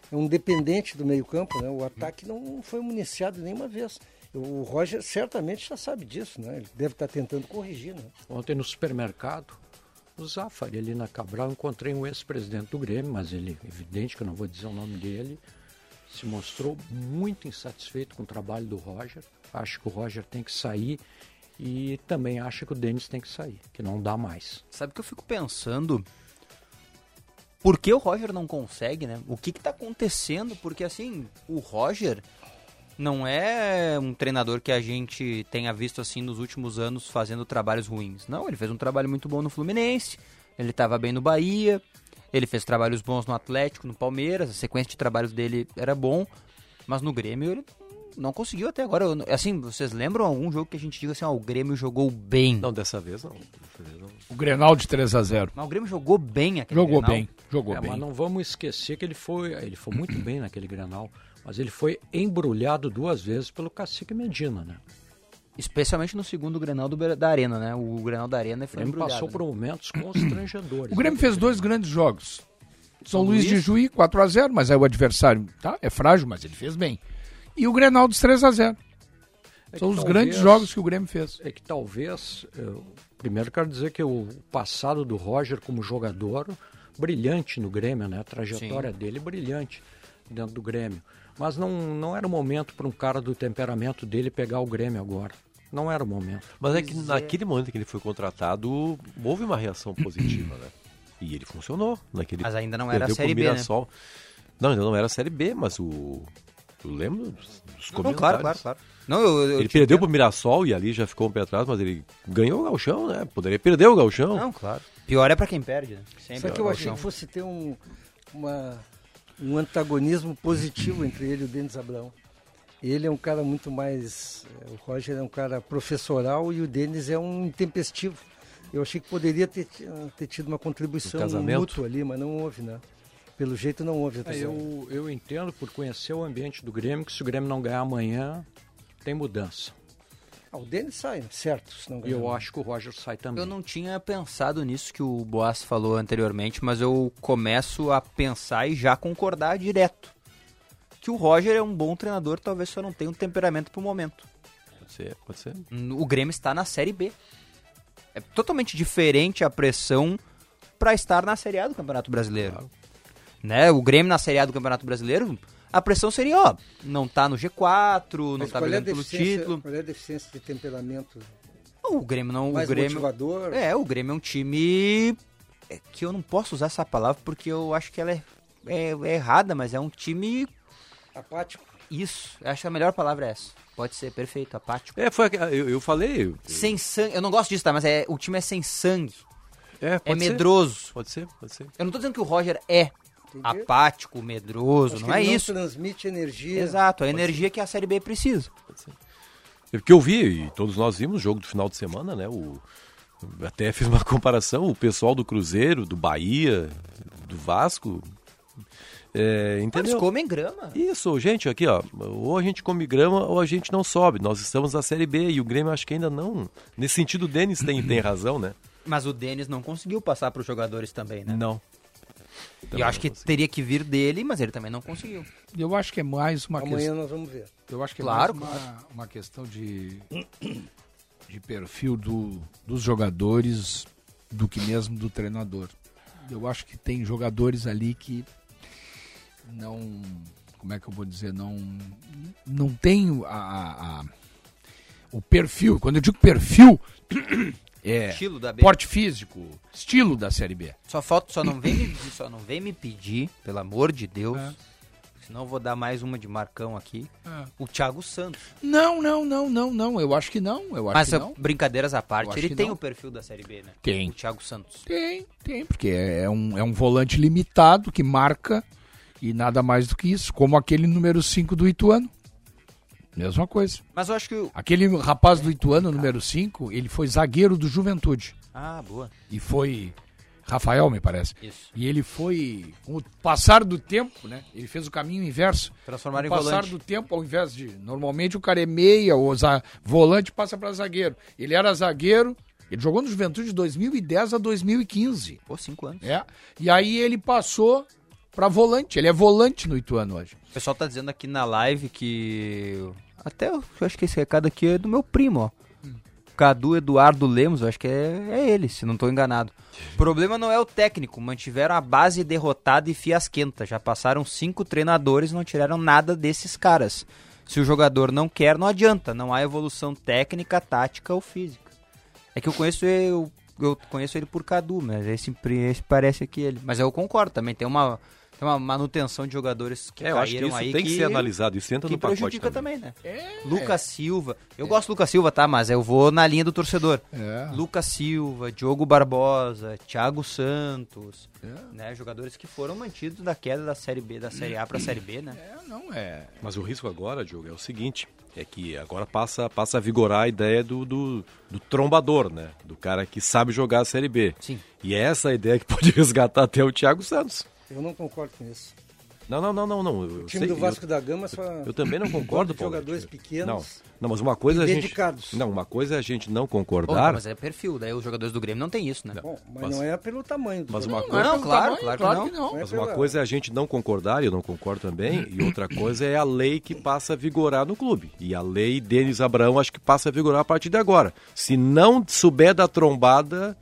é um dependente do meio-campo, né? O ataque não foi municiado nenhuma vez. O Roger certamente já sabe disso, né? Ele deve estar tentando corrigir, né? Ontem no supermercado, o Zafari ali na Cabral, encontrei um ex-presidente do Grêmio, mas ele, evidente que eu não vou dizer o nome dele, se mostrou muito insatisfeito com o trabalho do Roger. Acho que o Roger tem que sair e também acha que o Denis tem que sair, que não dá mais. Sabe o que eu fico pensando? Por que o Roger não consegue, né? O que que tá acontecendo? Porque assim, o Roger não é um treinador que a gente tenha visto assim nos últimos anos fazendo trabalhos ruins. Não, ele fez um trabalho muito bom no Fluminense, ele estava bem no Bahia, ele fez trabalhos bons no Atlético, no Palmeiras, a sequência de trabalhos dele era bom, mas no Grêmio ele não conseguiu até agora. Eu- Assim, vocês lembram algum jogo que a gente diga assim, ó, o Grêmio jogou bem? Não, dessa vez não. Dessa vez não. O Grenal de 3 a 0 Mas o Grêmio jogou bem aquele Jogou Grenal. bem, jogou É, bem. Mas não vamos esquecer que ele foi, ele foi muito bem naquele Granal, mas ele foi embrulhado duas vezes pelo Cacique Medina, né? Especialmente no segundo Grenal do, da Arena, né? O Grenal da Arena O foi Grêmio embrulhado, passou né? por momentos constrangedores. O Grêmio fez dois grandes jogos. São São Luís de? Juí, 4 a 0 mas aí o adversário tá, é frágil, mas ele fez bem. E o Grenal dos 3 a 0 É São os talvez- grandes jogos que o Grêmio fez. É que talvez, eu, primeiro quero dizer que o passado do Roger como jogador, brilhante no Grêmio, né? A trajetória Sim. dele brilhante dentro do Grêmio. Mas não, não era o momento para um cara do temperamento dele pegar o Grêmio agora. Não era o momento. Mas é que naquele momento que ele foi contratado, houve uma reação positiva, né? E ele funcionou naquele Mas ainda não era a Série B, né? Mirassol. Não, ainda não era a Série B, mas o eu lembro dos, dos Não, comentários. claro, claro, claro. Não, eu, eu ele perdeu entendo. pro Mirassol e ali já ficou um pé atrás, mas ele ganhou o galchão, né? Poderia perder o galchão. Não, claro. Pior é pra quem perde, né? Sempre Só que eu achei que fosse ter um, uma, um antagonismo positivo entre ele e o Denis Abrão. Ele é um cara muito mais. eh, O Roger é um cara professoral e o Denis é um intempestivo. Eu achei que poderia ter, ti- ter tido uma contribuição mútua ali, mas não houve, né? Pelo jeito não houve. É, eu, eu entendo por conhecer o ambiente do Grêmio que se o Grêmio não ganhar amanhã, tem mudança. Ah, o Denis sai, certo. Se não E ganhar. eu acho que o Roger sai também. Eu não tinha pensado nisso que o Boas falou anteriormente, mas eu começo a pensar e já concordar direto. Que o Roger é um bom treinador, talvez só não tenha um temperamento pro momento. Pode ser, pode ser. O Grêmio está na Série B. É totalmente diferente a pressão para estar na Série A do Campeonato Brasileiro. Né? O Grêmio na Série A do Campeonato Brasileiro, a pressão seria, ó, não tá no G4, não Mas tá é brigando pelo deficiência, título. qual é a deficiência de temperamento? O Grêmio não. Mais o Grêmio, motivador? É, o Grêmio é um time. é que eu não posso usar essa palavra porque eu acho que ela é, é- é errada, mas é um time. Apático. Isso, eu acho que a melhor palavra é essa. Pode ser, perfeito, apático. É, foi, aquela- eu, eu falei. eu- Sem sangue. Eu não gosto disso, tá? Mas é, o time é sem sangue. É, É pode ser. medroso. Pode ser, pode ser. Eu não tô dizendo que o Roger é apático, medroso, Acho não que é ele isso. transmite energia. Exato, a energia que a Série B precisa. É Porque eu vi, e todos nós vimos o jogo do final de semana, né? O, até fiz uma [LAUGHS] comparação, o pessoal do Cruzeiro, do Bahia, do Vasco, É, entendeu? Eles comem grama. Isso, gente, aqui, ó. Ou a gente come grama ou a gente não sobe. Nós estamos na Série B e o Grêmio acho que ainda não. Nesse sentido, o Denis tem, tem [CLEARS THROAT] razão, né? Mas o Denis não conseguiu passar para os jogadores também, né? Não. E eu acho que teria que vir dele, mas ele também não conseguiu. Eu acho que é mais uma Amanhã questão. nós vamos ver. Eu acho que é Claro, mais uma, claro. uma questão de, de perfil do, dos jogadores do que mesmo do treinador. Eu acho que tem jogadores ali que não. Como é que eu vou dizer? Não, não tem a, a- a- o perfil. Quando eu digo perfil, é Estilo da B. porte físico, estilo da Série B. Só falta, só não vem me, só não vem me pedir, pelo amor de Deus. É. Senão eu vou dar mais uma de Marcão aqui. É. O Thiago Santos. Não, não, não, não, não. Eu acho que não. Eu acho Mas que não. brincadeiras à parte, ele tem não. o perfil da Série B, né? Tem. O Thiago Santos. Tem, tem, porque é um, é um volante limitado que marca e nada mais do que isso, como aquele número 5 do Ituano. Mesma coisa. Mas eu acho que. Aquele rapaz do Ituano, número 5, ele foi zagueiro do Juventude. Ah, boa. E foi Rafael, me parece. Isso. E ele foi, com o passar do tempo, né? Ele fez o caminho inverso. Transformaram com em o passar volante. do tempo, ao invés de... Normalmente o cara é meia, ou za- volante passa para zagueiro. Ele era zagueiro, ele jogou no Juventude de 2010 a 2015. Pô, cinco anos. É. E aí ele passou para volante. Ele é volante no Ituano hoje. O pessoal tá dizendo aqui na live que. Até eu acho que esse recado aqui é do meu primo, ó. Cadu Eduardo Lemos, eu acho que é, é ele, se não tô enganado. O problema não é o técnico, mantiveram a base derrotada e fiasquenta. Já passaram cinco treinadores não tiraram nada desses caras. Se o jogador não quer, não adianta. Não há evolução técnica, tática ou física. É que eu conheço ele, eu, eu conheço ele por Cadu, mas esse, esse parece que ele. Mas eu concordo também, tem uma, tem uma manutenção de jogadores que É, eu acho que isso aí tem que ser analisado, isso entra que no pacote prejudica também. também, né? Lucas Silva. Eu gosto do Lucas Silva, tá? Mas eu vou na linha do torcedor. É. Lucas Silva, Diogo Barbosa, Thiago Santos, É. né? Jogadores que foram mantidos da queda da Série B, da Série A pra Série B, né? não é. Mas o risco agora, Diogo, é o seguinte: é que agora passa, passa a vigorar a ideia do, do, do trombador, né? Do cara que sabe jogar a Série B. Sim. E é essa a ideia que [LAUGHS] pode resgatar até o Thiago Santos. Eu não concordo com isso. Não, não, não, não, não. Eu O time sei- do Vasco eu- da Gama só. Eu também não [COUGHS] concordo, Paulo. jogadores pequenos. Não, não, mas uma coisa é a gente. dedicados. Não, uma coisa é a gente não concordar. mas é perfil, daí os jogadores do Grêmio não tem isso, né? Bom, mas, Mas- não é pelo tamanho do Mas uma jogador. coisa- Não, claro, claro, que não. é Mas uma coisa é a gente não concordar, e eu não concordo também, e outra coisa é a lei que passa a vigorar no clube. E a lei Denis Abraão acho que passa a vigorar a partir de agora. Se não souber da trombada,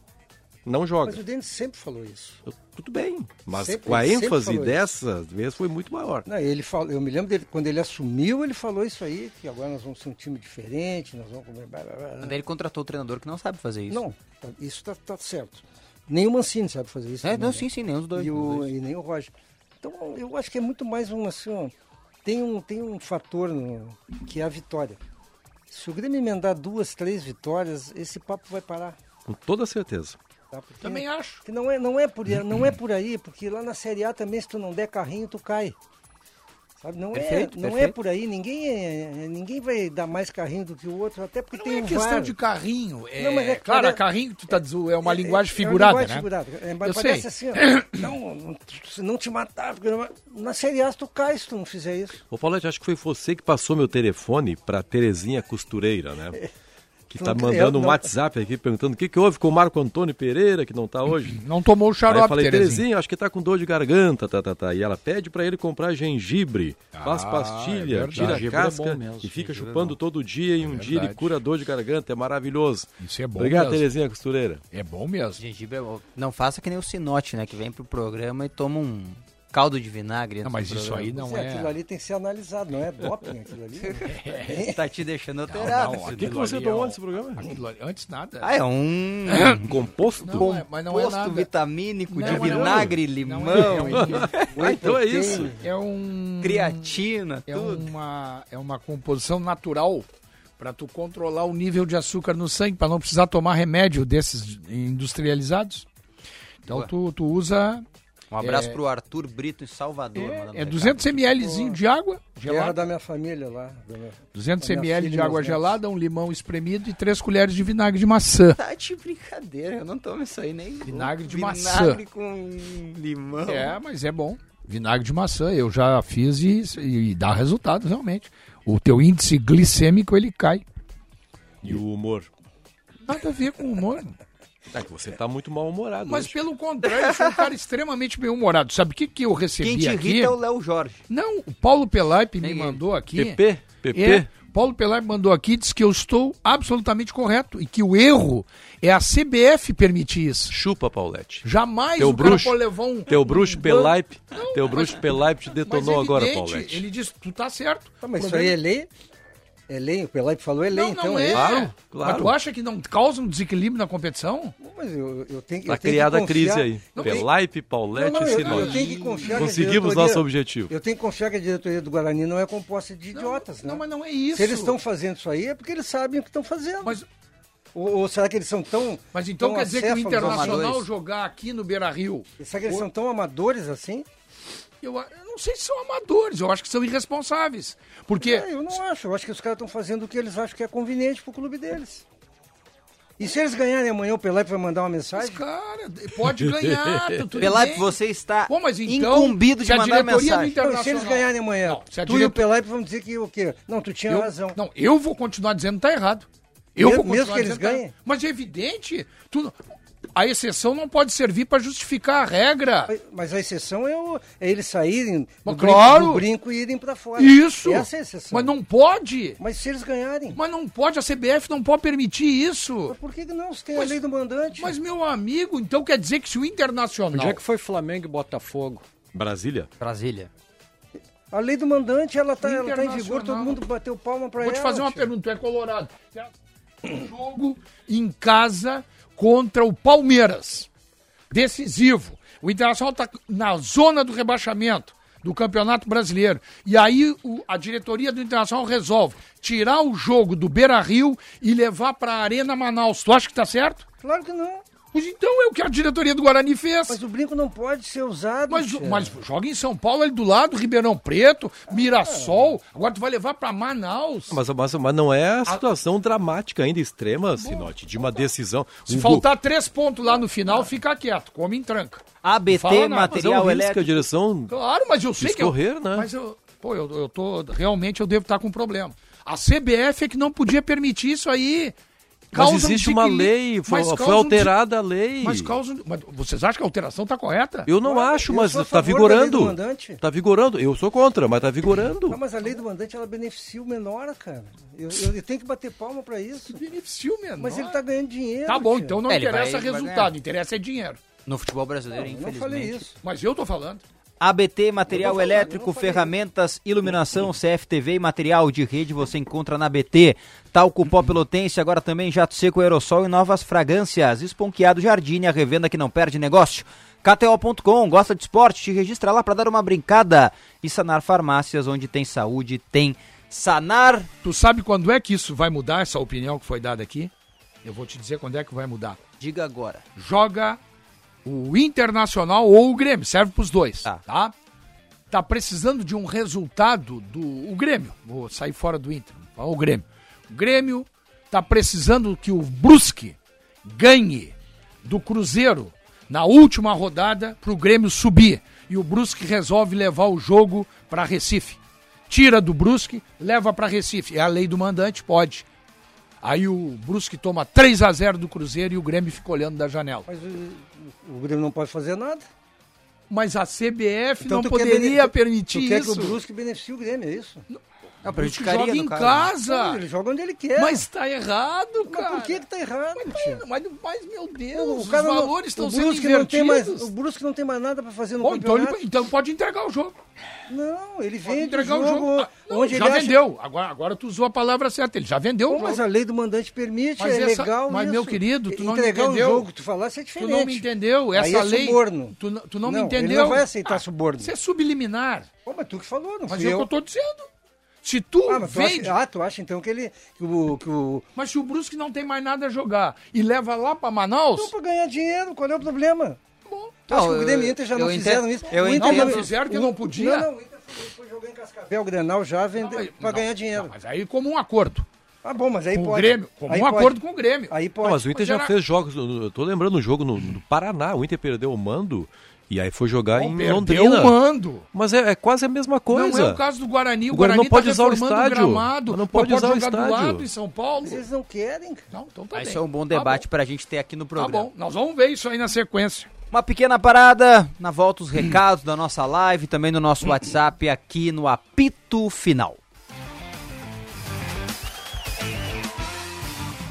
não joga. Mas o Denis sempre falou isso. Tudo bem, mas Sempre- com a ênfase dessa vez foi muito maior. Não, ele falou, eu me lembro dele, quando ele assumiu, ele falou isso aí, que agora nós vamos ser um time diferente, nós vamos comer. blá, blá, blá. Daí ele contratou o treinador que não sabe fazer isso. Não, tá- isso tá, tá certo. Nem o Mancini sabe fazer isso. É, também, não, né? sim, sim, nem os dois. E, o, dois. e nem o Roger. Então, eu acho que é muito mais um assim, ó, tem um, tem um fator no- que é a vitória. Se o Grêmio emendar duas, três vitórias, esse papo vai parar. Com toda certeza. Tá? Porque- Também acho. que não é, não, é por, aí- não é por aí, porque lá na Série A também, se tu não der carrinho, tu cai. Sabe? Não, Perfeito, é, não é perfeito. por aí, ninguém, é, ninguém vai dar mais carrinho do que o outro, até porque Não tem é um questão VAR. de carrinho. É, Não, mas é- claro, é- carrinho tu tá dizendo, é uma É- linguagem é figurada, uma linguagem né? figurada. É, mas Eu parece sei. assim, ó, [COUGHS] não, não, se não te matar, porque não- na Série A tu cai se tu não fizer isso. Ô Paulete, acho que foi você que passou meu telefone pra Terezinha Costureira, né? [LAUGHS] Que tá Não, mandando um não- WhatsApp aqui perguntando o que, que houve com o Marco Antônio Pereira, que não tá hoje. [CLEARS THROAT] Não tomou o xarope, Aí eu falei, Terezinha. Acho que tá com dor de garganta, tá, tá, tá. E ela pede pra ele comprar gengibre, faz Ah, é pastilha, verdade. tira a é casca bom mesmo, e fica é chupando bom. todo dia e um dia ele cura a dor de garganta, é maravilhoso. Isso é bom Obrigado, mesmo. Terezinha Costureira. É bom mesmo. Gengibre é bom. Não faça que nem o Sinote, né? Que vem pro programa e toma um caldo de vinagre. Não, antes mas do isso programa. aí não é, é... Aquilo ali tem que ser analisado, não é doping aquilo ali. [LAUGHS] tá te deixando alterado. O que, que você tomou é um- nesse programa? aquilo ali- Antes nada. Ah, é um Um [COUGHS] composto? Não, é- mas não é composto nada. vitamínico Não, de é. vinagre, Não limão, é, é um- Ah, então é isso. É um... creatina, É tudo. uma, é uma composição natural para tu controlar o nível de açúcar no sangue, para não precisar tomar remédio desses industrializados. Então tu, tu usa Um abraço É. pro Arthur Brito em Salvador. é recado. 200 mlzinho de água Terra gelada, da minha família lá. minha- 200 da minha ml filha de água gelada, um limão espremido e 3 colheres de vinagre de maçã. Tá de brincadeira, eu não tomo isso aí nem. Vinagre de Vinagre maçã. com limão. É, mas é bom. Vinagre de maçã, eu já fiz e, e dá resultado realmente. O teu índice glicêmico ele cai. E o humor? Nada a ver com o humor. É que você tá muito mal-humorado. Mas hoje. pelo contrário, eu sou um cara [LAUGHS] extremamente bem-humorado. Sabe o que, que eu recebi Quem te aqui? irrita é o Léo Jorge. Não, o Paulo Pelaipe me mandou aqui. PP? PP? É, Paulo Pelaipe mandou aqui, disse que eu estou absolutamente correto e que o erro é a CBF permitir isso. Chupa, Paulette. Jamais Teu o cara bruxo, pode levar um... teu bruxo um Pelaipe, Não, teu mas- bruxo Pelaipe te mas detonou agora, evidente, Paulette. Ele disse, tu tá certo. Ah, mas isso aí é lei? É lei, o Pelaipe falou é lei, Não, então não é. é. isso? Claro, Mas claro. tu acha que não causa um desequilíbrio na competição? Mas eu, eu tenho, Tá eu tenho criada que a crise aí. Não, Pelaipe, Paulette Não, não, e eu, tenho que confiar Conseguimos nosso objetivo. Eu tenho que confiar que a diretoria do Guarani não é composta de idiotas, né? Não, mas não é isso. Se eles estão fazendo isso aí é porque eles sabem o que estão fazendo. Mas- ou, ou será que eles são tão Mas então tão quer dizer que o Internacional amadores? jogar aqui no Beira-Rio... Será que eles são tão amadores assim? Eu, eu não sei se são amadores, eu acho que são irresponsáveis. Porque... É, eu não acho. Eu acho que os caras estão fazendo o que eles acham que é conveniente pro clube deles. E se eles ganharem amanhã, o Pelaipe vai mandar uma mensagem? Cara, pode ganhar, tá tudo Pelaipe, bem. você está Pô, mas então, incumbido de mandar mensagem. Internacional- Não, se eles ganharem amanhã, Não, tu e o Pelaipe vão dizer que o quê? Não, tu tinha eu, razão. Não, eu vou continuar dizendo que tá errado. Eu Mesmo- vou mesmo continuar que eles dizendo tá ganhem? Mas é evidente, tu, a exceção não pode servir para justificar a regra. Mas a exceção é, o- é eles saírem Mas do, claro. brinco, do brinco e irem pra fora. Isso. Essa é a exceção. Mas não pode. Mas se eles ganharem. Mas não pode, a CBF não pode permitir isso. Por que, não? Se tem a lei do mandante. Mas, meu amigo, então quer dizer que se o Internacional... Onde é que foi Flamengo e Botafogo? Brasília? Brasília. A lei do mandante, ela tá, ela tá em vigor, todo mundo bateu palma pra Vou ela. te fazer uma tio. pergunta, tu é colorado. Jogo em casa contra o Palmeiras. Decisivo. O Internacional está na zona do rebaixamento do Campeonato Brasileiro. E aí o- a diretoria do Internacional resolve tirar o jogo do Beira-Rio e levar para a Arena Manaus. Tu acha que tá certo? Claro que não. Pois então é o que a diretoria do Guarani fez. Mas o brinco não pode ser usado. Mas, mas joga em São Paulo, ali do lado, Ribeirão Preto, Mirassol. Agora tu vai levar para Manaus. Mas, mas, mas não é a situação dramática ainda, extrema, Sinote, de uma decisão. Se Um faltar três pontos lá no final, fica quieto, come em tranca. ABT, nada. material Mas é um risco que a elétrico. direção Claro, mas eu sei escorrer, que eu, né? Mas eu, pô, eu, eu tô realmente eu devo estar com um problema. A CBF é que não podia permitir isso aí. Mas um existe uma lei, foi, foi um alterada a lei. Mas causa, um- mas vocês acham que a alteração está correta? Eu não acho, eu mas tá do vigorando. mandante. Tá vigorando. Eu sou contra, mas tá vigorando. Não, mas a lei do mandante, ela beneficia o menor, cara. Eu, eu, eu tenho que bater palma pra isso. Beneficia o menor. Mas ele tá ganhando dinheiro. Tá bom, tia. então não É, interessa vai- resultado, interessa é dinheiro. No futebol brasileiro, Eu não infelizmente. falei isso. Mas eu tô falando. ABT, material falar, elétrico, ferramentas, iluminação, CFTV e material de rede você encontra na ABT. Talco pó pelotense, agora também jato seco aerossol e novas fragrâncias. Esponqueado Jardine, a revenda que não perde negócio. KTO.com, gosta de esporte? Te registra lá para dar uma brincada. E Sanar Farmácias, onde tem saúde, tem Sanar. Tu sabe quando é que isso vai mudar, essa opinião que foi dada aqui? Eu vou te dizer quando é que vai mudar. Diga agora. Joga o Internacional ou o Grêmio, serve pros dois, Tá. tá? Tá precisando de um resultado do o Grêmio. Vou sair fora do Inter, o Grêmio. O Grêmio tá precisando que o Brusque ganhe do Cruzeiro na última rodada pro Grêmio subir. E o Brusque resolve levar o jogo para Recife. Tira do Brusque, leva para Recife. É a lei do mandante, pode. Aí o Brusque toma 3 a 0 do Cruzeiro e o Grêmio fica olhando da janela. Mas o, o Grêmio não pode fazer nada. Mas a CBF não tu quer poderia bene- permitir tu quer isso. que o Brusque beneficie o Grêmio, é isso? Não, O Brusque prejudicaria, joga em caso. casa. Não, ele joga onde ele quer. Mas tá errado, Mas cara. por que que tá errado, tia? Mas, mas, meu Deus, O cara os não- valores estão o sendo Brusque não tem invertidos. mais, O Brusque não tem mais nada pra fazer no Bom, então, campeonato. ele, então pode entregar o jogo. Não, ele vende o entregar jogo, o jogo. Ah, não, já ele acha- vendeu. Agora, agora tu usou a palavra certa. Ele já vendeu Pô, o jogo. mas a lei do mandante permite, Mas é essa- legal mas, isso. meu querido, tu não me Entregar entendeu. um jogo que tu falasse é Tu diferente. não me entendeu. Essa é lei. suborno. Tu, não- tu não, Não, me ele entendeu. não vai aceitar Ah, suborno. Isso é subliminar. Pô, mas tu que falou, não Mas é o que eu tô dizendo. Se tu Ah, mas tu vende. acha, ah, tu acha então que ele. Que o, que o... Mas se o Brusque não tem mais nada a jogar e leva lá pra Manaus. Então, pra ganhar dinheiro, qual é o problema? Tu Não, acha que o Grêmio e o eu- Inter já eu não entendo- fizeram isso? eu o Inter entendo. Não fizeram que não podia? Não, não, o Inter foi, jogar em Cascavel, o Grenal já vende, mas- pra não, ganhar dinheiro. Mas aí como um acordo. Ah, bom, mas aí Com o pode. Grêmio. Como Aí um pode. acordo com o Grêmio. Aí Não, pode. mas o Inter Mas já era- fez jogos. Eu tô lembrando um jogo no, no Paraná. O Inter perdeu o mando E aí foi jogar Bom, em Londrina. mando. Mas é, é quase a mesma coisa. Não é o caso do Guarani. O, O Guarani Guarani não pode tá usar o estádio. gramado, Não pode mas usar o jogar do estádio. lado em São Paulo. Vocês não querem? Não, então tá Esse bem. é um bom Tá debate pra gente ter aqui no Tá programa. bom, nós vamos ver isso aí na sequência. Uma pequena parada, na volta os recados da nossa live, também no nosso WhatsApp aqui no apito final.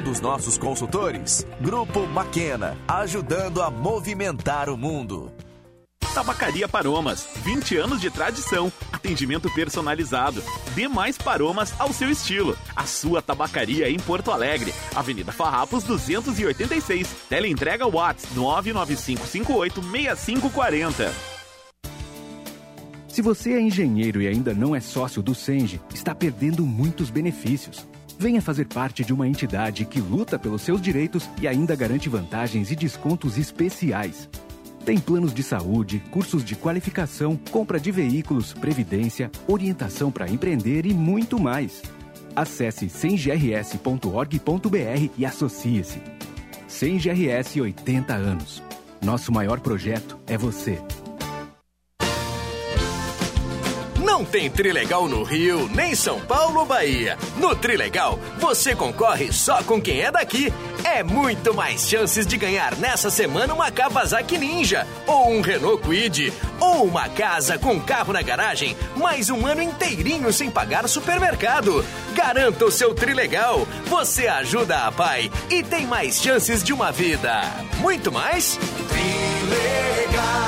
dos nossos consultores. Grupo Maquena, ajudando a movimentar o mundo. Tabacaria Paromas, 20 anos de tradição, atendimento personalizado. Dê mais paromas ao seu estilo. A sua tabacaria em Porto Alegre, Avenida Farrapos 286. Teleentrega Watts 995586540. Se você é engenheiro e ainda não é sócio do Senge, está perdendo muitos benefícios. Venha fazer parte de uma entidade que luta pelos seus direitos e ainda garante vantagens e descontos especiais. Tem planos de saúde, cursos de qualificação, compra de veículos, previdência, orientação para empreender e muito mais. Acesse semgrs.org.br e associe-se. SemGRS 80 anos. Nosso maior projeto é você. Não tem Trilegal no Rio, nem São Paulo Bahia. No Trilegal, você concorre só com quem é daqui. É muito mais chances de ganhar nessa semana uma Kawasaki Ninja, ou um Renault Kwid, ou uma casa com carro na garagem, mais um ano inteirinho sem pagar supermercado. Garanta o seu Trilegal. Você ajuda a pai e tem mais chances de uma vida. Muito mais? Trilegal.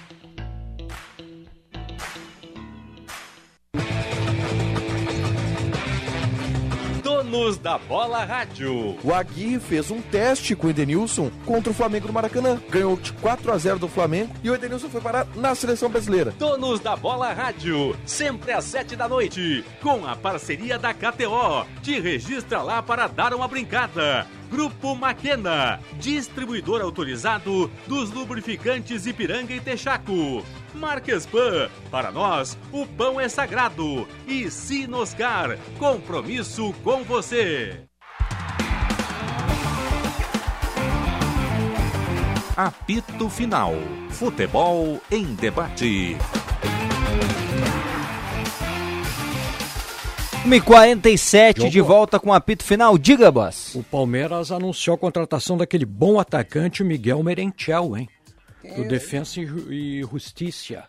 Donos da Bola Rádio. O Agui fez um teste com o Edenilson contra o Flamengo no Maracanã. Ganhou de 4 a 0 do Flamengo e o Edenilson foi parar na seleção brasileira. Donos da Bola Rádio, sempre às sete da noite, com a parceria da KTO. Te registra lá para dar uma brincada. Grupo Maquena, distribuidor autorizado dos lubrificantes Ipiranga e Texaco. Marques Pan, para nós o pão é sagrado. E Sinoscar, compromisso com você. Apito Final. Futebol em debate. 1h47 de volta com o apito final. Diga, boss. O Palmeiras anunciou a contratação daquele bom atacante, o Miguel Merentiel, hein? Do Defensa e Ju- e Justiça.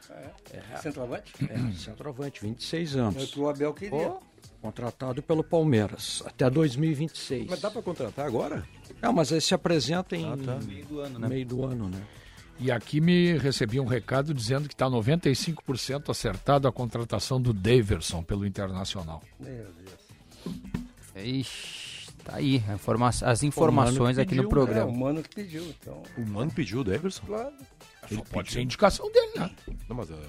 É, Centroavante? É, centroavante, 26 anos. É o que o Abel queria. Ó, contratado pelo Palmeiras até 2026. Mas dá pra contratar agora? Não, mas ele se apresenta em Ah, tá. meio do ano, né? Meio do ano, né? E aqui me recebi um recado dizendo que está 95% acertado a contratação do Daverson pelo Internacional. Meu Deus. Ixi, Tá aí, a informa as informações aqui no É, programa. o Mano que pediu, então. O Mano pediu o Everson? Claro. Ele pode ser indicação dele, né? Não, mas é, olha.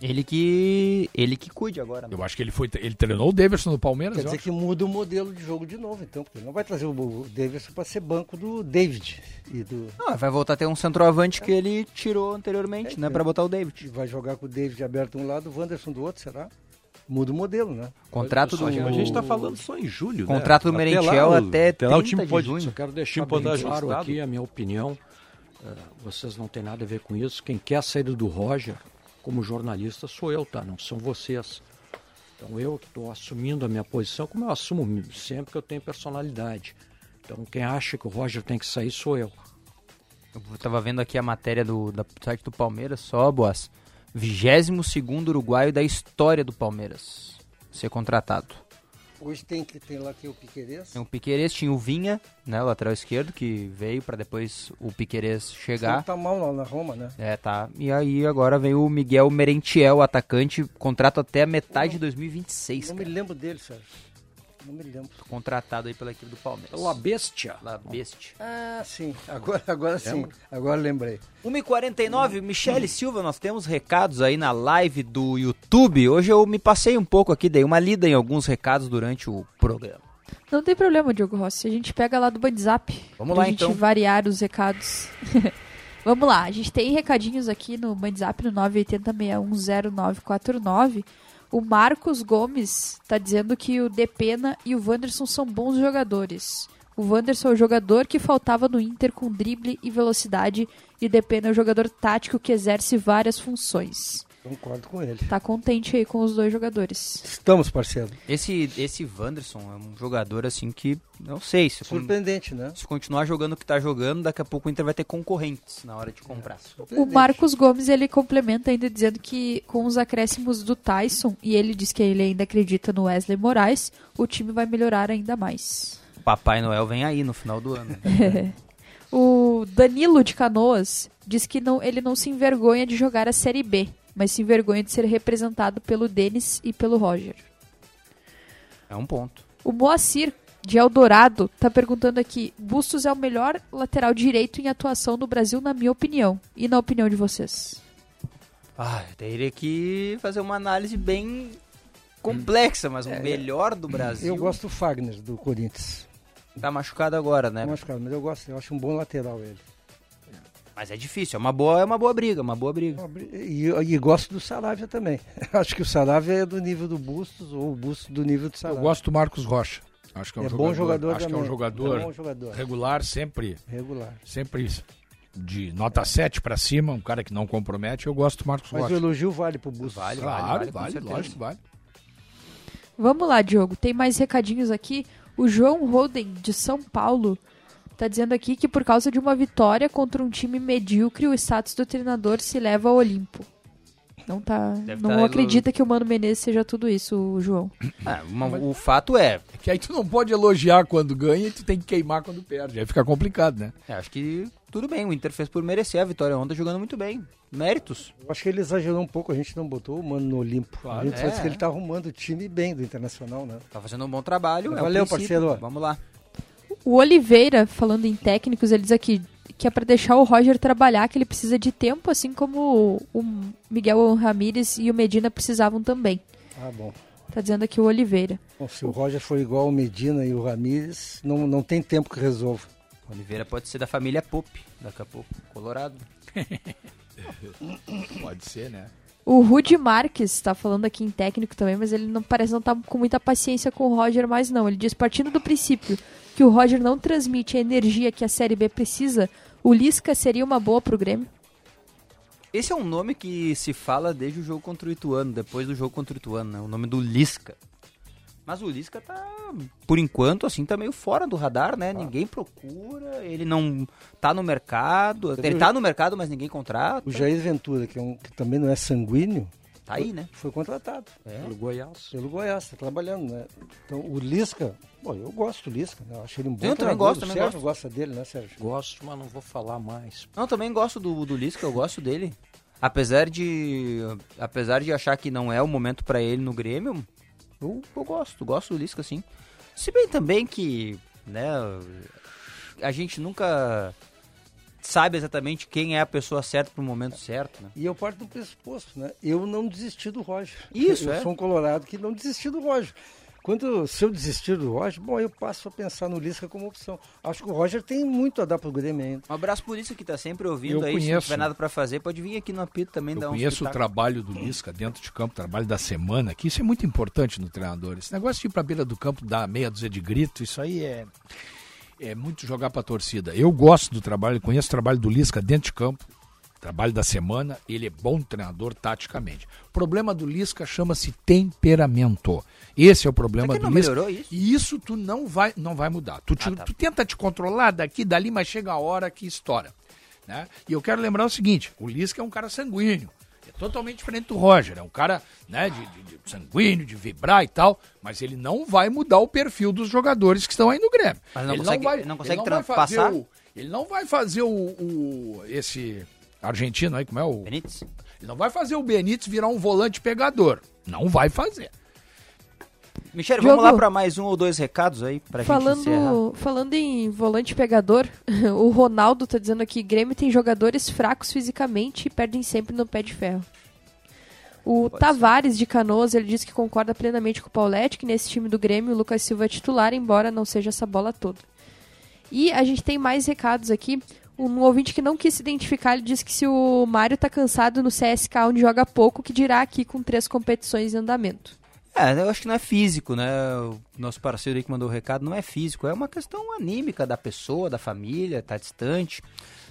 Ele que ele que cuide agora. né? Eu acho que ele foi ele treinou o Davidson no Palmeiras, Quer eu dizer acho. que muda o modelo de jogo de novo, então, porque ele não vai trazer o Davidson para ser banco do David e do. Não, vai voltar a ter um centroavante que ele tirou anteriormente, né, Pra botar o David. Vai jogar com o David aberto de um lado, o Wanderson do outro, será? Muda o modelo, né? Contrato do- A gente tá falando só em julho, né? Contrato do Até Merentiel até até lá o 30 time de pode, junho. Só quero deixar bem claro aqui a minha opinião. Eh, vocês não têm nada a ver com isso. Quem quer a saída do Roger, como jornalista, sou eu, tá? Não são vocês. Então eu que estou assumindo a minha posição, como eu assumo sempre que eu tenho personalidade. Então quem acha que o Roger tem que sair sou eu. Eu tava vendo aqui a matéria do, da- site do Palmeiras, só, Boas. 22 uruguaio da história do Palmeiras ser contratado. Hoje tem que tem lá que é o Piquerez. Tem o Piquerez, tinha o Vinha, né, lateral esquerdo, que veio pra depois o Piquerez Ele chegar. tá mal lá na Roma, né? É, tá. E aí agora vem o Miguel Merentiel, atacante, contrato até a metade de 2026. Não me lembro dele, Sérgio. Não me lembro. Contratado aí pela equipe do Palmeiras. La Bestia. La Bestia. Ah, sim. Agora, agora sim. Agora lembrei. 1h49, Michele Silva, nós temos recados aí na live do YouTube. Hoje eu me passei um pouco aqui, dei uma lida em alguns recados durante o programa. Não tem problema, Diogo Rossi. A gente pega lá do WhatsApp. Vamos pra lá, gente então. variar os recados. [LAUGHS] Vamos lá, a gente tem recadinhos aqui no WhatsApp no 980610949. O Marcos Gomes tá dizendo que o Depena e o Wanderson são bons jogadores. O Wanderson é o jogador que faltava no Inter com drible e velocidade e Depena é o jogador tático que exerce várias funções. Concordo com ele. Tá contente aí com os dois jogadores. Estamos, parceiro. Esse, esse Wanderson é um jogador assim que, não sei, se, con- Surpreendente, né? se continuar jogando o que tá jogando, daqui a pouco o Inter vai ter concorrentes na hora de comprar. O Marcos Gomes ele complementa ainda dizendo que com os acréscimos do Tyson e ele diz que ele ainda acredita no Wesley Moraes, o time vai melhorar ainda mais. Papai Noel vem aí no final do ano. [LAUGHS] o Danilo de Canoas diz que não, ele não se envergonha de jogar a Série B, mas se envergonha de ser representado pelo Denis e pelo Roger. É um ponto. O Moacir de Eldorado tá perguntando aqui: Bustos é o melhor lateral direito em atuação no Brasil, na minha opinião. E na opinião de vocês? Ah, eu teria que fazer uma análise bem complexa, mas o melhor do Brasil. Eu gosto do Fagner, do Corinthians. Tá machucado agora, né? Tá machucado, mas eu gosto, eu acho um bom lateral ele. Mas é difícil, é uma boa, é uma boa briga, uma boa briga. E, e gosto do Saravia também. [LAUGHS] Acho que o Saravia é do nível do Bustos, ou o Bustos do nível do Eu Saravia. gosto do Marcos Rocha. Acho que é um É jogador, bom jogador Acho que é um também. jogador, É bom jogador. regular, sempre. Regular. Sempre de nota 7 pra cima, um cara que não compromete. Eu gosto do Marcos Mas Rocha. o elogio vale pro Bustos. Vale, Claro, com vale, certeza. lógico vale. Vamos lá, Diogo. Tem mais recadinhos aqui. O João Roden, de São Paulo, tá dizendo aqui que por causa de uma vitória contra um time medíocre, o status do treinador se leva ao Olimpo. Não tá. Deve não tá acredita que o Mano Menezes seja tudo isso, o João. Ah, uma- o fato é. É que aí tu não pode elogiar quando ganha e tu tem que queimar quando perde. Aí fica complicado, né? é, acho que tudo bem, o Inter fez por merecer a vitória ontem jogando muito bem. Méritos. Eu acho que ele exagerou um pouco, a gente não botou o Mano no Olimpo. Claro. a gente só É. disse que ele tá arrumando o time bem do Internacional, né? Tá fazendo um bom trabalho. é Valeu, princípio. parceiro. Vamos lá. O Oliveira, falando em técnicos, ele diz aqui que é pra deixar o Roger trabalhar, que ele precisa de tempo, assim como o Miguel Ramírez e o Medina precisavam também. Ah, bom. Tá dizendo aqui o Oliveira. Bom, se o Roger for igual o Medina e o Ramírez, não, não tem tempo que resolva. Oliveira pode ser da família Pop, daqui a pouco. Colorado. [LAUGHS] Pode ser, né? O Rudy Marques está falando aqui em técnico também, mas ele não parece não estar com muita paciência com o Roger mais não. Ele diz partindo do princípio que o Roger não transmite a energia que a Série B precisa, o Lisca seria uma boa pro Grêmio. Esse é um nome que se fala desde o jogo contra o Ituano, depois do jogo contra o Ituano, né? O nome do Lisca. Mas o Lisca tá, por enquanto, assim, tá meio fora do radar, né? Ninguém procura, ele não tá no mercado. Você Ele viu? tá no mercado, mas ninguém contrata. O Jair Ventura, que, é um, que também não é sanguíneo, Tá aí, né? foi contratado. É. Pelo Goiás. Pelo Goiás, tá trabalhando, né? Então, o Lisca, bom, eu gosto do Lisca, né? Eu acho ele um bom Eu também gosto, O também Sérgio gosto. gosta dele, né, Sérgio? Gosto, mas não vou falar mais. Não, também gosto do, do Lisca, eu gosto dele. Apesar de apesar de achar que não é o momento pra ele no Grêmio, eu, eu gosto, gosto do Lisca, sim. Se bem também que, né, a gente nunca sabe exatamente quem é a pessoa certa pro momento certo, né? E eu parto do pressuposto, né? Eu não desisti do Roger. Isso, [LAUGHS] eu é. sou um colorado que não desisti do Roger. Quando, se eu desistir do Roger, bom, eu passo a pensar no Lisca como opção. Acho que o Roger tem muito a dar pro Grêmio ainda. Um abraço por isso que tá sempre ouvindo Eu aí, se não conheço. tiver nada pra fazer, pode vir aqui no apito também Eu dar um conheço o trabalho do Lisca dentro de campo, o trabalho da semana, que isso é muito importante no treinador. Esse negócio de ir pra beira do campo, dar meia dúzia de grito, isso aí é, é muito jogar pra torcida. Eu gosto do trabalho, conheço o trabalho do Lisca dentro de campo, trabalho da semana, ele é bom treinador taticamente. O problema do Lisca chama-se temperamento. Esse é o problema do Lisca. isso? E isso tu não vai, não vai mudar. Tu, te- tu tenta te controlar daqui, dali, mas chega a hora que estoura. Né? E eu quero lembrar o seguinte: o Lisca é um cara sanguíneo. Totalmente diferente do Roger. É um cara né, de, de- de sanguíneo, de vibrar e tal. Mas ele não vai mudar o perfil dos jogadores que estão aí no Grêmio. Mas não ele consegue- não vai, não consegue ele vai tra- fazer o- ele não vai fazer o, o- esse argentino aí, como é o Benítez? Ele não vai fazer o Benítez virar um volante pegador. Não vai fazer. Michele, Diogo. vamos lá pra mais um ou dois recados aí pra gente encerrar. Falando, falando em volante pegador, [LAUGHS] o Ronaldo tá dizendo aqui, Grêmio tem jogadores fracos fisicamente e perdem sempre no pé de ferro. O Tavares de Canoas, ele diz que concorda plenamente com o Paulette, que nesse time do Grêmio o Lucas Silva é titular, embora não seja essa bola toda. E a gente tem mais recados aqui. Um ouvinte que não quis se identificar, ele diz que se o Mário tá cansado no CSK, onde joga pouco, que dirá aqui com três competições em andamento. É, eu acho que não é físico, né? O nosso parceiro aí que mandou o recado não é físico, é uma questão anímica da pessoa, da família, tá distante,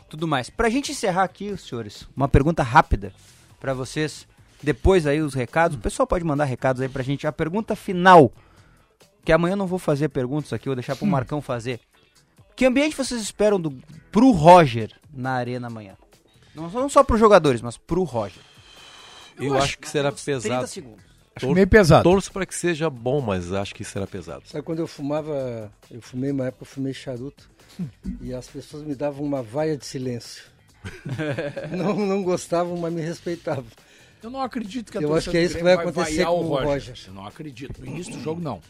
tudo mais. Pra gente encerrar aqui, senhores, uma pergunta rápida pra vocês. Depois aí os recados, o pessoal pode mandar recados aí pra gente. A pergunta final, que amanhã eu não vou fazer perguntas aqui, vou deixar pro Hum. Marcão fazer. Que ambiente vocês esperam do, pro Roger na arena amanhã? Não, não só pros jogadores, mas pro Roger. Eu, acho que será uns 30 pesado. segundos. Acho meio pesado. Torço para que seja bom, mas acho que será pesado. Sabe quando eu fumava, eu fumei uma época, eu fumei charuto e as pessoas me davam uma vaia de silêncio. [LAUGHS] não, não gostavam, mas me respeitavam. Eu não acredito que a Eu acho que é isso que vai acontecer com o Roger. Eu não acredito. No início do jogo, não.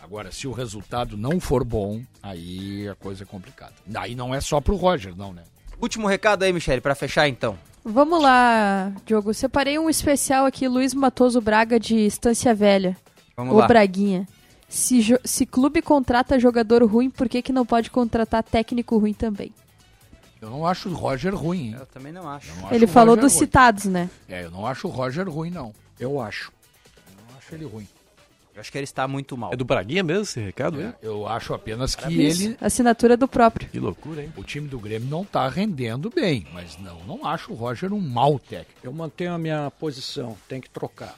Agora, se o resultado não for bom, aí a coisa é complicada. Daí não é só pro Roger, não, né? Último recado aí, Michele, pra fechar então. Vamos lá, Diogo. Separei um especial aqui, Luiz Matoso Braga de Estância Velha. Vamos Ô lá. Braguinha. Se, se clube contrata jogador ruim, por que, que não pode contratar técnico ruim também? Eu não acho o Roger ruim, hein? Eu também não acho. Não acho Ele o falou dos ruim. citados, né? É, eu não acho o Roger ruim, não. Eu acho. Eu não acho ele ruim. Eu acho que ele está muito mal. É do Braguinha mesmo esse recado, hein? Eu acho apenas que Isso, ele. Assinatura do próprio. Que loucura, hein? O time do Grêmio não tá rendendo bem, mas não, não acho o Roger um mau técnico. Eu mantenho a minha posição, tem que trocar.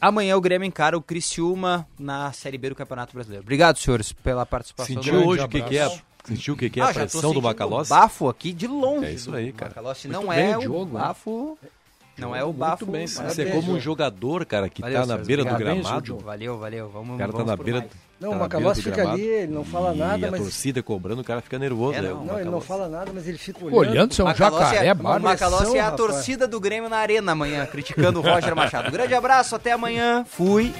Amanhã o Grêmio encara o Criciúma na Série B do Campeonato Brasileiro. Obrigado, senhores, pela participação. Sentiu do- hoje o que, que é? Sentiu o que, que é Ah, a já tô pressão do Macalossi? bafo aqui de longe. É isso aí, cara. Macalossi Muito não bem, é o Diogo, hein? bafo... Não é o Muito bafo... bem, mas- Você é como um jogador, cara, que Valeu, tá na beira do obrigado. gramado. Valeu, valeu. Vamos, O cara tá vamos na beira, mais. Não, tá o do fica gramado ali, ele não fala e nada, a mas- torcida cobrando, o cara fica nervoso. É, né, não. o Não, ele não fala nada, mas ele fica olhando. Olhando, você é um Macalossi jacaré, é, o Macalossi é a rapaz. torcida do Grêmio na arena amanhã, criticando o Roger Machado. Grande abraço, até amanhã. Fui.